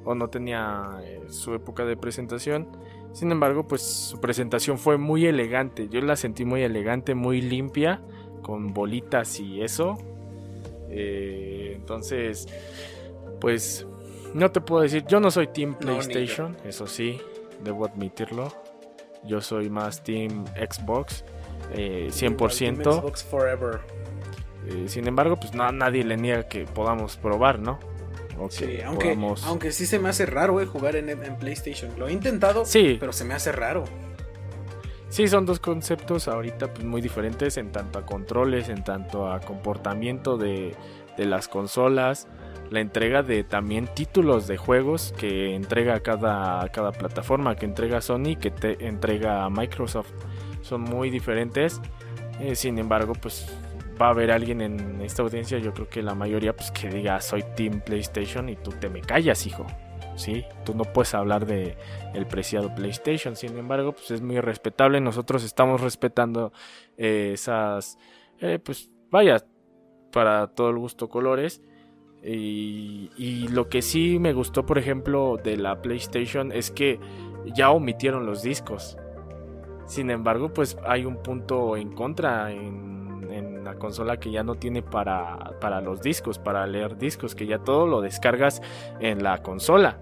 o no tenía su época de presentación. Sin embargo, pues su presentación fue muy elegante. Yo la sentí muy elegante, muy limpia, con bolitas y eso. Eh, entonces, pues no te puedo decir, yo no soy Team PlayStation, eso sí, debo admitirlo. Yo soy más Team Xbox, eh, 100%. Xbox Forever. Eh, sin embargo, pues no, nadie le niega que podamos probar, ¿no? sí, aunque, aunque sí se me hace raro, eh, jugar en, PlayStation. Lo he intentado, pero se me hace raro. Sí, son dos conceptos ahorita pues, muy diferentes en tanto a controles, en tanto a comportamiento de, las consolas, la entrega de también títulos de juegos que entrega cada, cada plataforma, que entrega Sony, que te entrega Microsoft. Son muy diferentes. Eh, sin embargo, pues va a haber alguien en esta audiencia, yo creo que la mayoría, pues que diga soy Team PlayStation y tú te me callas, hijo. Sí, tú no puedes hablar de el preciado PlayStation. Sin embargo, pues es muy respetable. Nosotros estamos respetando eh, esas, eh, pues vaya, para todo el gusto colores. Y, y, lo que sí me gustó, por ejemplo, de la PlayStation es que ya omitieron los discos. Sin embargo, pues hay un punto en contra en en la consola que ya no tiene para, para los discos, para leer discos, que ya todo lo descargas en la consola.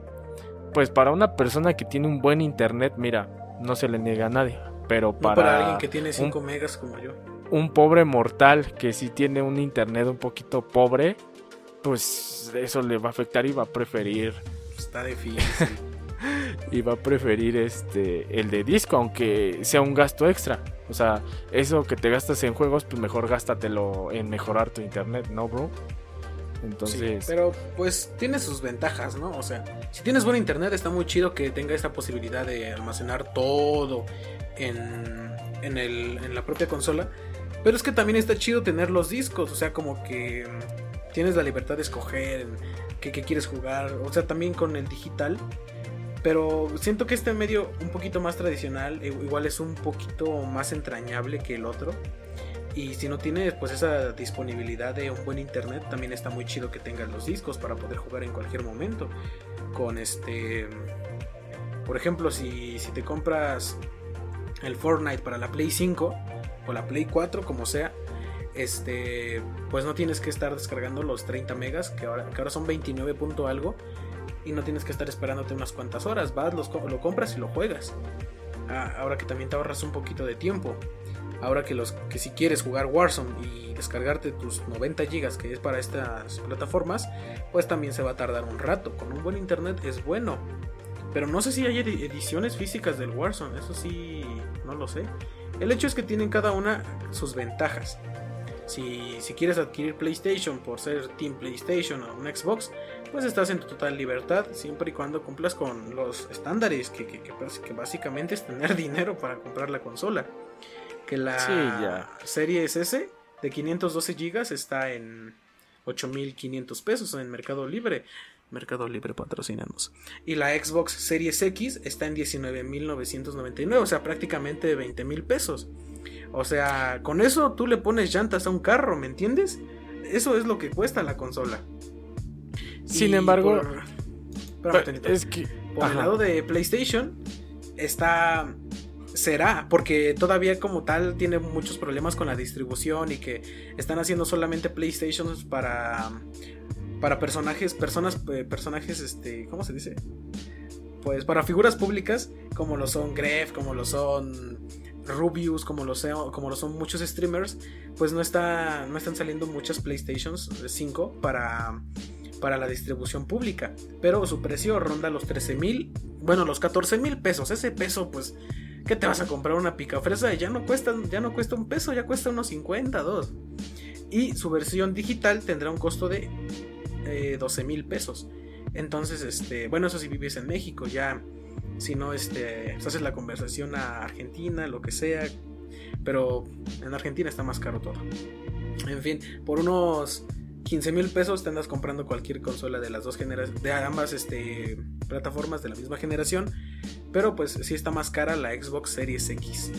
Pues para una persona que tiene un buen internet, mira, no se le niega a nadie. Pero para, alguien que tiene 5 megas como yo. Un pobre mortal que si tiene un internet un poquito pobre, pues eso le va a afectar y va a preferir. Está difícil. y va a preferir este el de disco, aunque sea un gasto extra. O sea, eso que te gastas en juegos, pues mejor gástatelo en mejorar tu internet, ¿no, bro? Entonces. pero pues tiene sus ventajas, ¿no? O sea, si tienes buen internet, está muy chido que tenga esta posibilidad de almacenar todo en, en, el, en la propia consola. Pero es que también está chido tener los discos, o sea, como que tienes la libertad de escoger qué, quieres jugar. O sea, también con el digital pero siento que este medio un poquito más tradicional, igual es un poquito más entrañable que el otro. Y si no tienes pues esa disponibilidad de un buen internet, también está muy chido que tengas los discos para poder jugar en cualquier momento. Con este... Por ejemplo, si, si te compras el Fortnite para la Play 5 o la Play 4, como sea, este, pues no tienes que estar descargando los 30 megas, que ahora, que ahora son 29 punto algo, y no tienes que estar esperándote unas cuantas horas, vas, lo compras y lo juegas. Ah, ahora que también te ahorras un poquito de tiempo. Ahora que, los, que si quieres jugar Warzone y descargarte tus 90 GB que es para estas plataformas, pues también se va a tardar un rato. Con un buen internet es bueno. Pero no sé si hay ediciones físicas del Warzone, eso sí, no lo sé. El hecho es que tienen cada una sus ventajas. Si, si, quieres adquirir PlayStation por ser Team PlayStation o un Xbox, pues estás en tu total libertad, siempre y cuando cumplas con los estándares, que, que, que, básicamente es tener dinero para comprar la consola. Que la serie S de 512 GB está en 8.500 pesos en Mercado Libre. Mercado Libre patrocinanos. Y la Xbox Series X está en 19.999, o sea, prácticamente 20.000 pesos. O sea, con eso tú le pones llantas a un carro, ¿me entiendes? Eso es lo que cuesta la consola. Sin embargo, es que por el lado de PlayStation está será porque todavía como tal tiene muchos problemas con la distribución y que están haciendo solamente PlayStations para para personajes personas personajes este cómo se dice pues para figuras públicas como lo son Gref como lo son Rubius como lo como lo son muchos streamers pues no está no están saliendo muchas PlayStations 5 para para la distribución pública, pero su precio ronda los 13 mil, bueno, los 14 mil pesos. Ese peso, pues, ¿Qué te vas a comprar una picafresa? Ya no cuesta, ya no cuesta un peso, ya cuesta unos 50, dos. Y su versión digital tendrá un costo de 12 eh, mil pesos. Entonces, este, bueno, eso si vives en México, ya si no, este, pues haces la conversación a Argentina, lo que sea. Pero en Argentina está más caro todo. En fin, por unos 15 mil pesos te andas comprando cualquier consola de las dos generaciones, de ambas este, plataformas de la misma generación. Pero pues sí está más cara la Xbox Series X.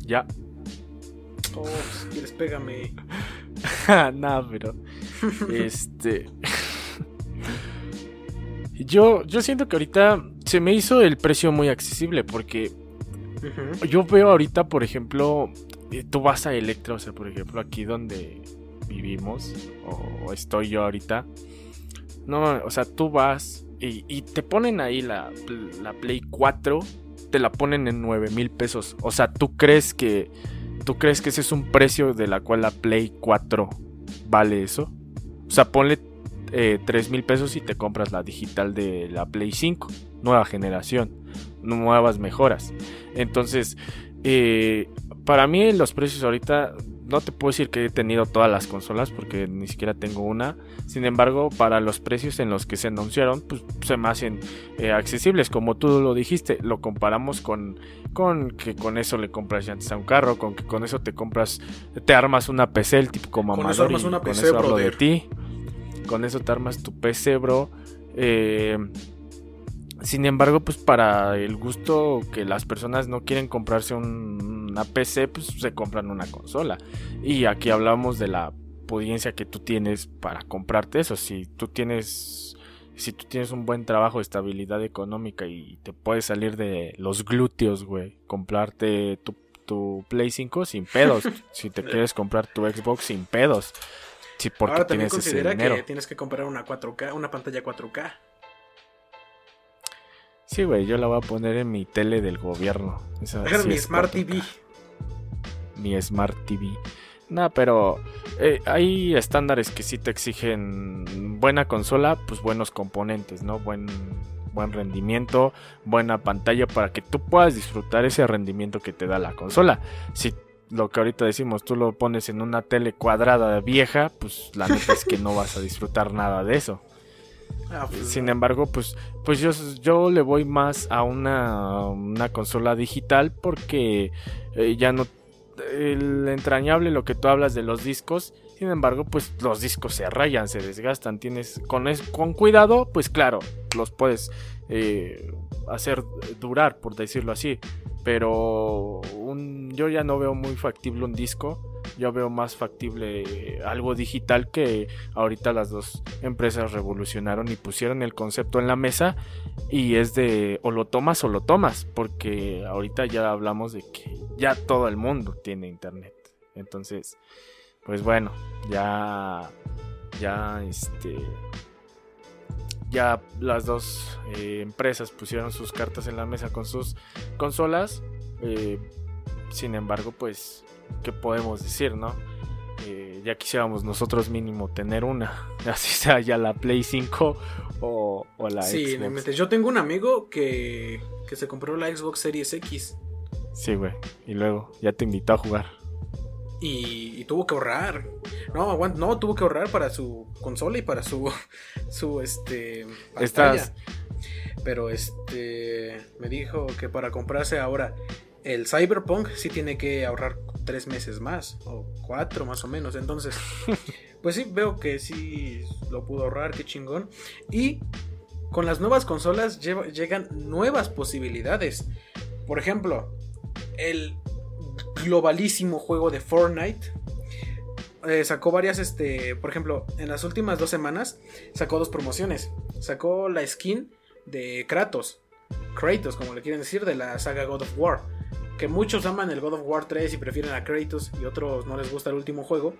Ya. Oh, si quieres, pégame. Nada, pero. este. yo, yo siento que ahorita se me hizo el precio muy accesible porque. Yo veo ahorita, por ejemplo, eh, tú vas a Electra, o sea, por ejemplo, aquí donde vivimos, o estoy yo ahorita. No, o sea, tú vas y, te ponen ahí la, la, Play 4, te la ponen en 9 mil pesos. O sea, ¿tú crees que tú crees que ese es un precio de la cual la Play 4 vale eso? O sea, ponle eh, 3 mil pesos y te compras la digital de la Play 5, nueva generación, nuevas mejoras. Entonces, eh, para mí los precios ahorita no te puedo decir que he tenido todas las consolas porque ni siquiera tengo una. Sin embargo, para los precios en los que se anunciaron, pues se me hacen eh, accesibles. Como tú lo dijiste, lo comparamos con, con que con eso le compras llantas a un carro, con que con eso te compras, te armas una PC, el tipo como Con eso armas una PC, con eso hablo de ti. Con eso te armas tu PC, bro. Eh, sin embargo, pues para el gusto que las personas no quieren comprarse una PC, pues se compran una consola. Y aquí hablamos de la pudiencia que tú tienes para comprarte eso. Si tú tienes, si tú tienes un buen trabajo, estabilidad económica y te puedes salir de los glúteos, güey, comprarte tu, tu Play 5 sin pedos. si te quieres comprar tu Xbox sin pedos. Porque Ahora también considera que tienes que comprar una 4K, una pantalla 4K. Sí, güey, yo la voy a poner en mi tele del gobierno. Esa, mi Smart TV. Mi Smart TV. No, pero eh, hay estándares que sí te exigen buena consola, pues buenos componentes, ¿no? Buen, buen rendimiento, buena pantalla para que tú puedas disfrutar ese rendimiento que te da la consola. Si lo que ahorita decimos, tú lo pones en una tele cuadrada vieja, pues la neta es que no vas a disfrutar nada de eso. Ah, pues, Sin embargo, pues, pues yo, yo le voy más a una, una consola digital porque eh, ya no... El entrañable, lo que tú hablas de los discos, sin embargo, pues los discos se rayan, se desgastan. Tienes con, con cuidado, pues claro, los puedes eh, hacer durar, por decirlo así. Pero un, yo ya no veo muy factible un disco yo veo más factible algo digital que ahorita las dos empresas revolucionaron y pusieron el concepto en la mesa y es de o lo tomas o lo tomas, porque ahorita ya hablamos de que ya todo el mundo tiene internet. Entonces, pues bueno, ya ya este ya las dos eh, empresas pusieron sus cartas en la mesa con sus consolas. Eh, sin embargo, pues ¿qué podemos decir, no? Eh, ya quisiéramos nosotros mínimo tener una, así sea ya la Play 5 o, o la sí, Xbox. Yo tengo un amigo que, que se compró la Xbox Series X. Sí, güey. Y luego ya te invitó a jugar. Y, tuvo que ahorrar. No, no, tuvo que ahorrar para su consola y para su, su este, Estás... Pero este, me dijo que para comprarse ahora el Cyberpunk sí tiene que ahorrar tres meses más, o cuatro más o menos. Entonces, pues sí, veo que sí lo pudo ahorrar, qué chingón. Y con las nuevas consolas llegan nuevas posibilidades. Por ejemplo, el globalísimo juego de Fortnite. Eh, sacó varias, este, por ejemplo, en las últimas dos semanas sacó dos promociones. Sacó la skin de Kratos, Kratos, como le quieren decir, de la saga God of War que muchos aman el God of War 3 y prefieren a Kratos y otros no les gusta el último juego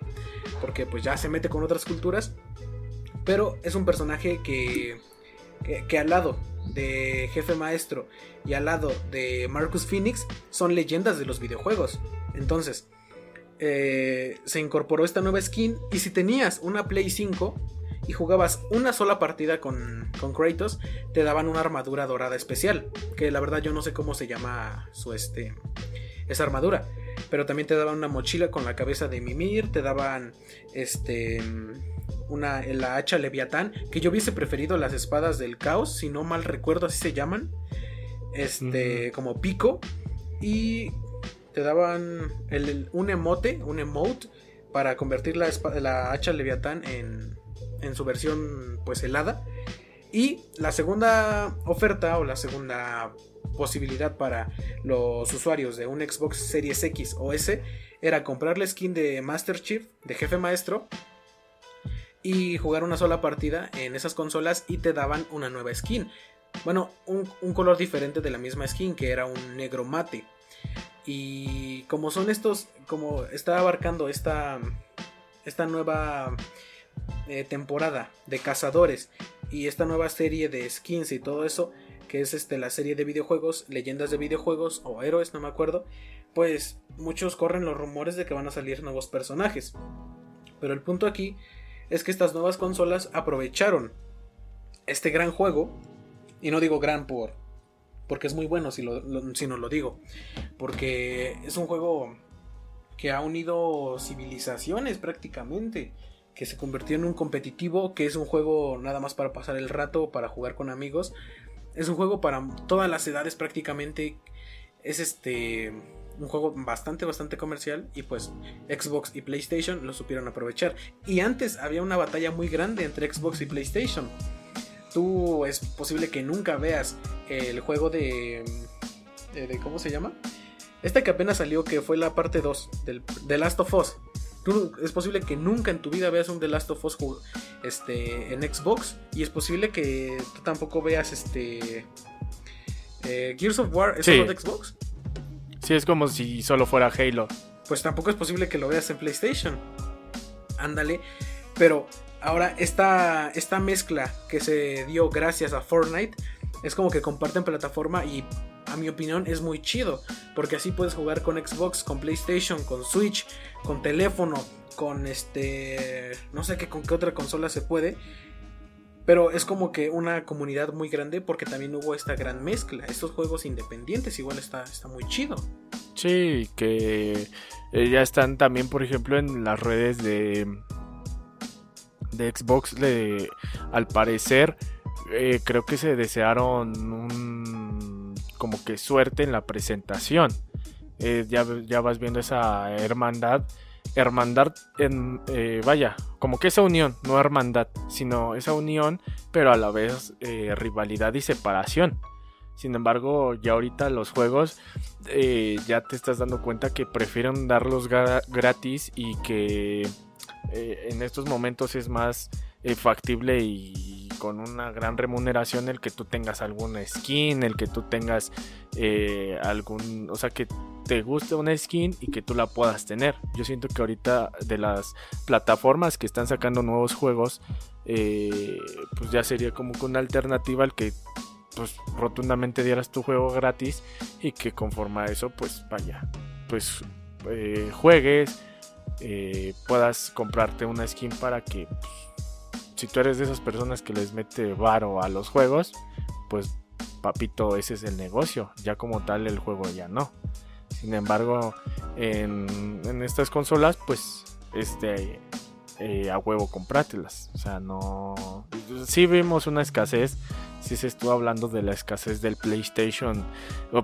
porque pues ya se mete con otras culturas. Pero es un personaje que, que, al lado de Jefe Maestro y al lado de Marcus Phoenix son leyendas de los videojuegos. Entonces, eh, se incorporó esta nueva skin y si tenías una Play 5 y jugabas una sola partida con, con Kratos, te daban una armadura dorada especial. Que la verdad yo no sé cómo se llama su este. Esa armadura. Pero también te daban una mochila con la cabeza de Mimir. Te daban. Este. Una, la hacha Leviatán. Que yo hubiese preferido las espadas del caos. Si no mal recuerdo, así se llaman. Este. Como pico. Y te daban un emote. Un emote. Para convertir la, la hacha Leviatán en, en su versión pues helada. Y la segunda oferta o la segunda posibilidad para los usuarios de un Xbox Series X o S era comprar la skin de Master Chief, de jefe maestro, y jugar una sola partida en esas consolas y te daban una nueva skin. Bueno, un, un color diferente de la misma skin, que era un negro mate. Y como son estos, como está abarcando esta, esta nueva eh, temporada de cazadores y esta nueva serie de skins y todo eso, que es este, la serie de videojuegos, leyendas de videojuegos o héroes, no me acuerdo, pues muchos corren los rumores de que van a salir nuevos personajes. Pero el punto aquí es que estas nuevas consolas aprovecharon este gran juego, y no digo gran por porque es muy bueno si, si no lo digo, porque es un juego que ha unido civilizaciones prácticamente que se convirtió en un competitivo, que es un juego nada más para pasar el rato, para jugar con amigos. Es un juego para todas las edades prácticamente. Es este un juego bastante bastante comercial y pues Xbox y PlayStation lo supieron aprovechar. Y antes había una batalla muy grande entre Xbox y PlayStation. Tú es posible que nunca veas el juego de de, ¿cómo se llama? Esta que apenas salió que fue la parte 2 del The Last of Us es posible que nunca en tu vida veas un The Last of Us este, en Xbox. Y es posible que tú tampoco veas este. Eh, Gears of War, ¿es solo de Xbox? Sí, es como si solo fuera Halo. Pues tampoco es posible que lo veas en PlayStation. Ándale. Pero ahora esta, esta mezcla que se dio gracias a Fortnite es como que comparten plataforma y a mi opinión es muy chido, porque así puedes jugar con Xbox, con PlayStation, con Switch, con teléfono, con este, no sé qué con qué otra consola se puede. Pero es como que una comunidad muy grande porque también hubo esta gran mezcla. Estos juegos independientes igual está, está muy chido. Sí, que eh, ya están también, por ejemplo, en las redes de, de Xbox. De, al parecer, eh, creo que se desearon un, como que suerte en la presentación. Eh, ya, ya, vas viendo esa hermandad. Hermandad en, eh, vaya, como que esa unión, no hermandad, sino esa unión, pero a la vez rivalidad y separación. Sin embargo, ya ahorita los juegos ya te estás dando cuenta que prefieren darlos gratis y que en estos momentos es más factible y con una gran remuneración el que tú tengas alguna skin, el que tú tengas eh, algún, o sea, que te guste una skin y que tú la puedas tener. Yo siento que ahorita de las plataformas que están sacando nuevos juegos, eh, pues ya sería como que una alternativa al que pues rotundamente dieras tu juego gratis y que conforme a eso pues vaya, pues eh, juegues, puedas comprarte una skin para que pues, si tú eres de esas personas que les mete varo a los juegos, pues papito, ese es el negocio. Ya como tal el juego ya no. Sin embargo, en, estas consolas, pues, este, eh, a huevo comprátelas. O sea, no... Sí vimos una escasez. Sí se estuvo hablando de la escasez del PlayStation.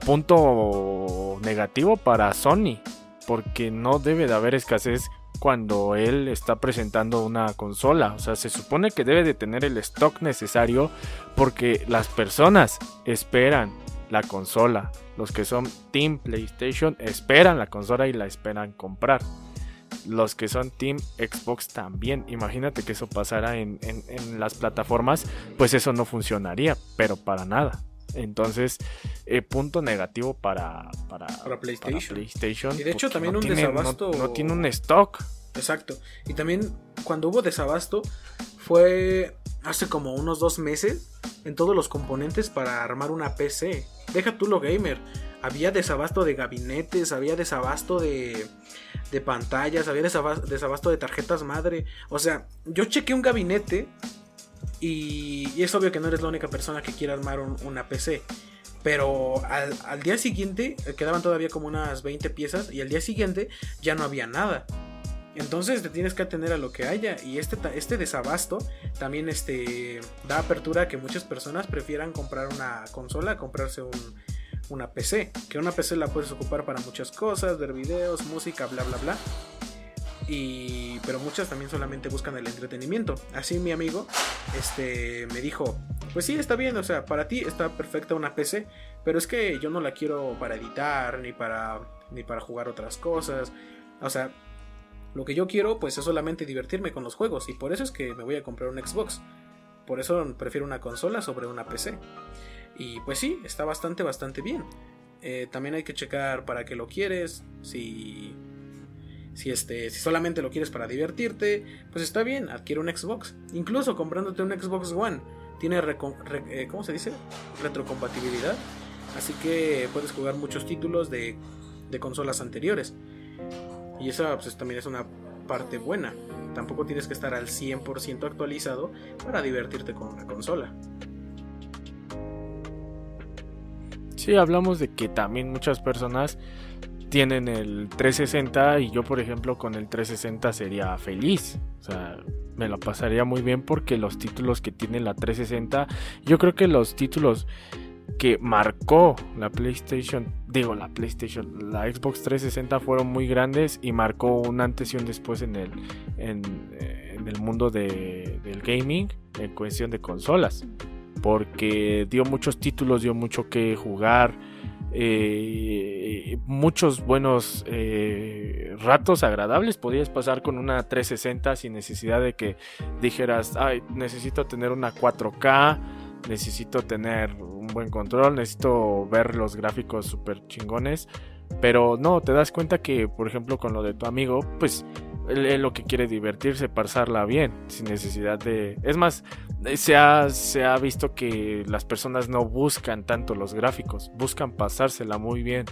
Punto negativo para Sony. Porque no debe de haber escasez cuando él está presentando una consola. O sea, se supone que debe de tener el stock necesario porque las personas esperan la consola. Los que son Team PlayStation esperan la consola y la esperan comprar. Los que son Team Xbox también. Imagínate que eso pasara en, las plataformas. Pues eso no funcionaría, pero para nada. Entonces, eh, punto negativo para, para, PlayStation. Y de hecho también un desabasto... No, tiene un stock. Exacto. Y también cuando hubo desabasto fue hace como unos dos meses en todos los componentes para armar una PC. Deja tú lo gamer. Había desabasto de gabinetes, había desabasto de, de pantallas, había desabasto de tarjetas madre. O sea, yo chequé un gabinete y, es obvio que no eres la única persona que quiere armar una PC. Pero al, día siguiente eh, quedaban todavía como unas 20 piezas y al día siguiente ya no había nada. Entonces te tienes que atener a lo que haya y este, este desabasto también este, da apertura a que muchas personas prefieran comprar una consola, comprarse una PC. Que una PC la puedes ocupar para muchas cosas, ver videos, música, bla, bla, bla. Y, pero muchas también solamente buscan el entretenimiento. Así mi amigo este, me dijo, pues sí, está bien, o sea, para ti está perfecta una PC, pero es que yo no la quiero para editar, ni para, ni para jugar otras cosas. O sea, lo que yo quiero pues es solamente divertirme con los juegos y por eso es que me voy a comprar un Xbox. Por eso prefiero una consola sobre una PC. Y pues sí, está bastante, bastante bien. Eh, también hay que checar para qué lo quieres, si si, este, si solamente lo quieres para divertirte, pues está bien, adquiere un Xbox. Incluso comprándote un Xbox One, tiene, eh, ¿cómo se dice? Retrocompatibilidad. Así que puedes jugar muchos títulos de, de consolas anteriores. Y esa pues, también es una parte buena. Tampoco tienes que estar al 100% actualizado para divertirte con una consola. Sí, hablamos de que también muchas personas tienen el 360 y yo por ejemplo con el 360 sería feliz. O sea, me lo pasaría muy bien porque los títulos que tiene la 360, yo creo que los títulos que marcó la PlayStation, digo la PlayStation, la Xbox 360 fueron muy grandes y marcó un antes y un después en el, en, eh, el mundo del gaming en cuestión de consolas. Porque dio muchos títulos, dio mucho que jugar eh, muchos buenos eh, ratos agradables podías pasar con una 360 sin necesidad de que dijeras, ay, necesito tener una 4K, necesito tener un buen control, necesito ver los gráficos súper chingones. Pero no, te das cuenta que, por ejemplo, con lo de tu amigo, pues él, lo que quiere divertirse, pasarla bien, sin necesidad de... Es más, se ha, se ha visto que las personas no buscan tanto los gráficos, buscan pasársela muy bien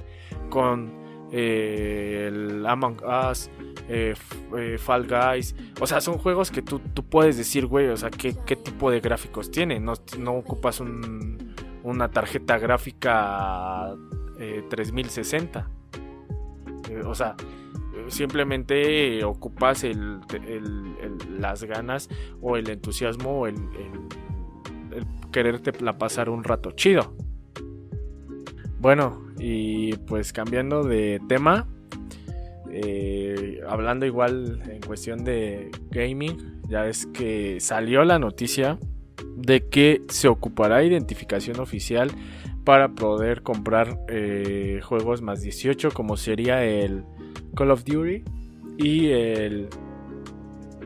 con eh, el Among Us, eh, eh, Fall Guys. O sea, son juegos que tú, tú puedes decir, güey, o sea, ¿qué, qué tipo de gráficos tiene. No, no ocupas un, una tarjeta gráfica 3060. o sea, simplemente ocupas el, las ganas o el entusiasmo o el, quererte la pasar un rato chido. Bueno, y pues cambiando de tema, eh, hablando igual en cuestión de gaming, ya es que salió la noticia de que se ocupará identificación oficial para poder comprar eh, juegos más 18 como sería el Call of Duty y el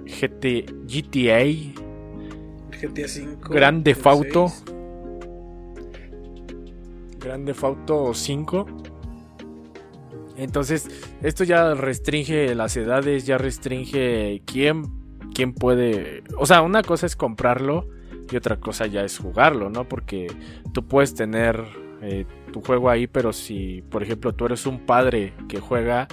GT, GTA. GTA 5. Grande Fauto. Grande Fauto 5. Entonces, esto ya restringe las edades, ya restringe quién, quién puede... O sea, una cosa es comprarlo y otra cosa ya es jugarlo, ¿no? Porque tú puedes tener eh, tu juego ahí, pero si, por ejemplo, tú eres un padre que juega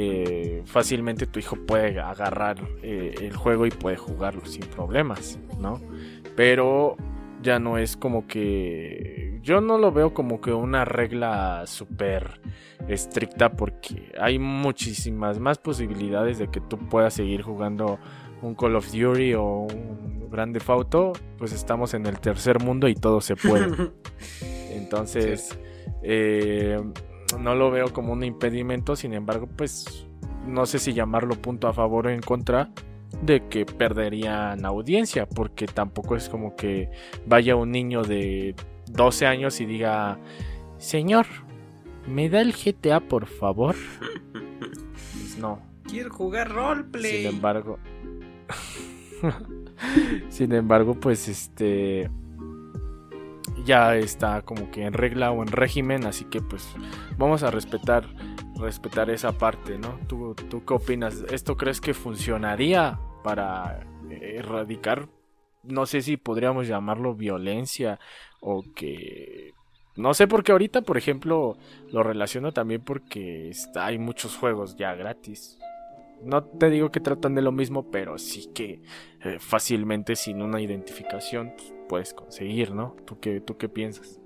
eh, fácilmente tu hijo puede agarrar eh, el juego y puede jugarlo sin problemas, ¿no? Pero ya no es como que yo no lo veo como que una regla súper estricta porque hay muchísimas más posibilidades de que tú puedas seguir jugando un Call of Duty o un Grande Auto, pues estamos en el tercer mundo y todo se puede. Entonces, eh, no lo veo como un impedimento, sin embargo, pues no sé si llamarlo punto a favor o en contra de que perderían audiencia, porque tampoco es como que vaya un niño de 12 años y diga, señor, ¿me da el GTA por favor? Pues no. Quiero jugar roleplay. Sin embargo, sin embargo, pues este ya está como que en regla o en régimen, así que pues vamos a respetar respetar esa parte, ¿no? ¿Tú, qué opinas? ¿Esto crees que funcionaría para erradicar no sé si podríamos llamarlo violencia o que no sé por qué ahorita, por ejemplo, lo relaciono también porque está, hay muchos juegos ya gratis. No te digo que tratan de lo mismo, pero sí que eh, fácilmente sin una identificación pues, puedes conseguir, ¿no? ¿Tú qué, ¿Tú qué piensas?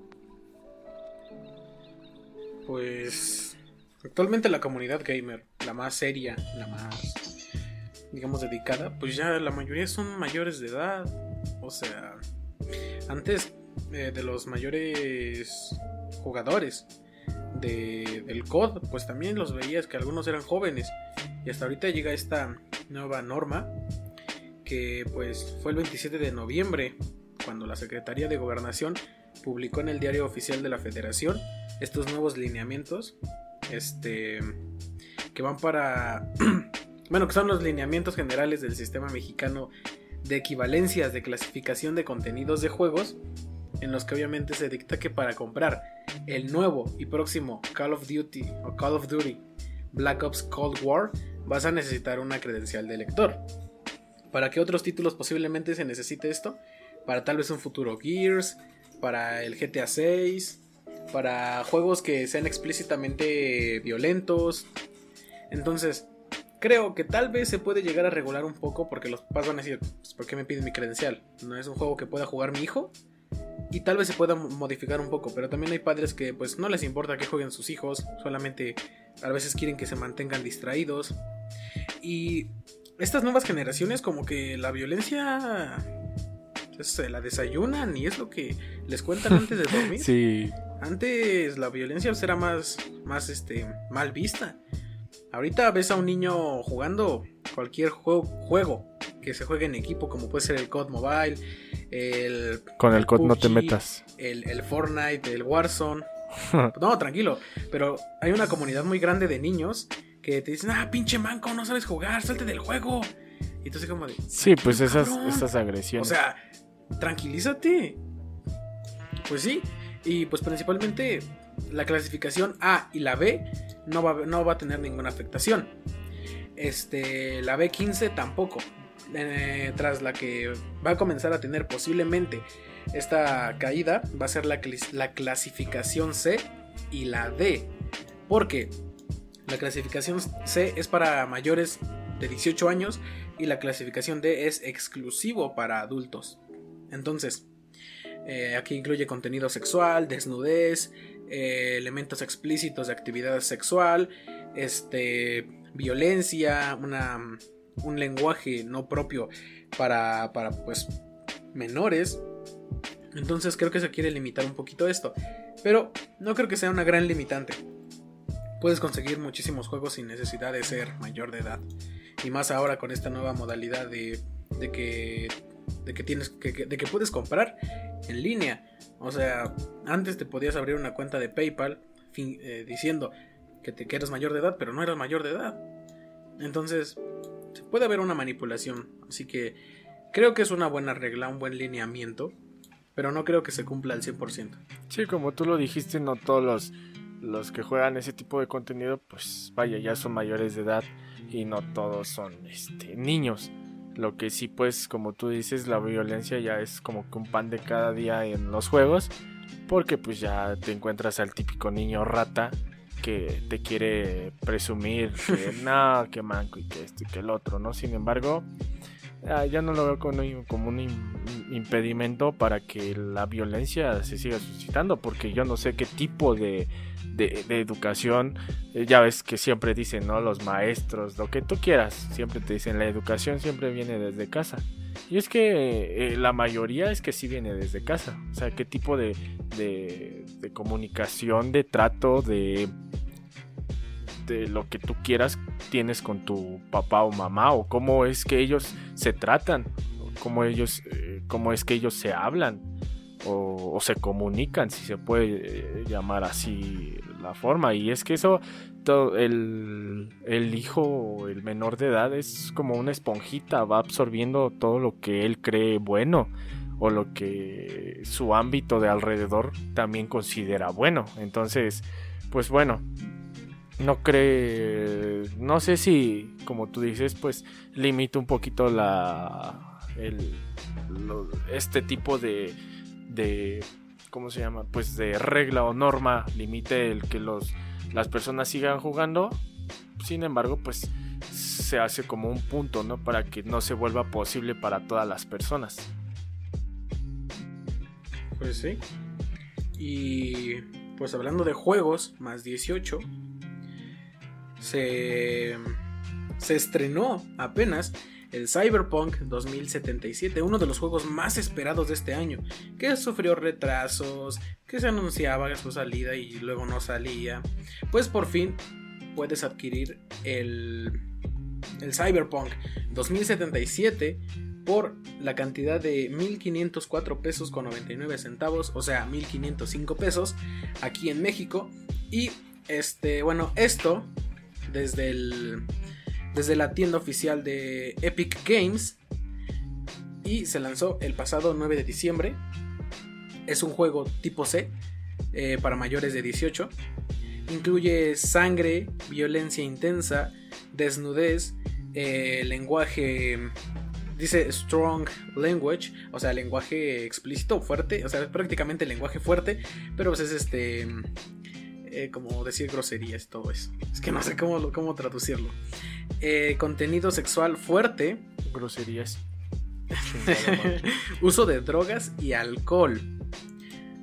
Pues actualmente la comunidad gamer, la más seria, la más, digamos, dedicada, pues ya la mayoría son mayores de edad. O sea, antes eh, de los mayores jugadores de, del COD, pues también los veías que algunos eran jóvenes. Y hasta ahorita llega esta nueva norma que pues fue el 27 de noviembre cuando la Secretaría de Gobernación publicó en el diario oficial de la Federación estos nuevos lineamientos este que van para bueno que son los lineamientos generales del sistema mexicano de equivalencias de clasificación de contenidos de juegos en los que obviamente se dicta que para comprar el nuevo y próximo Call of Duty o Call of Duty Black Ops Cold War vas a necesitar una credencial de lector. ¿Para qué otros títulos posiblemente se necesite esto? Para tal vez un futuro Gears, para el GTA 6, para juegos que sean explícitamente violentos. Entonces, creo que tal vez se puede llegar a regular un poco porque los papás van a decir, pues, ¿por qué me piden mi credencial? ¿No es un juego que pueda jugar mi hijo? Y tal vez se pueda modificar un poco, pero también hay padres que pues no les importa que jueguen sus hijos, solamente a veces quieren que se mantengan distraídos. Y estas nuevas generaciones como que la violencia se la desayunan y es lo que les cuentan antes de dormir. Sí. Antes la violencia era más, más este, mal vista. Ahorita ves a un niño jugando cualquier juego, juego que se juegue en equipo, como puede ser el COD Mobile, el. Con el COD no te metas. El, el Fortnite, el Warzone. no, tranquilo. Pero hay una comunidad muy grande de niños que te dicen, ah, pinche manco, no sabes jugar, salte del juego. Y entonces como de... Sí, pues esas, esas agresiones. O sea, tranquilízate. Pues sí. Y pues principalmente la clasificación A y la B no va, no va a tener ninguna afectación. Este, la B15 tampoco. Eh, tras la que va a comenzar a tener posiblemente esta caída, va a ser la, la clasificación C y la D. Porque la clasificación C es para mayores de 18 años y la clasificación D es exclusivo para adultos. Entonces, eh, aquí incluye contenido sexual, desnudez, eh, elementos explícitos de actividad sexual, este, violencia, una, un lenguaje no propio para, para pues, menores. Entonces creo que se quiere limitar un poquito esto. Pero no creo que sea una gran limitante. Puedes conseguir muchísimos juegos sin necesidad de ser mayor de edad. Y más ahora con esta nueva modalidad de, de que de que tienes que, de que puedes comprar en línea. O sea, antes te podías abrir una cuenta de PayPal eh, diciendo que, te, que eres mayor de edad, pero no eras mayor de edad. Entonces, puede haber una manipulación. Así que creo que es una buena regla, un buen lineamiento, pero no creo que se cumpla al 100%. Sí, como tú lo dijiste, no todos los, los que juegan ese tipo de contenido, pues vaya, ya son mayores de edad y no todos son este, niños. Lo que sí, pues, como tú dices, la violencia ya es como que un pan de cada día en los juegos. Porque pues ya te encuentras al típico niño rata que te quiere presumir que no, que manco y que esto y que el otro, ¿no? Sin embargo, ah, ya no lo veo como un impedimento para que la violencia se siga suscitando, porque yo no sé qué tipo de, de, educación, eh, ya ves que siempre dicen, ¿no? Los maestros, lo que tú quieras, siempre te dicen, la educación siempre viene desde casa. Y es que eh, la mayoría es que sí viene desde casa. O sea, qué tipo de, de, de comunicación, de trato, de, de lo que tú quieras tienes con tu papá o mamá, o cómo es que ellos se tratan, cómo, ellos, eh, cómo es que ellos se hablan o, se comunican, si se puede eh, llamar así la forma. Y es que eso, todo, el, el hijo, el menor de edad, es como una esponjita, va absorbiendo todo lo que él cree bueno o lo que su ámbito de alrededor también considera bueno. Entonces, pues bueno, no cree, no sé si, como tú dices, pues limita un poquito la, el, este tipo de, de, ¿cómo se llama? Pues de regla o norma limite el que los, las personas sigan jugando. Sin embargo, pues se hace como un punto, ¿no? Para que no se vuelva posible para todas las personas. Pues sí. Y pues hablando de juegos, más 18, se, se estrenó apenas el Cyberpunk 2077, uno de los juegos más esperados de este año, que sufrió retrasos, que se anunciaba su salida y luego no salía. Pues por fin puedes adquirir el, el Cyberpunk 2077 por la cantidad de 1504 pesos con 99 centavos, o sea, 1505 pesos aquí en México. Y este, bueno, esto desde desde la tienda oficial de Epic Games y se lanzó el pasado 9 de diciembre. Es un juego tipo C eh, para mayores de 18. Incluye sangre, violencia intensa, desnudez, eh, lenguaje dice strong language, o sea, lenguaje explícito, fuerte, o sea, prácticamente lenguaje fuerte, pero pues es este, eh, como decir groserías y todo eso. Es que no sé cómo, cómo traducirlo. Eh, contenido sexual fuerte. Groserías. Uso de drogas y alcohol.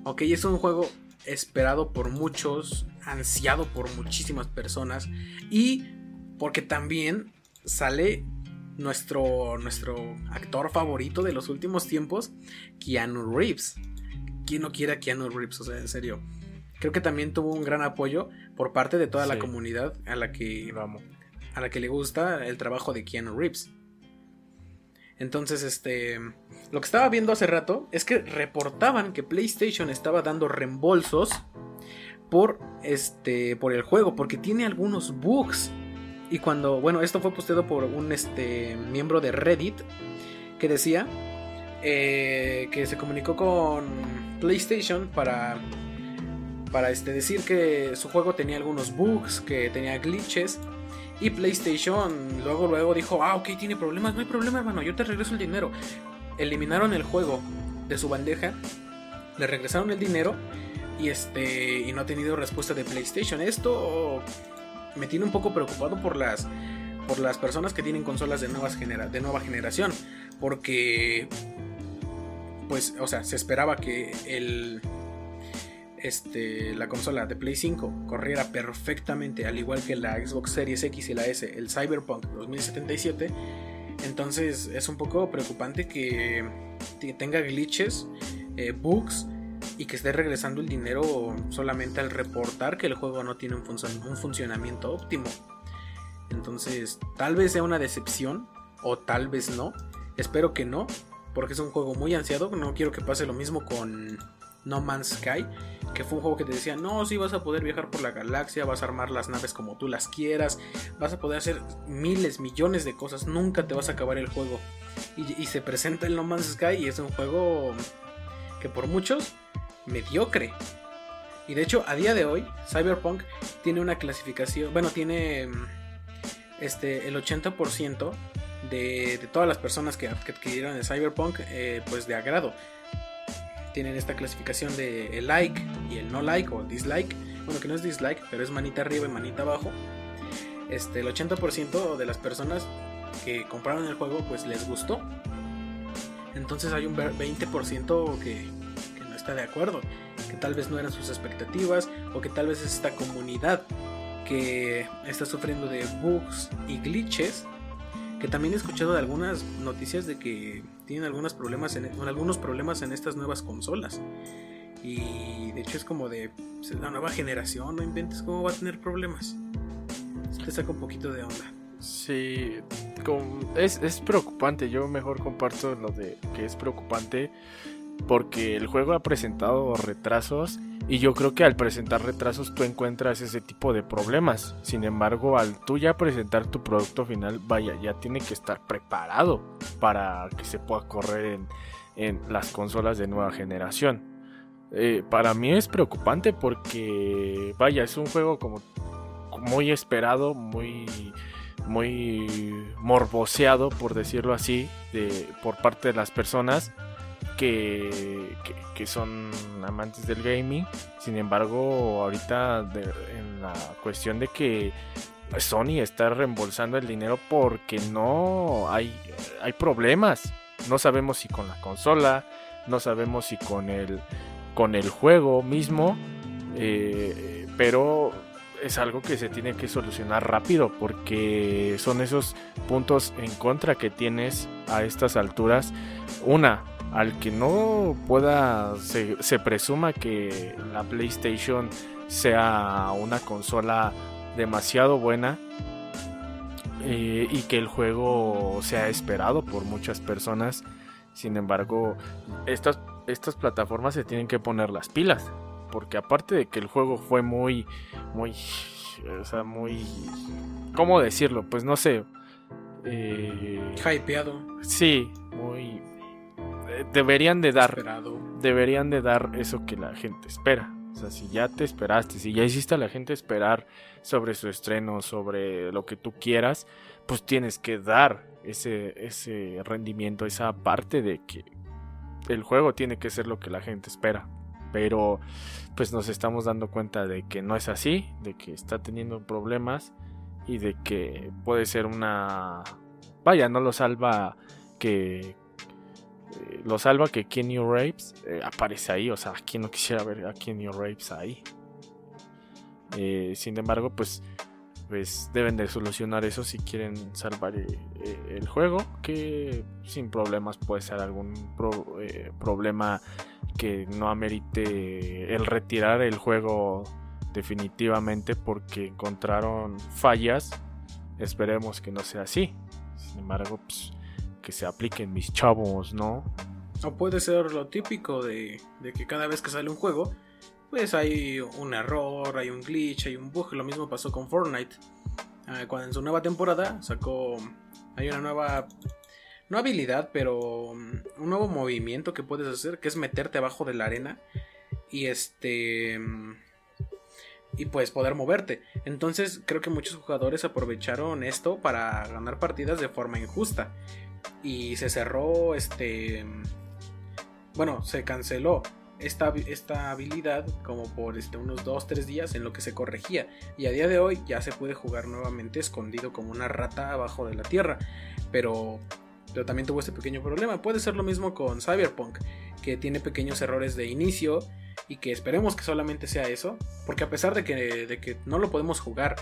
Ok, es un juego esperado por muchos, ansiado por muchísimas personas y porque también sale nuestro, nuestro actor favorito de los últimos tiempos, Keanu Reeves. ¿Quién no quiere a Keanu Reeves? O sea, en serio. Creo que también tuvo un gran apoyo por parte de toda la comunidad a la que vamos, a la que le gusta el trabajo de Keanu Reeves. Entonces, este, lo que estaba viendo hace rato es que reportaban que PlayStation estaba dando reembolsos por este por el juego porque tiene algunos bugs. Y cuando, bueno, esto fue posteado por un este, miembro de Reddit que decía eh, que se comunicó con PlayStation para, para este, decir que su juego tenía algunos bugs, que tenía glitches. Y PlayStation luego, luego dijo, ah, ok, tiene problemas, no hay problema, hermano, yo te regreso el dinero. Eliminaron el juego de su bandeja, le regresaron el dinero y este y no ha tenido respuesta de PlayStation. Esto me tiene un poco preocupado por las por las personas que tienen consolas de nuevas genera de nueva generación, porque pues, o sea, se esperaba que el este, la consola de Play 5 corriera perfectamente, al igual que la Xbox Series X y la S, el Cyberpunk 2077. Entonces es un poco preocupante que tenga glitches, eh, bugs y que esté regresando el dinero solamente al reportar que el juego no tiene un, funcionamiento óptimo. Entonces, tal vez sea una decepción o tal vez no. Espero que no, porque es un juego muy ansiado. No quiero que pase lo mismo con No Man's Sky, que fue un juego que te decía, no, si vas a poder viajar por la galaxia, vas a armar las naves como tú las quieras, vas a poder hacer miles, millones de cosas, nunca te vas a acabar el juego. Y, se presenta el No Man's Sky y es un juego que por muchos mediocre. Y de hecho, a día de hoy, Cyberpunk tiene una clasificación, bueno, tiene mm, este, el 80% de, de, todas las personas que, adquirieron el Cyberpunk, eh, pues de agrado. Tienen esta clasificación de el like y el no like o dislike. Bueno, que no es dislike, pero es manita arriba y manita abajo. Este, el 80% de las personas que compraron el juego, pues les gustó. Entonces hay un 20% que, de acuerdo, que tal vez no eran sus expectativas o que tal vez es esta comunidad que está sufriendo de bugs y glitches, que también he escuchado de algunas noticias de que tienen algunos problemas en, algunos problemas en estas nuevas consolas. Y de hecho es como de pues, la nueva generación, no inventes cómo va a tener problemas. Te saca un poquito de onda. Sí, es, es preocupante. Yo mejor comparto lo de que es preocupante porque el juego ha presentado retrasos y yo creo que al presentar retrasos tú encuentras ese tipo de problemas. Sin embargo, al tú ya presentar tu producto final, vaya, ya tiene que estar preparado para que se pueda correr en, las consolas de nueva generación. Eh, para mí es preocupante porque, vaya, es un juego como muy esperado, muy muy morboseado, por decirlo así, de, por parte de las personas que, son amantes del gaming. Sin embargo, ahorita en la cuestión de que Sony está reembolsando el dinero porque no hay, hay problemas. No sabemos si con la consola, no sabemos si con el, con el juego mismo, eh, pero es algo que se tiene que solucionar rápido porque son esos puntos en contra que tienes a estas alturas. Una, al que no pueda, se, se presuma que la PlayStation sea una consola demasiado buena eh, y que el juego sea esperado por muchas personas. Sin embargo, estas, estas plataformas se tienen que poner las pilas. Porque aparte de que el juego fue muy, muy, o sea, muy, ¿cómo decirlo? Pues no sé. Eh, Hypeado. Sí, muy... Deberían de dar... Deberían de dar eso que la gente espera. O sea, si ya te esperaste, si ya hiciste a la gente esperar sobre su estreno, sobre lo que tú quieras, pues tienes que dar ese, ese rendimiento, esa parte de que el juego tiene que ser lo que la gente espera. Pero pues nos estamos dando cuenta de que no es así, de que está teniendo problemas y de que puede ser una... Vaya, no lo salva que... Eh, lo salva que Kenny Rapes eh, aparece ahí, o sea, ¿quién no quisiera ver a Kenny Rapes ahí? Eh, sin embargo, pues, pues deben de solucionar eso si quieren salvar el juego, que sin problemas puede ser algún problema que no amerite el retirar el juego definitivamente porque encontraron fallas. Esperemos que no sea así. Sin embargo, pues, que se apliquen mis chavos, ¿no? O puede ser lo típico de, de que cada vez que sale un juego, pues hay un error, hay un glitch, hay un bug. Lo mismo pasó con Fortnite. Ah, cuando en su nueva temporada sacó. Hay una nueva. No habilidad, pero mm, un nuevo movimiento que puedes hacer, que es meterte abajo de la arena. Y este. Mm, y pues poder moverte. Entonces creo que muchos jugadores aprovecharon esto para ganar partidas de forma injusta. Y se cerró este. Bueno, se canceló esta, esta habilidad como por este, unos 2-3 días en lo que se corregía. Y a día de hoy ya se puede jugar nuevamente escondido como una rata abajo de la tierra. Pero, pero también tuvo este pequeño problema. Puede ser lo mismo con Cyberpunk, que tiene pequeños errores de inicio y que esperemos que solamente sea eso. Porque a pesar de que, de que no lo podemos jugar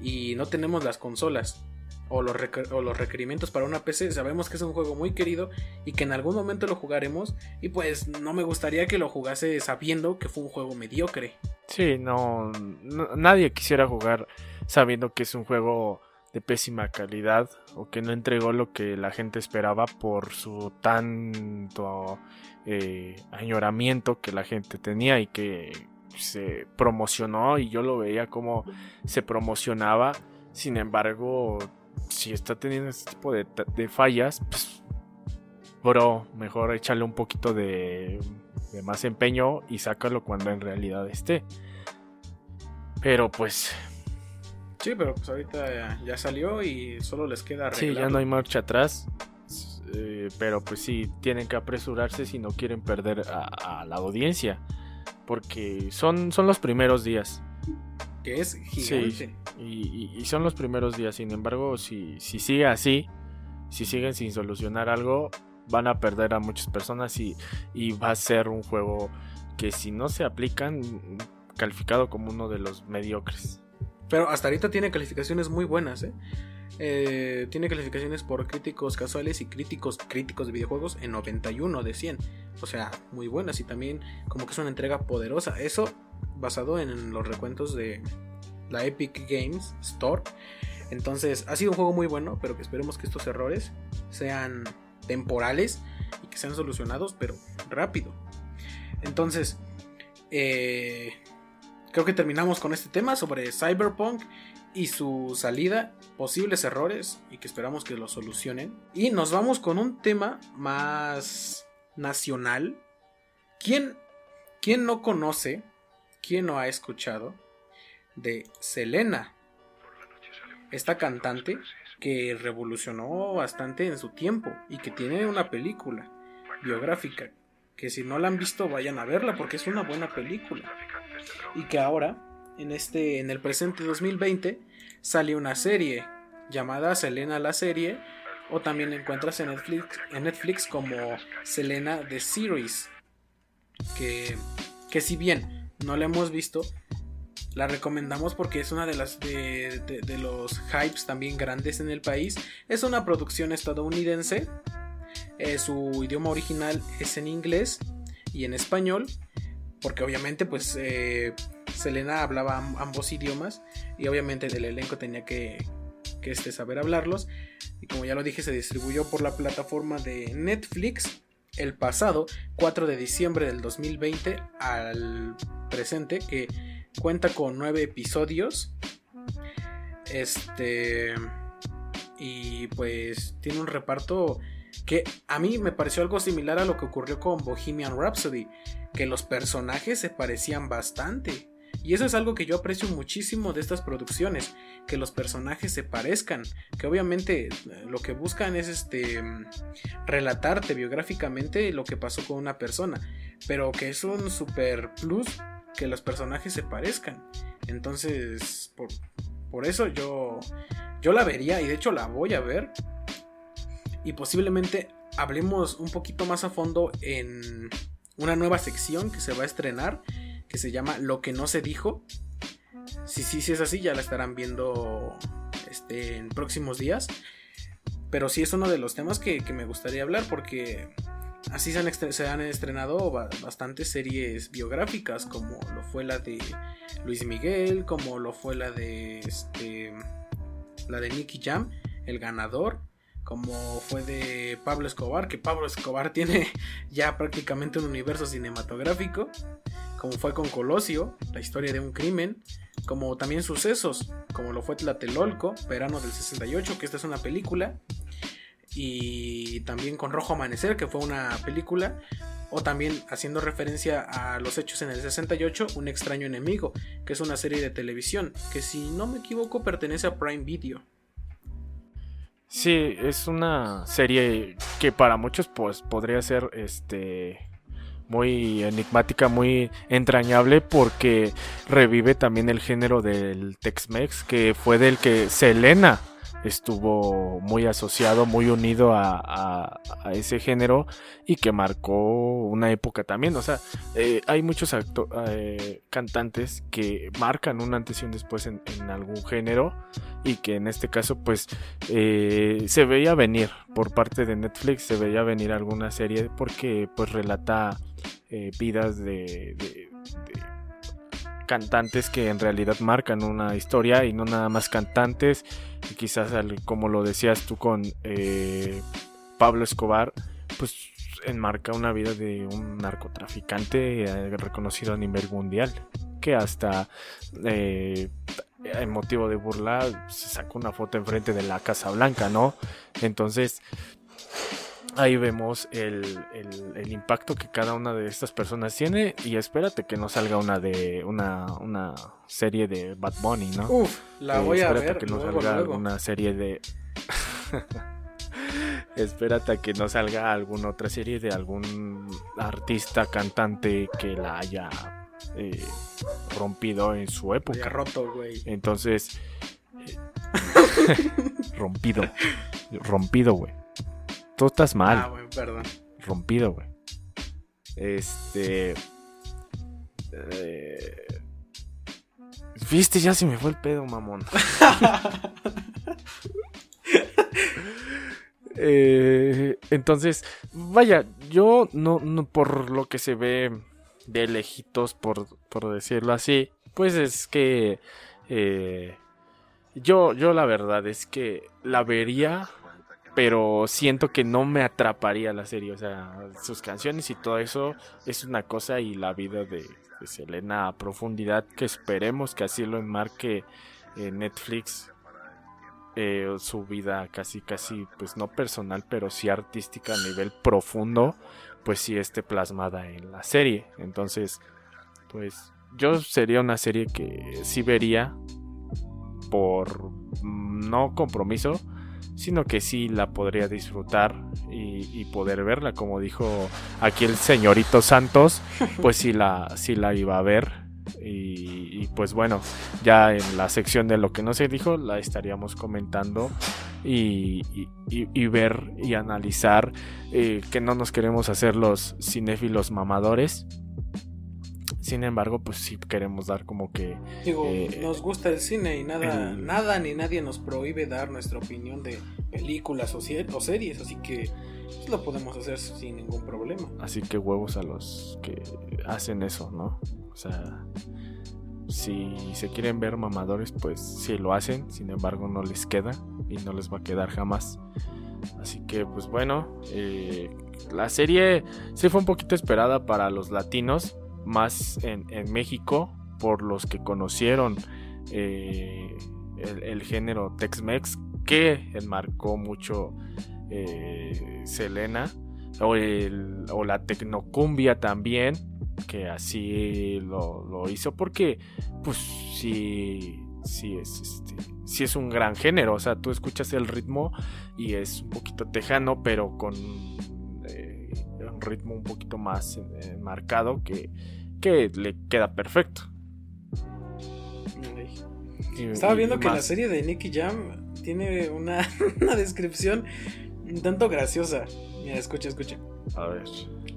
y no tenemos las consolas o los, requerimientos para una PC, sabemos que es un juego muy querido y que en algún momento lo jugaremos y pues no me gustaría que lo jugase sabiendo que fue un juego mediocre. Sí, no, nadie quisiera jugar sabiendo que es un juego de pésima calidad o que no entregó lo que la gente esperaba por su tanto eh, añoramiento que la gente tenía y que se promocionó y yo lo veía como se promocionaba sin embargo si está teniendo este tipo de, fallas, pues, bro, mejor échale un poquito de, más empeño y sácalo cuando en realidad esté. Pero pues... Sí, pero pues ahorita ya, salió y solo les queda Sí, ya no hay marcha atrás. Eh, pero pues sí, tienen que apresurarse si no quieren perder a, la audiencia. Porque son, son los primeros días que es gigante. y, son los primeros días. Sin embargo, si, si sigue así, si siguen sin solucionar algo, van a perder a muchas personas y, va a ser un juego que si no se aplican, calificado como uno de los mediocres. Pero hasta ahorita tiene calificaciones muy buenas, ¿eh? Eh, tiene calificaciones por críticos casuales y críticos críticos de videojuegos en 91 de 100. O sea, muy buenas y también como que es una entrega poderosa. Eso basado en los recuentos de la Epic Games Store. Entonces, ha sido un juego muy bueno, pero que esperemos que estos errores sean temporales y que sean solucionados, pero rápido. Entonces, eh, creo que terminamos con este tema sobre Cyberpunk y su salida, posibles errores y que esperamos que lo solucionen. Y nos vamos con un tema más nacional. ¿Quién, quién no conoce ¿Quién no ha escuchado de Selena? esta cantante que revolucionó bastante en su tiempo y que tiene una película biográfica que si no la han visto vayan a verla porque es una buena película y que ahora en este en el presente 2020 sale una serie llamada Selena la serie o también la encuentras en Netflix, en Netflix como Selena the Series que, que si bien no la hemos visto la recomendamos porque es una de las de, los hypes también grandes en el país. Es una producción estadounidense. Eh, su idioma original es en inglés y en español. Porque obviamente pues eh, Selena hablaba ambos idiomas. Y obviamente del elenco tenía que, que este, saber hablarlos. Y como ya lo dije se distribuyó por la plataforma de Netflix el pasado 4 de diciembre del 2020 al presente que Cuenta con nueve episodios. Este. Y pues tiene un reparto que a mí me pareció algo similar a lo que ocurrió con Bohemian Rhapsody, que los personajes se parecían bastante. Y eso es algo que yo aprecio muchísimo de estas producciones, que los personajes se parezcan, que obviamente eh, lo que buscan es este relatarte biográficamente lo que pasó con una persona, pero que es un super plus que los personajes se parezcan. Entonces, por, eso yo, yo la vería y de hecho la voy a ver. Y posiblemente hablemos un poquito más a fondo en una nueva sección que se va a estrenar, que se llama Lo que no se dijo. Si sí, si, es así, ya la estarán viendo este, en próximos días. Pero sí es uno de los temas que, que me gustaría hablar porque Así se han, estrenado bastantes series biográficas, como lo fue la de Luis Miguel, como lo fue la de este, la de Nicky Jam, el ganador, como fue de Pablo Escobar, que Pablo Escobar tiene ya prácticamente un universo cinematográfico, como fue con Colosio, la historia de un crimen, como también sucesos, como lo fue Tlatelolco, verano del 68, que esta es una película, y también con Rojo Amanecer, que fue una película, o también haciendo referencia a los hechos en el 68, Un extraño enemigo, que es una serie de televisión, que si no me equivoco pertenece a Prime Video. Sí, es una serie que para muchos pues podría ser este muy enigmática, muy entrañable porque revive también el género del Tex-Mex que fue del que Selena estuvo muy asociado, muy unido a, ese género y que marcó una época también. O sea, eh, hay muchos eh, cantantes que marcan un antes y un después en, algún género y que en este caso pues eh, se veía venir por parte de Netflix, se veía venir alguna serie porque pues relata vidas de cantantes que en realidad marcan una historia y no nada más cantantes. Quizás, como lo decías tú con eh, Pablo Escobar, pues enmarca una vida de un narcotraficante eh, reconocido a nivel mundial, que hasta eh, en motivo de burla se sacó una foto enfrente de la Casa Blanca, ¿no? Entonces, ahí vemos el, impacto que cada una de estas personas tiene y espérate que no salga una de una, una serie de Bad Bunny, ¿no? Uf, la eh, voy a ver. Espérate que no salga una serie de espérate a que no salga alguna otra serie de algún artista cantante que la haya eh, rompido en su época. roto, güey. Entonces rompido, rompido, güey. Tú estás mal. Ah, güey, perdón. Rompido, güey. Este. Eh, Viste, ya se me fue el pedo, mamón. eh, entonces, vaya, yo no, no, por lo que se ve de lejitos, por, por decirlo así, pues es que eh, yo, yo la verdad es que la vería pero siento que no me atraparía la serie. O sea, sus canciones y todo eso es una cosa y la vida de, Selena a profundidad que esperemos que así lo enmarque Netflix. Eh, su vida casi, casi, pues no personal, pero sí artística a nivel profundo, pues sí esté plasmada en la serie. Entonces, pues yo sería una serie que sí vería por no compromiso, sino que sí la podría disfrutar y, poder verla, como dijo aquí el señorito Santos, pues sí la, sí la iba a ver. Y, pues bueno, ya en la sección de lo que no se dijo, la estaríamos comentando y, ver y analizar eh, que no nos queremos hacer los cinéfilos mamadores sin embargo, pues sí queremos dar como que... Digo, eh, nos gusta el cine y nada, nada ni nadie nos prohíbe dar nuestra opinión de películas o, series, así que pues, lo podemos hacer sin ningún problema. Así que huevos a los que hacen eso, ¿no? O sea, si se quieren ver mamadores, pues sí lo hacen, sin embargo no les queda y no les va a quedar jamás. Así que pues bueno, eh, la serie sí fue un poquito esperada para los latinos, más en, México por los que conocieron eh, el, género Tex-Mex que enmarcó mucho eh, Selena o, o, la tecnocumbia también que así lo, hizo porque pues sí sí es este sí es un gran género. O sea tú escuchas el ritmo y es un poquito tejano pero con ritmo un poquito más marcado que que le queda perfecto. Estaba viendo que la serie de Nicky Jam tiene una, descripción un tanto graciosa. Mira, escucha, escucha. A ver.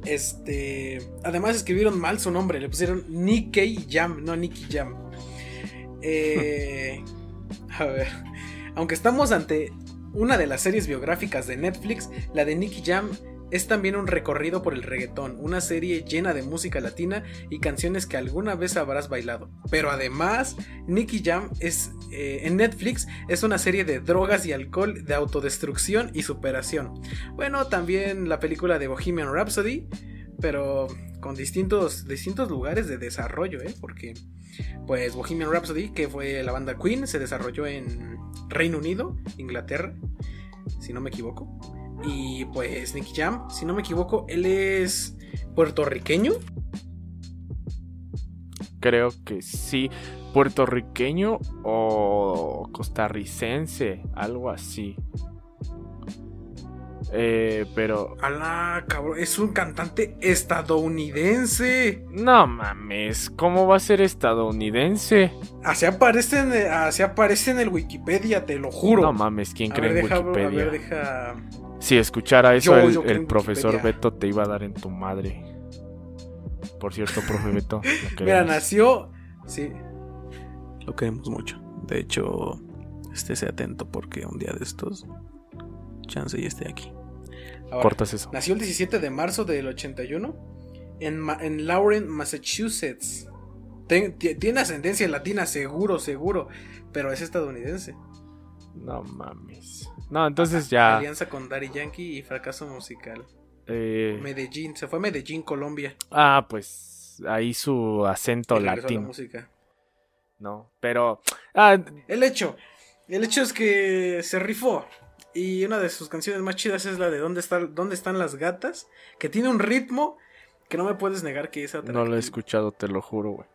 Este. Además escribieron mal su nombre. Le pusieron Nicky Jam, no Nicky Jam. Eh, a ver. Aunque estamos ante una de las series biográficas de Netflix, la de Nicky Jam es también un recorrido por el reggaetón, una serie llena de música latina y canciones que alguna vez habrás bailado. Pero además, Nicky Jam es eh, en Netflix es una serie de drogas y alcohol, de autodestrucción y superación. Bueno, también la película de Bohemian Rhapsody, pero con distintos, distintos lugares de desarrollo, ¿eh? porque pues Bohemian Rhapsody, que fue la banda Queen, se desarrolló en Reino Unido, Inglaterra, si no me equivoco. Y pues Nicky Jam, si no me equivoco, él es puertorriqueño. Creo que sí. Puertorriqueño o costarricense, algo así. Eh, pero. ¡Alá, cabrón! Es un cantante estadounidense. No mames, ¿cómo va a ser estadounidense? Así aparece en, así aparece en el Wikipedia, te lo juro. No mames, ¿quién cree en Wikipedia? A ver, deja... Si escuchara eso, el, profesor Beto te iba a dar en tu madre. Por cierto, profe Beto. Mira, nació. Sí. Lo queremos mucho. De hecho, estése atento porque un día de estos. Chance y esté aquí. Cortas eso. Nació el 17 de marzo del 81 en, en Lauren, Massachusetts. tiene ascendencia latina, seguro, seguro. Pero es estadounidense. No mames. No, entonces ya. Alianza con Daddy Yankee y fracaso musical. Eh... Medellín, se fue a Medellín, Colombia. Ah, pues ahí su acento latino. música. No, pero. Ah, el hecho. El hecho es que se rifó. Y una de sus canciones más chidas es la de ¿Dónde, está, dónde están las gatas? Que tiene un ritmo que no me puedes negar que esa. No lo he escuchado, te lo juro, güey.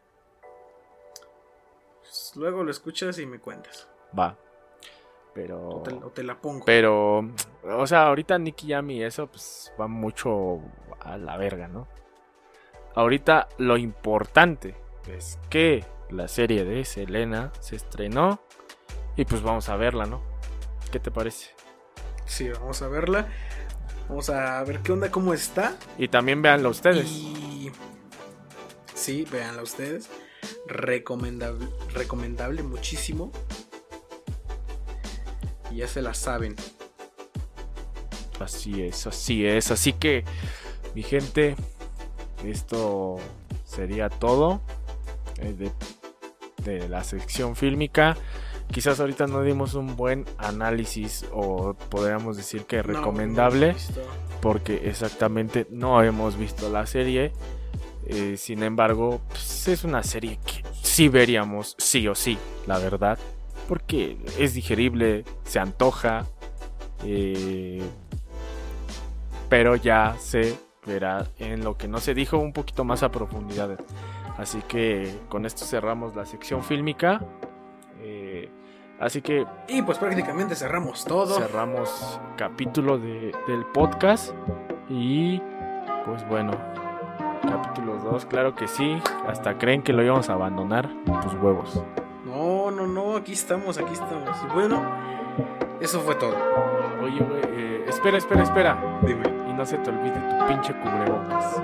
Pues luego lo escuchas y me cuentas. Va. Pero. O te, la pongo. Pero. O sea, ahorita Nicky Jam y eso, pues va mucho a la verga, ¿no? Ahorita lo importante es que la serie de Selena se estrenó. Y pues vamos a verla, ¿no? ¿Qué te parece? Sí, vamos a verla. Vamos a ver qué onda, cómo está. Y también véanla ustedes. Y... Sí, véanla ustedes. Recomendable, recomendable muchísimo ya se la saben. Así es, así es. Así que, mi gente, esto sería todo eh, de, la sección fílmica. Quizás ahorita no dimos un buen análisis o podríamos decir que recomendable porque exactamente no hemos visto la serie. Eh, sin embargo, pues, es una serie que sí veríamos sí o sí, la verdad porque es digerible, se antoja, eh, pero ya se verá en lo que no se dijo un poquito más a profundidad. Así que con esto cerramos la sección fílmica. Eh, Así que Y pues prácticamente cerramos todo. cerramos capítulo de, del podcast. Y pues bueno, capítulo 2, claro que sí. Hasta creen que lo íbamos a abandonar. Pues huevos. No, no, no, aquí estamos, aquí estamos. Y bueno, eso fue todo. Oye, güey, eh, espera, espera, espera. Dime. Y no se te olvide tu pinche cubrebocas.